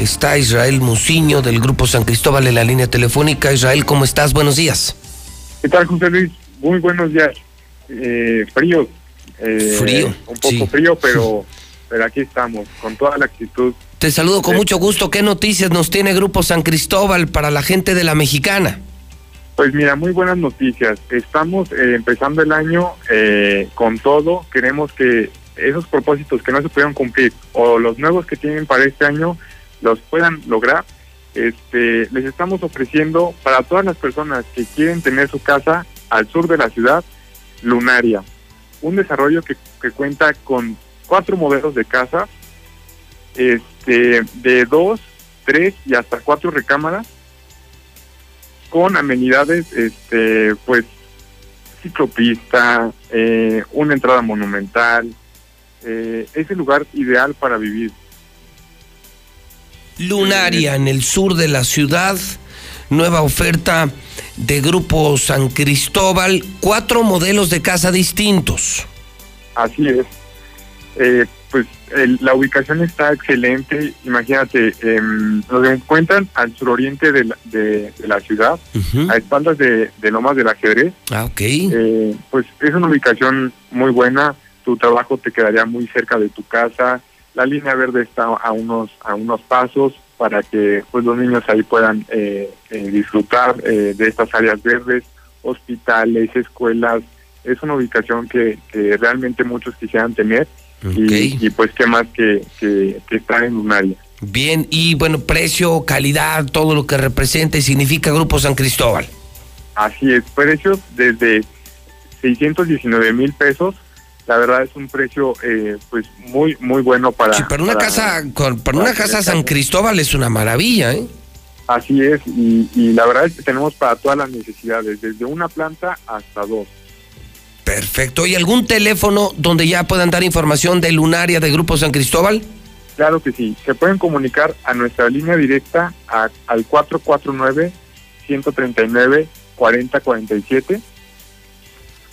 Está Israel Muciño del Grupo San Cristóbal en la línea telefónica. Israel, ¿cómo estás? Buenos días. ¿Qué tal, José Luis? Muy buenos días. Eh, frío. Eh, Frío, Un poco sí. frío, pero, *laughs* pero aquí estamos, con toda la actitud. Te saludo con Eh, mucho gusto. ¿Qué noticias nos tiene Grupo San Cristóbal para la gente de la mexicana? Pues mira, muy buenas noticias. Estamos eh, empezando el año eh, con todo. Queremos que esos propósitos que no se pudieron cumplir o los nuevos que tienen para este año los puedan lograr. Este, les estamos ofreciendo para todas las personas que quieren tener su casa al sur de la ciudad, Lunaria. Un desarrollo que, que cuenta con cuatro modelos de casa, este, de dos, tres y hasta cuatro recámaras con amenidades, este, pues, ciclopista, eh, una entrada monumental. Eh, es el lugar ideal para vivir. Lunaria, en el sur de la ciudad. Nueva oferta de Grupo San Cristóbal. Cuatro modelos de casa distintos. Así es. Eh, pues el- la ubicación está excelente. Imagínate, em, nos encuentran al suroriente de la, de, de la ciudad, a espaldas de, de Lomas del Ajedrez. Ah, ok. Eh, pues es una ubicación muy buena. Tu trabajo te quedaría muy cerca de tu casa. La línea verde está a unos a unos pasos para que pues los niños ahí puedan eh, eh, disfrutar eh, de estas áreas verdes, hospitales, escuelas. Es una ubicación que, que realmente muchos quisieran tener y, y, pues qué más que, que, que estar en un área. Bien, y bueno, precio, calidad, todo lo que representa y significa Grupo San Cristóbal. Así es, precios desde 619 mil pesos. La verdad es un precio eh, pues muy muy bueno para... Sí, para una para- casa, con- para una casa San Cristóbal es una maravilla, ¿eh? Así es, y, y la verdad es que tenemos para todas las necesidades, desde una planta hasta dos. Perfecto. ¿Y algún teléfono donde ya puedan dar información de Lunaria de Grupo San Cristóbal? Claro que sí, se pueden comunicar a nuestra línea directa a- al 449-139-4047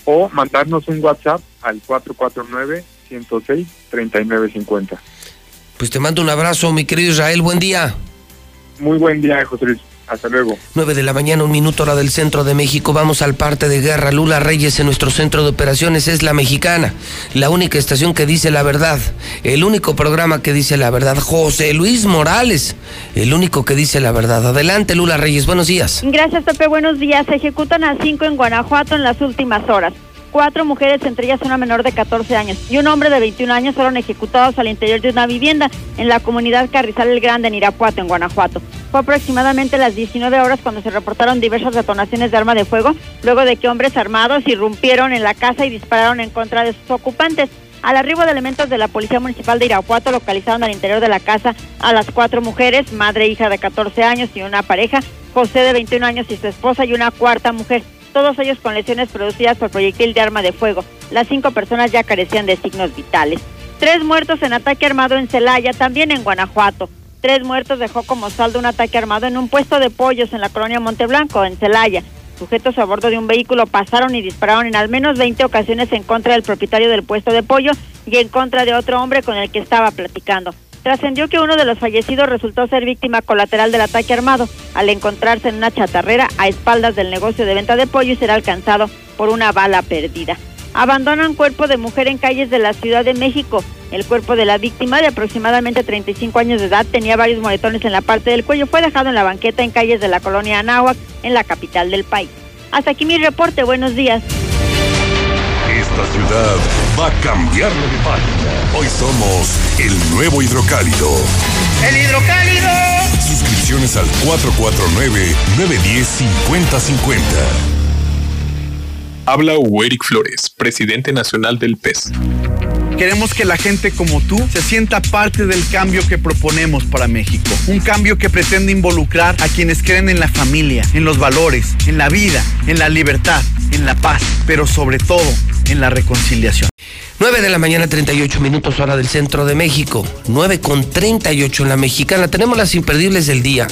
o mandarnos un WhatsApp al 449-106-3950. Pues te mando un abrazo, mi querido Israel. Buen día. Muy buen día, José Luis. Hasta luego. 9 de la mañana, un minuto hora del centro de México. Vamos al parte de guerra. Lula Reyes en nuestro centro de operaciones es la mexicana. La única estación que dice la verdad. El único programa que dice la verdad. José Luis Morales. El único que dice la verdad. Adelante, Lula Reyes. Buenos días. Gracias, Pepe. Buenos días. Se ejecutan a cinco en Guanajuato en las últimas horas. Cuatro mujeres, entre ellas una menor de 14 años y un hombre de 21 años, fueron ejecutados al interior de una vivienda en la comunidad Carrizal el Grande, en Irapuato, en Guanajuato. Fue aproximadamente las 19 horas cuando se reportaron diversas detonaciones de arma de fuego, luego de que hombres armados irrumpieron en la casa y dispararon en contra de sus ocupantes. Al arribo de elementos de la Policía Municipal de Irapuato localizaron al interior de la casa a las cuatro mujeres, madre e hija de 14 años y una pareja, José de 21 años y su esposa y una cuarta mujer, todos ellos con lesiones producidas por proyectil de arma de fuego. Las cinco personas ya carecían de signos vitales. Tres muertos en ataque armado en Celaya, también en Guanajuato. Tres muertos dejó como saldo un ataque armado en un puesto de pollos en la colonia Monteblanco, en Celaya. Sujetos a bordo de un vehículo pasaron y dispararon en al menos 20 ocasiones en contra del propietario del puesto de pollo y en contra de otro hombre con el que estaba platicando. Trascendió que uno de los fallecidos resultó ser víctima colateral del ataque armado al encontrarse en una chatarrera a espaldas del negocio de venta de pollo y ser alcanzado por una bala perdida. Abandonan cuerpo de mujer en calles de la Ciudad de México. El cuerpo de la víctima, de aproximadamente 35 años de edad, tenía varios moretones en la parte del cuello. Fue dejado en la banqueta en calles de la colonia Anáhuac, en la capital del país. Hasta aquí mi reporte. Buenos días. Esta ciudad va a cambiarle de página. Hoy somos el nuevo hidrocálido. ¡El hidrocálido! Suscripciones al 449-910-5050. Habla Eric Flores, presidente nacional del PES. Queremos que la gente como tú se sienta parte del cambio que proponemos para México. Un cambio que pretende involucrar a quienes creen en la familia, en los valores, en la vida, en la libertad, en la paz, pero sobre todo en la reconciliación. 9 de la mañana, 38 minutos hora del centro de México. 9 con 38 en la mexicana. Tenemos las imperdibles del día.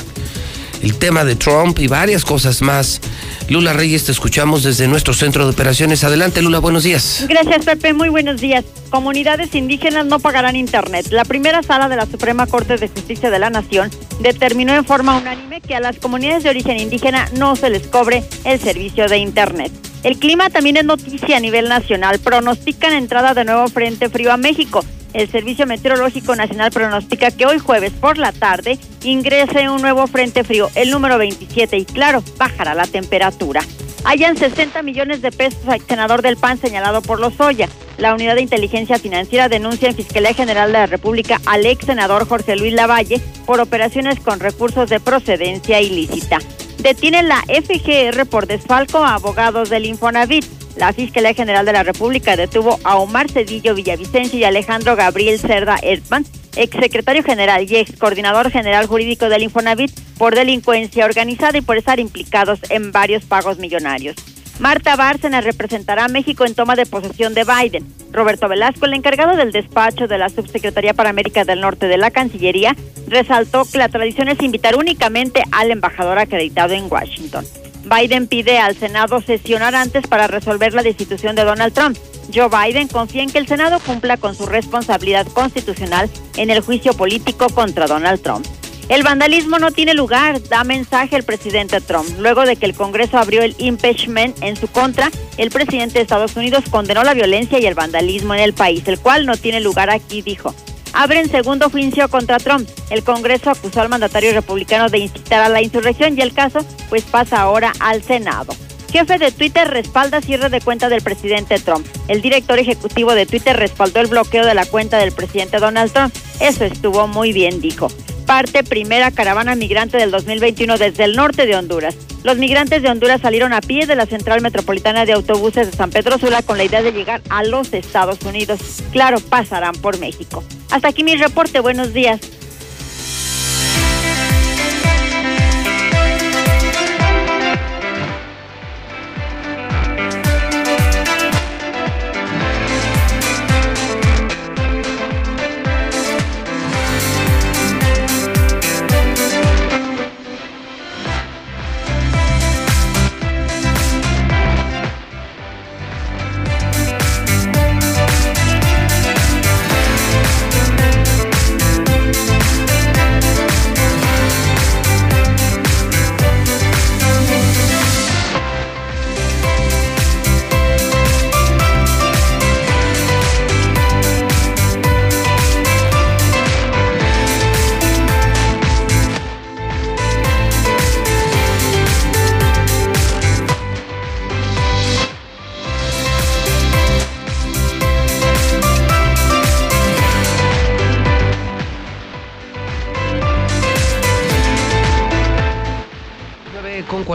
El tema de Trump y varias cosas más. Lula Reyes, te escuchamos desde nuestro centro de operaciones. Adelante, Lula, buenos días. Gracias, Pepe. Muy buenos días. Comunidades indígenas no pagarán Internet. La primera sala de la Suprema Corte de Justicia de la Nación determinó en forma unánime que a las comunidades de origen indígena no se les cobre el servicio de Internet. El clima también es noticia a nivel nacional. Pronostican entrada de nuevo frente frío a México. El Servicio Meteorológico Nacional pronostica que hoy jueves por la tarde ingrese un nuevo frente frío, el número 27, y claro, bajará la temperatura. Hayan 60 millones de pesos al senador del PAN señalado por los Lozoya. La Unidad de Inteligencia Financiera denuncia en Fiscalía General de la República al ex senador Jorge Luis Lavalle por operaciones con recursos de procedencia ilícita. Detiene la FGR por desfalco a abogados del Infonavit. La Fiscalía General de la República detuvo a Omar Cedillo Villavicencio y Alejandro Gabriel Cerda Erdman, exsecretario general y ex coordinador general jurídico del Infonavit, por delincuencia organizada y por estar implicados en varios pagos millonarios. Marta Bárcena representará a México en toma de posesión de Biden. Roberto Velasco, el encargado del despacho de la Subsecretaría para América del Norte de la Cancillería, resaltó que la tradición es invitar únicamente al embajador acreditado en Washington. Biden pide al Senado sesionar antes para resolver la destitución de Donald Trump. Joe Biden confía en que el Senado cumpla con su responsabilidad constitucional en el juicio político contra Donald Trump. El vandalismo no tiene lugar, da mensaje el presidente Trump. Luego de que el Congreso abrió el impeachment en su contra, el presidente de Estados Unidos condenó la violencia y el vandalismo en el país, el cual no tiene lugar aquí, dijo abren segundo juicio contra Trump. El Congreso acusó al mandatario republicano de incitar a la insurrección y el caso pues pasa ahora al Senado. Jefe de Twitter respalda cierre de cuenta del presidente Trump. El director ejecutivo de Twitter respaldó el bloqueo de la cuenta del presidente Donald Trump. Eso estuvo muy bien, dijo. Parte primera caravana migrante del 2021 desde el norte de Honduras. Los migrantes de Honduras salieron a pie de la Central Metropolitana de Autobuses de San Pedro Sula con la idea de llegar a los Estados Unidos. Claro, pasarán por México. Hasta aquí mi reporte. Buenos días.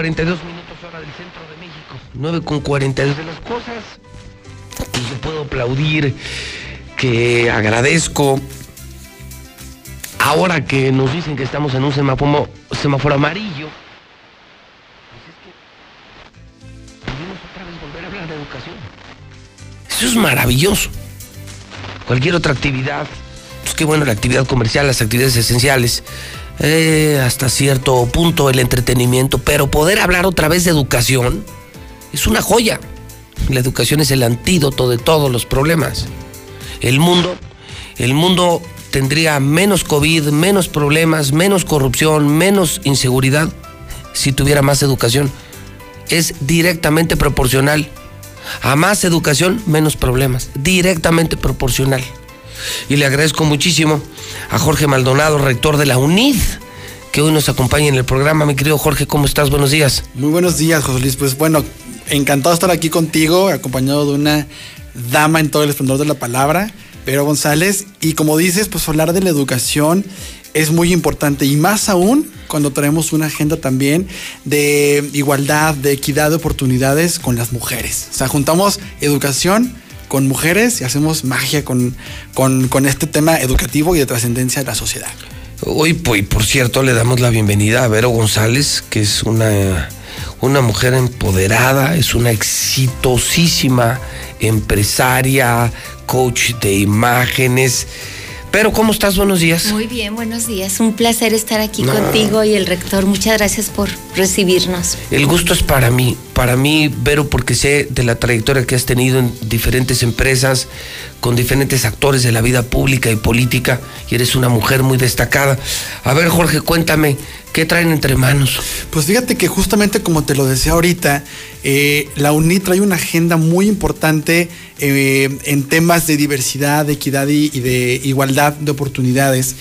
42 minutos hora del centro de México. 9 con 42 de las cosas que yo puedo aplaudir que agradezco ahora que nos dicen que estamos en un semáforo, semáforo amarillo. Pudimos otra vez volver a hablar de educación. Eso es maravilloso. Cualquier otra actividad, pues qué bueno la actividad comercial, las actividades esenciales, eh, hasta cierto punto el entretenimiento, pero poder hablar otra vez de educación es una joya. La educación es el antídoto de todos los problemas. El mundo, el mundo tendría menos COVID, menos problemas, menos corrupción, menos inseguridad si tuviera más educación. Es directamente proporcional. A más educación, menos problemas. Directamente proporcional. Y le agradezco muchísimo a Jorge Maldonado, rector de la UNID, que hoy nos acompaña en el programa. Mi querido Jorge, ¿cómo estás? Buenos días. Muy buenos días, José Luis. Pues bueno, encantado de estar aquí contigo, acompañado de una dama en todo el esplendor de la palabra, Pero González. Y como dices, pues hablar de la educación es muy importante y más aún cuando traemos una agenda también de igualdad, de equidad de oportunidades con las mujeres. O sea, juntamos educación con mujeres y hacemos magia con, con, este tema educativo y de trascendencia de la sociedad. Hoy, pues, por cierto, le damos la bienvenida a Vero González, que es una, una mujer empoderada, es una exitosísima empresaria, coach de imágenes. Pero, ¿cómo estás? Buenos días. Muy bien, buenos días. Un placer estar aquí No. contigo y el rector. Muchas gracias por recibirnos. El gusto es para mí, para mí, Vero, porque sé de la trayectoria que has tenido en diferentes empresas, con diferentes actores de la vida pública y política, y eres una mujer muy destacada. A ver, Jorge, cuéntame, ¿qué traen entre manos? Pues fíjate que justamente como te lo decía ahorita, eh, la UNI trae una agenda muy importante eh, en temas de diversidad, de equidad y, y de igualdad de oportunidades.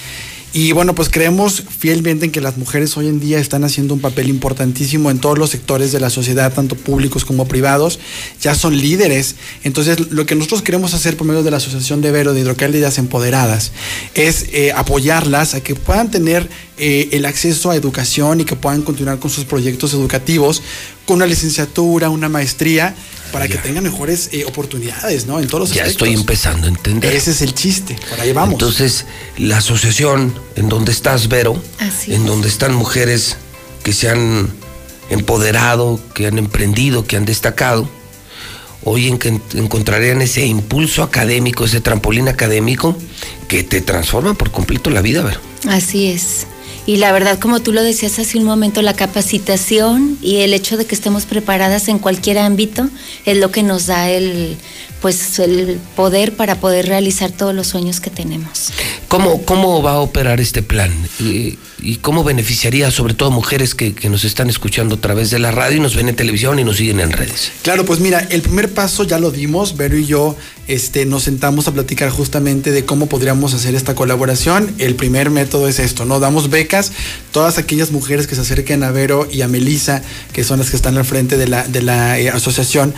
Y bueno, pues creemos fielmente en que las mujeres hoy en día están haciendo un papel importantísimo en todos los sectores de la sociedad, tanto públicos como privados. Ya son líderes. Entonces, lo que nosotros queremos hacer por medio de la Asociación de Vero de Hidrocálidas Empoderadas es eh, apoyarlas a que puedan tener eh, el acceso a educación y que puedan continuar con sus proyectos educativos con una licenciatura, una maestría, para que tengan mejores eh, oportunidades, ¿no? En todos los Ya aspectos. estoy empezando a entender. Ese es el chiste, por ahí vamos. Entonces, la asociación en donde estás, Vero, Así en es. donde están mujeres que se han empoderado, que han emprendido, que han destacado, hoy en que encontrarían ese impulso académico, ese trampolín académico que te transforma por completo la vida, Vero. Así es. Y la verdad, como tú lo decías hace un momento, la capacitación y el hecho de que estemos preparadas en cualquier ámbito es lo que nos da el, pues, el poder para poder realizar todos los sueños que tenemos. ¿Cómo, cómo va a operar este plan? ¿Y, y cómo beneficiaría sobre todo a mujeres que, que nos están escuchando a través de la radio y nos ven en televisión y nos siguen en redes? Claro, pues mira, el primer paso ya lo dimos, Vero y yo este, nos sentamos a platicar justamente de cómo podríamos hacer esta colaboración. El primer método es esto, ¿no? Damos becas, todas aquellas mujeres que se acerquen a Vero y a Melisa, que son las que están al frente de la, de la eh, asociación,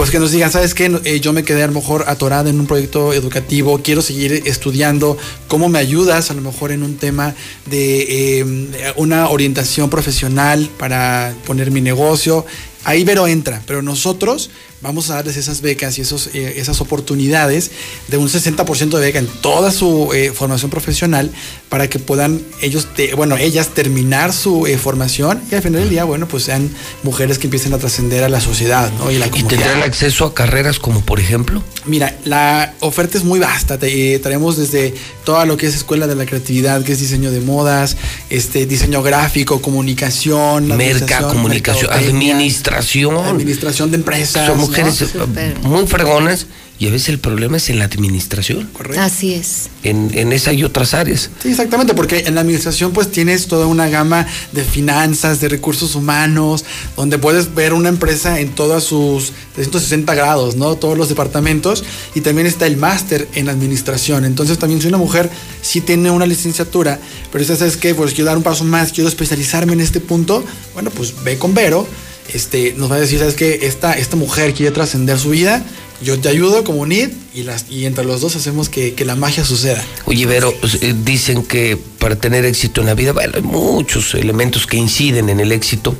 pues que nos digan, ¿sabes qué? Eh, yo me quedé a lo mejor atorada en un proyecto educativo, quiero seguir estudiando, ¿cómo me ayudas a lo mejor en un tema de eh, una orientación profesional para poner mi negocio? Ahí Vero entra, pero nosotros vamos a darles esas becas y esos, eh, esas oportunidades de un 60% de beca en toda su eh, formación profesional para que puedan ellos, te- bueno, ellas terminar su eh, formación y al final del día, bueno, pues sean mujeres que empiecen a trascender a la sociedad, ¿no? Y la ¿Y comunidad. tendrán acceso a carreras como por ejemplo? Mira, la oferta es muy vasta. Te, traemos desde toda lo que es escuela de la creatividad, que es diseño de modas, este diseño gráfico, comunicación, Merca, comunicación, administración. administración de empresas. ¿no? Mujeres muy fregonas y a veces el problema es en la administración, Así es. en, en esa y otras áreas. Sí, exactamente, porque en la administración pues tienes toda una gama de finanzas, de recursos humanos, donde puedes ver una empresa en todas sus 360 grados, ¿no? Todos los departamentos y también está el máster en administración. Entonces también si una mujer sí tiene una licenciatura, pero dice, ¿sabes qué? Pues quiero dar un paso más, quiero especializarme en este punto, bueno, pues ve con Vero. Este, nos va a decir, ¿sabes qué? Esta, esta mujer quiere trascender su vida, yo te ayudo como NID y, las, y entre los dos hacemos que, que la magia suceda. Oye, Vero, pues, eh, dicen que para tener éxito en la vida, bueno, hay muchos elementos que inciden en el éxito,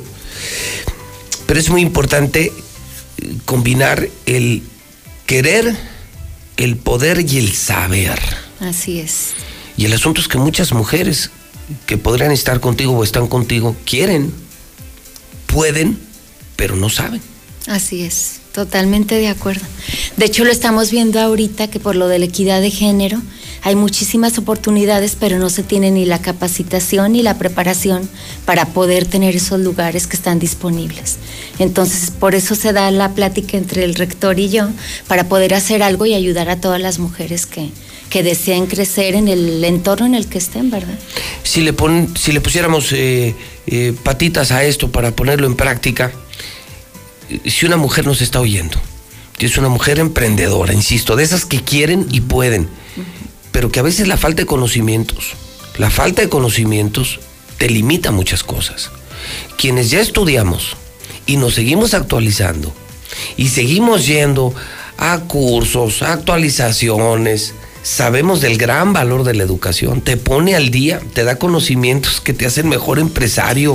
pero es muy importante eh, combinar el querer, el poder y el saber. Así es. Y el asunto es que muchas mujeres que podrían estar contigo o están contigo quieren, pueden, pero no saben. Así es, totalmente de acuerdo. De hecho, lo estamos viendo ahorita que por lo de la equidad de género hay muchísimas oportunidades, pero no se tiene ni la capacitación ni la preparación para poder tener esos lugares que están disponibles. Entonces, por eso se da la plática entre el rector y yo, para poder hacer algo y ayudar a todas las mujeres que, que deseen crecer en el entorno en el que estén, ¿verdad? Si le, pon, si le pusiéramos eh, eh, patitas a esto para ponerlo en práctica, si una mujer nos está oyendo, es una mujer emprendedora, insisto, de esas que quieren y pueden, pero que a veces la falta de conocimientos, la falta de conocimientos te limita muchas cosas. Quienes ya estudiamos y nos seguimos actualizando y seguimos yendo a cursos, a actualizaciones, sabemos del gran valor de la educación, te pone al día, te da conocimientos que te hacen mejor empresario,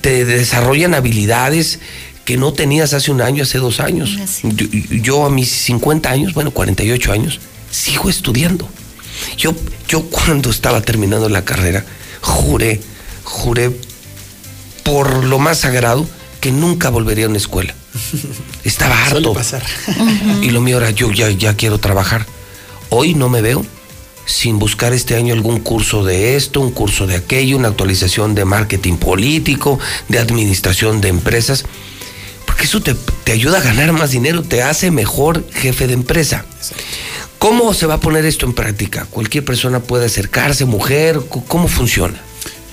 te desarrollan habilidades que no tenías hace un año, hace dos años. Yo, yo a mis 50 años, bueno, 48 años, sigo estudiando. Yo, yo cuando estaba terminando la carrera, juré, juré por lo más sagrado que nunca volvería a una escuela. *laughs* Estaba harto. pasar. Y lo mío era, yo ya, ya quiero trabajar. Hoy no me veo sin buscar este año algún curso de esto, un curso de aquello, una actualización de marketing político, de administración de empresas, porque eso te, te ayuda a ganar más dinero, te hace mejor jefe de empresa. ¿Cómo se va a poner esto en práctica? ¿Cualquier persona puede acercarse, mujer? ¿Cómo funciona?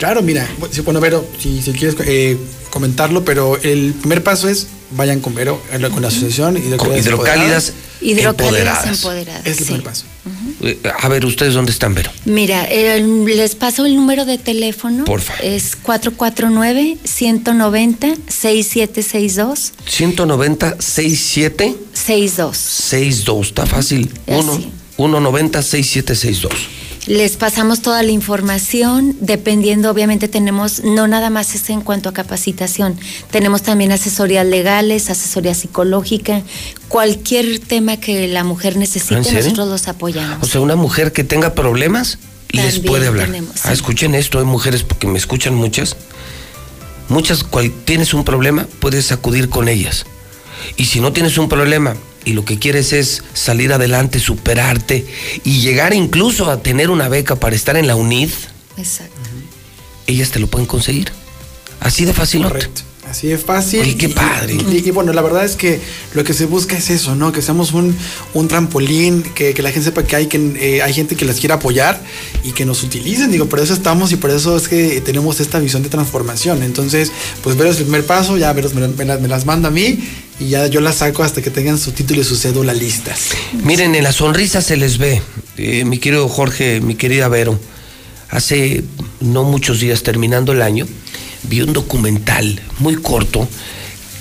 Claro, mira, bueno, Vero, si, si quieres eh, comentarlo, pero el primer paso es vayan con Vero, eh, con la asociación hidrocálidas, hidrocálidas empoderadas. empoderadas. es el sí. primer paso. A ver, ¿ustedes dónde están, Vero? Mira, em, les paso el número de teléfono. Por favor. Es 449-190-6762. 190-6762. 62. Está fácil. 190-6762. Les pasamos toda la información, dependiendo, obviamente tenemos, no nada más es en cuanto a capacitación, tenemos también asesorías legales, asesoría psicológica, cualquier tema que la mujer necesite, nosotros los apoyamos. O sea, una mujer que tenga problemas les También puede hablar. tenemos, Ah, escuchen esto, hay mujeres porque me escuchan muchas. Muchas, cual, tienes un problema, puedes acudir con ellas. Y si no tienes un problema y lo que quieres es salir adelante, superarte y llegar incluso a tener una beca para estar en la UNID, Exacto. ellas te lo pueden conseguir. Así de fácil. Correcto. Así de fácil. Oye, qué Y- padre. Y, y bueno, la verdad es que lo que se busca es eso, ¿no? Que seamos un, un trampolín, que, que la gente sepa que hay, que eh, hay gente que las quiere apoyar y que nos utilicen. Digo, por eso estamos y por eso es que tenemos esta visión de transformación. Entonces, pues Veros el primer paso, ya Veros me, me las- me las manda a mí y ya yo las saco hasta que tengan su título y su cédula listas. Miren, en la sonrisa se les ve, eh, mi querido Jorge, mi querida Vero. Hace no muchos días, terminando el año, vi un documental muy corto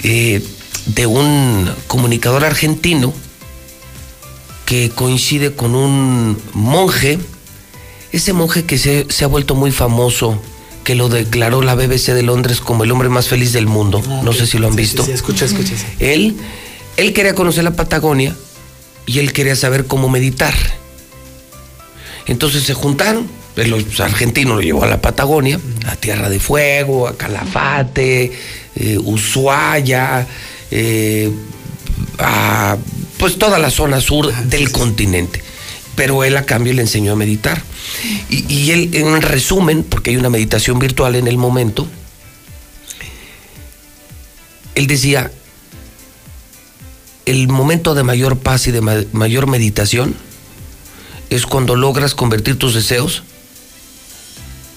eh, de un comunicador argentino que coincide con un monje, ese monje que se, se ha vuelto muy famoso, que lo declaró la BBC de Londres como el hombre más feliz del mundo. No sé si lo han Sí, visto. Sí, sí, escucha, escucha. sí. Él, él quería conocer la Patagonia y él quería saber cómo meditar. Entonces se juntaron, los argentinos lo llevó a la Patagonia, a Tierra de Fuego, a Calafate, eh, Ushuaia, eh, a pues toda la zona sur del continente. Pero él a cambio le enseñó a meditar. Y, y él, en resumen, porque hay una meditación virtual en el momento, él decía, el momento de mayor paz y de ma- mayor meditación es cuando logras convertir tus deseos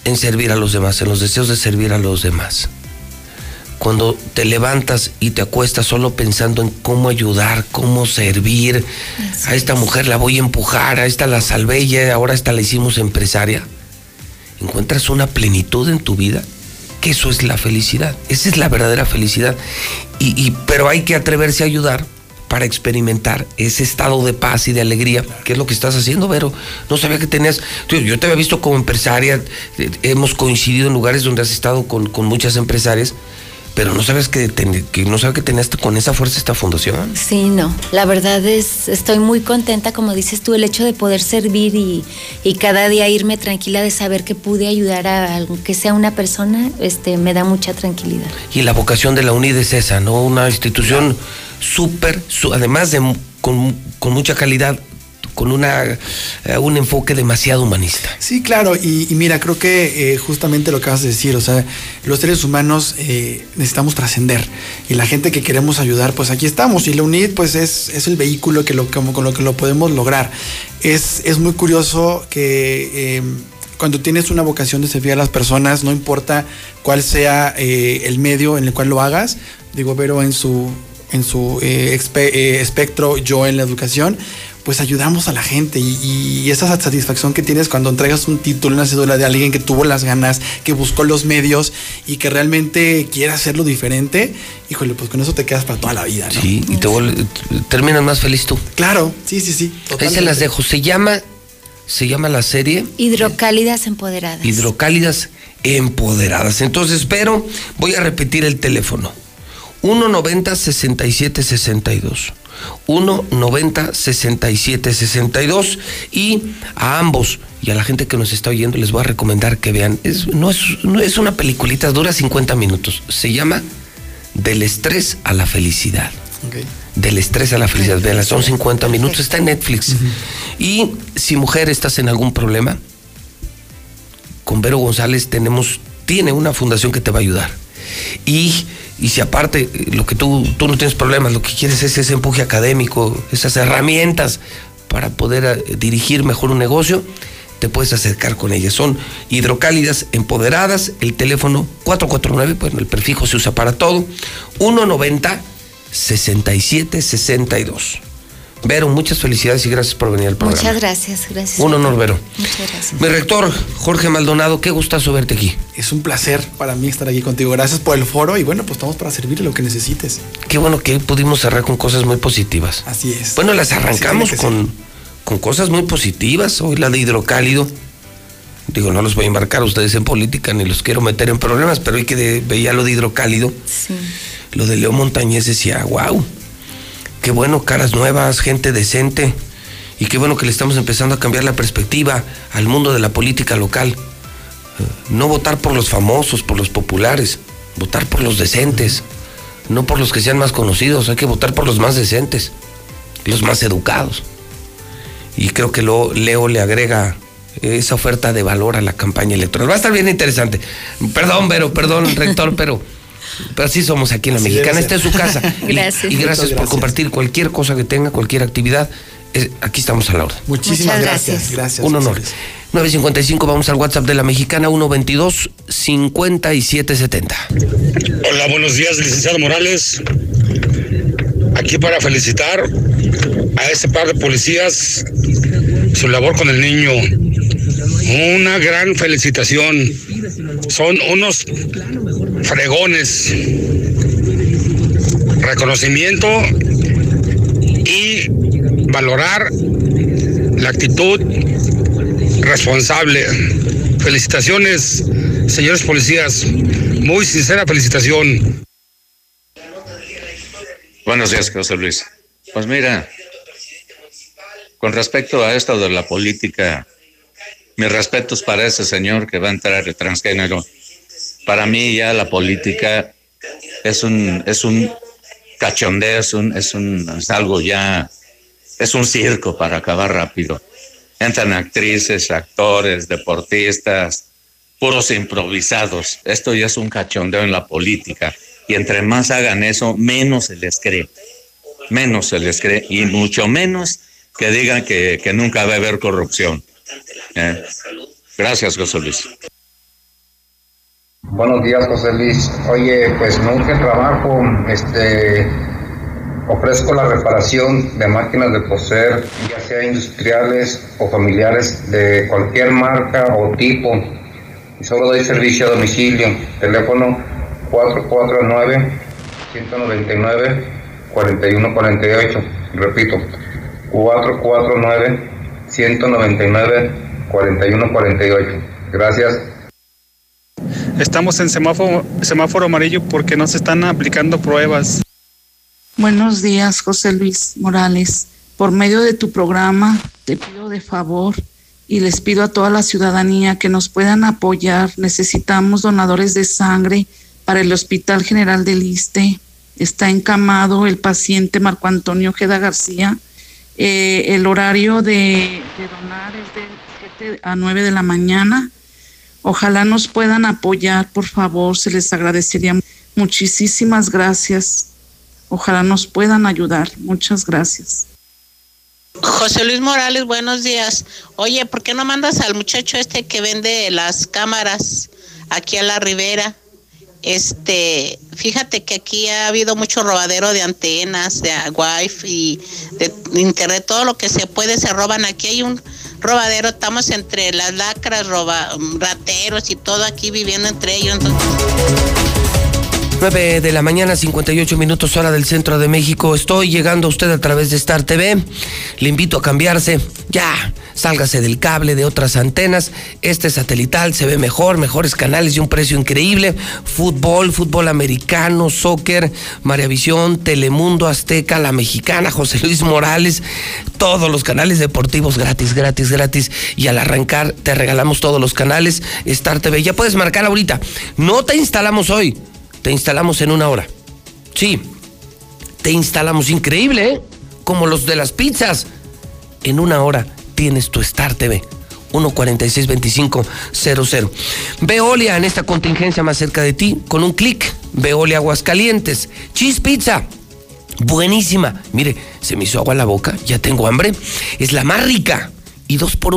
en servir a los demás, en los deseos de servir a los demás. Cuando te levantas y te acuestas solo pensando en cómo ayudar, cómo servir, a esta mujer la voy a empujar, a esta la salvé y ahora esta la hicimos empresaria, encuentras una plenitud en tu vida, que eso es la felicidad, esa es la verdadera felicidad. Y, y- pero hay que atreverse a ayudar para experimentar ese estado de paz y de alegría, que es lo que estás haciendo, Vero. No sabía que tenías, yo te había visto como empresaria, eh, hemos coincidido en lugares donde has estado con, con muchas empresarias, pero no sabes que, ten- que no sabes que tenías con esa fuerza esta fundación. Sí, no. La verdad es, estoy muy contenta, como dices tú, el hecho de poder servir y, y cada día irme tranquila de saber que pude ayudar a aunque sea una persona, este, me da mucha tranquilidad. Y la vocación de la UNID es esa, ¿no? Una institución súper, además de con, mucha calidad, con una, eh, un enfoque demasiado humanista. Sí, claro, y, mira, creo que eh, justamente lo que acabas de decir, o sea, los seres humanos eh, necesitamos trascender y la gente que queremos ayudar, pues aquí estamos y la UNID pues es, es el vehículo que lo, como, con lo que lo podemos lograr. Es, es muy curioso que... eh, cuando tienes una vocación de servir a las personas, no importa cuál sea el medio en el cual lo hagas, digo, Vero en su, en su eh, eh, espectro, yo en la educación, pues ayudamos a la gente y, y esa satisfacción que tienes cuando entregas un título, una cédula de alguien que tuvo las ganas, que buscó los medios y que realmente quiere hacerlo diferente, híjole, pues con eso te quedas para toda la vida, ¿no? Sí, y te vuelve- terminas más feliz tú. Claro, sí, sí, sí. Ahí se totalmente. las dejo. Se llama, se llama la serie Hidrocálidas empoderadas. Hidrocálidas Empoderadas. Entonces, pero voy a repetir el teléfono. 190-6762. 190-6762. Y a ambos y a la gente que nos está oyendo les voy a recomendar que vean. Es, no, es, no es una peliculita, dura 50 minutos. Se llama Del estrés a la felicidad. Del estrés a la felicidad. Veanla, son 50 minutos. Está en Netflix. Y si mujer estás en algún problema, con Vero González tenemos, tiene una fundación que te va a ayudar. Y, y si aparte eh, lo que tú, tú no tienes problemas, lo que quieres es ese empuje académico, esas herramientas para poder eh, dirigir mejor un negocio, te puedes acercar con ellas. Son hidrocálidas empoderadas, el teléfono 449, bueno, el prefijo se usa para todo, 190 6762. Vero, muchas felicidades y gracias por venir al programa. Muchas gracias, gracias. Un honor, Vero. Muchas gracias. Mi rector, Jorge Maldonado, qué gustazo verte aquí. Es un placer para mí estar aquí contigo. Gracias por el foro y bueno, pues estamos para servirle lo que necesites. Qué bueno que pudimos cerrar con cosas muy positivas. Así es. Bueno, las arrancamos con, con cosas muy positivas. Hoy la de hidrocálido. Digo, no los voy a embarcar a ustedes en política ni los quiero meter en problemas, pero hoy que de- veía lo de hidrocálido, Sí. lo de Leo Montañez decía, wow, qué bueno, caras nuevas, gente decente. Y qué bueno que le estamos empezando a cambiar la perspectiva al mundo de la política local. Eh, No votar por los famosos, por los populares, votar por los decentes, no por los que sean más conocidos, hay que votar por los más decentes, los más educados. Y creo que lo, Leo le agrega esa oferta de valor a la campaña electoral. Va a estar bien interesante. Perdón, Vero, perdón, rector, pero, pero así somos aquí en la Así Mexicana. Esta es su casa. *laughs* Y- Gracias. Y, gracias por compartir cualquier cosa que tenga, cualquier actividad. Es- aquí estamos a la orden. Muchísimas gracias. gracias. Gracias. Un honor. González. 955, vamos al WhatsApp de la Mexicana, 122 5770. Hola, buenos días, licenciado Morales. Aquí para felicitar a ese par de policías su labor con el niño. Una gran felicitación. Son unos fregones. Reconocimiento y valorar la actitud responsable. Felicitaciones, señores policías. Muy sincera felicitación. Buenos días, José Luis. Pues mira, con respecto a esto de la política, mis respetos para ese señor que va a entrar el transgénero. Para mí ya la política es un, es un cachondeo, es, un, es, un, es algo ya, es un circo para acabar rápido. Entran actrices, actores, deportistas, puros improvisados. Esto ya es un cachondeo en la política. Y entre más hagan eso, menos se les cree. Menos se les cree. Y mucho menos que digan que, que nunca va a haber corrupción. ¿Eh? Gracias, José Luis. Buenos días, José Luis. Oye, pues nunca trabajo, este, ofrezco la reparación de máquinas de coser, ya sea industriales o familiares de cualquier marca o tipo. Y solo doy servicio a domicilio. Teléfono 449-199-4148. Repito, 449-199-4148. Gracias. Estamos en semáforo, semáforo amarillo porque no se están aplicando pruebas. Buenos días, José Luis Morales. Por medio de tu programa, te pido de favor y les pido a toda la ciudadanía que nos puedan apoyar. Necesitamos donadores de sangre para el Hospital General del Iste. Está encamado el paciente Marco Antonio Ojeda García. Eh, el horario de, de donar es de 7 a 9 de la mañana. Ojalá nos puedan apoyar, por favor, se les agradecería. Muchísimas gracias. Ojalá nos puedan ayudar. Muchas gracias. José Luis Morales, buenos días. Oye, ¿por qué no mandas al muchacho este que vende las cámaras aquí a la ribera? Este, fíjate que aquí ha habido mucho robadero de antenas, de wifi de internet, todo lo que se puede se roban. Aquí hay un robadero, estamos entre las lacras, roba, rateros y todo aquí viviendo entre ellos. 9 de la mañana, 58 minutos hora del centro de México. Estoy llegando a usted a través de Star TV. Le invito a cambiarse. Ya, sálgase del cable de otras antenas. Este satelital se ve mejor, mejores canales y un precio increíble. Fútbol, fútbol americano, soccer, Maravisión, Telemundo, Azteca, La Mexicana, José Luis Morales. Todos los canales deportivos gratis, gratis, gratis. Y al arrancar te regalamos todos los canales Star TV. Ya puedes marcar ahorita. No te instalamos hoy te instalamos en una hora. Sí, te instalamos increíble, ¿eh? Como los de las pizzas. En una hora tienes tu Star TV. 1462500. Veolia en esta contingencia más cerca de ti con un clic. Veolia Aguascalientes. Cheese Pizza. Buenísima. Mire, se me hizo agua en la boca. Ya tengo hambre. Es la más rica. Y dos por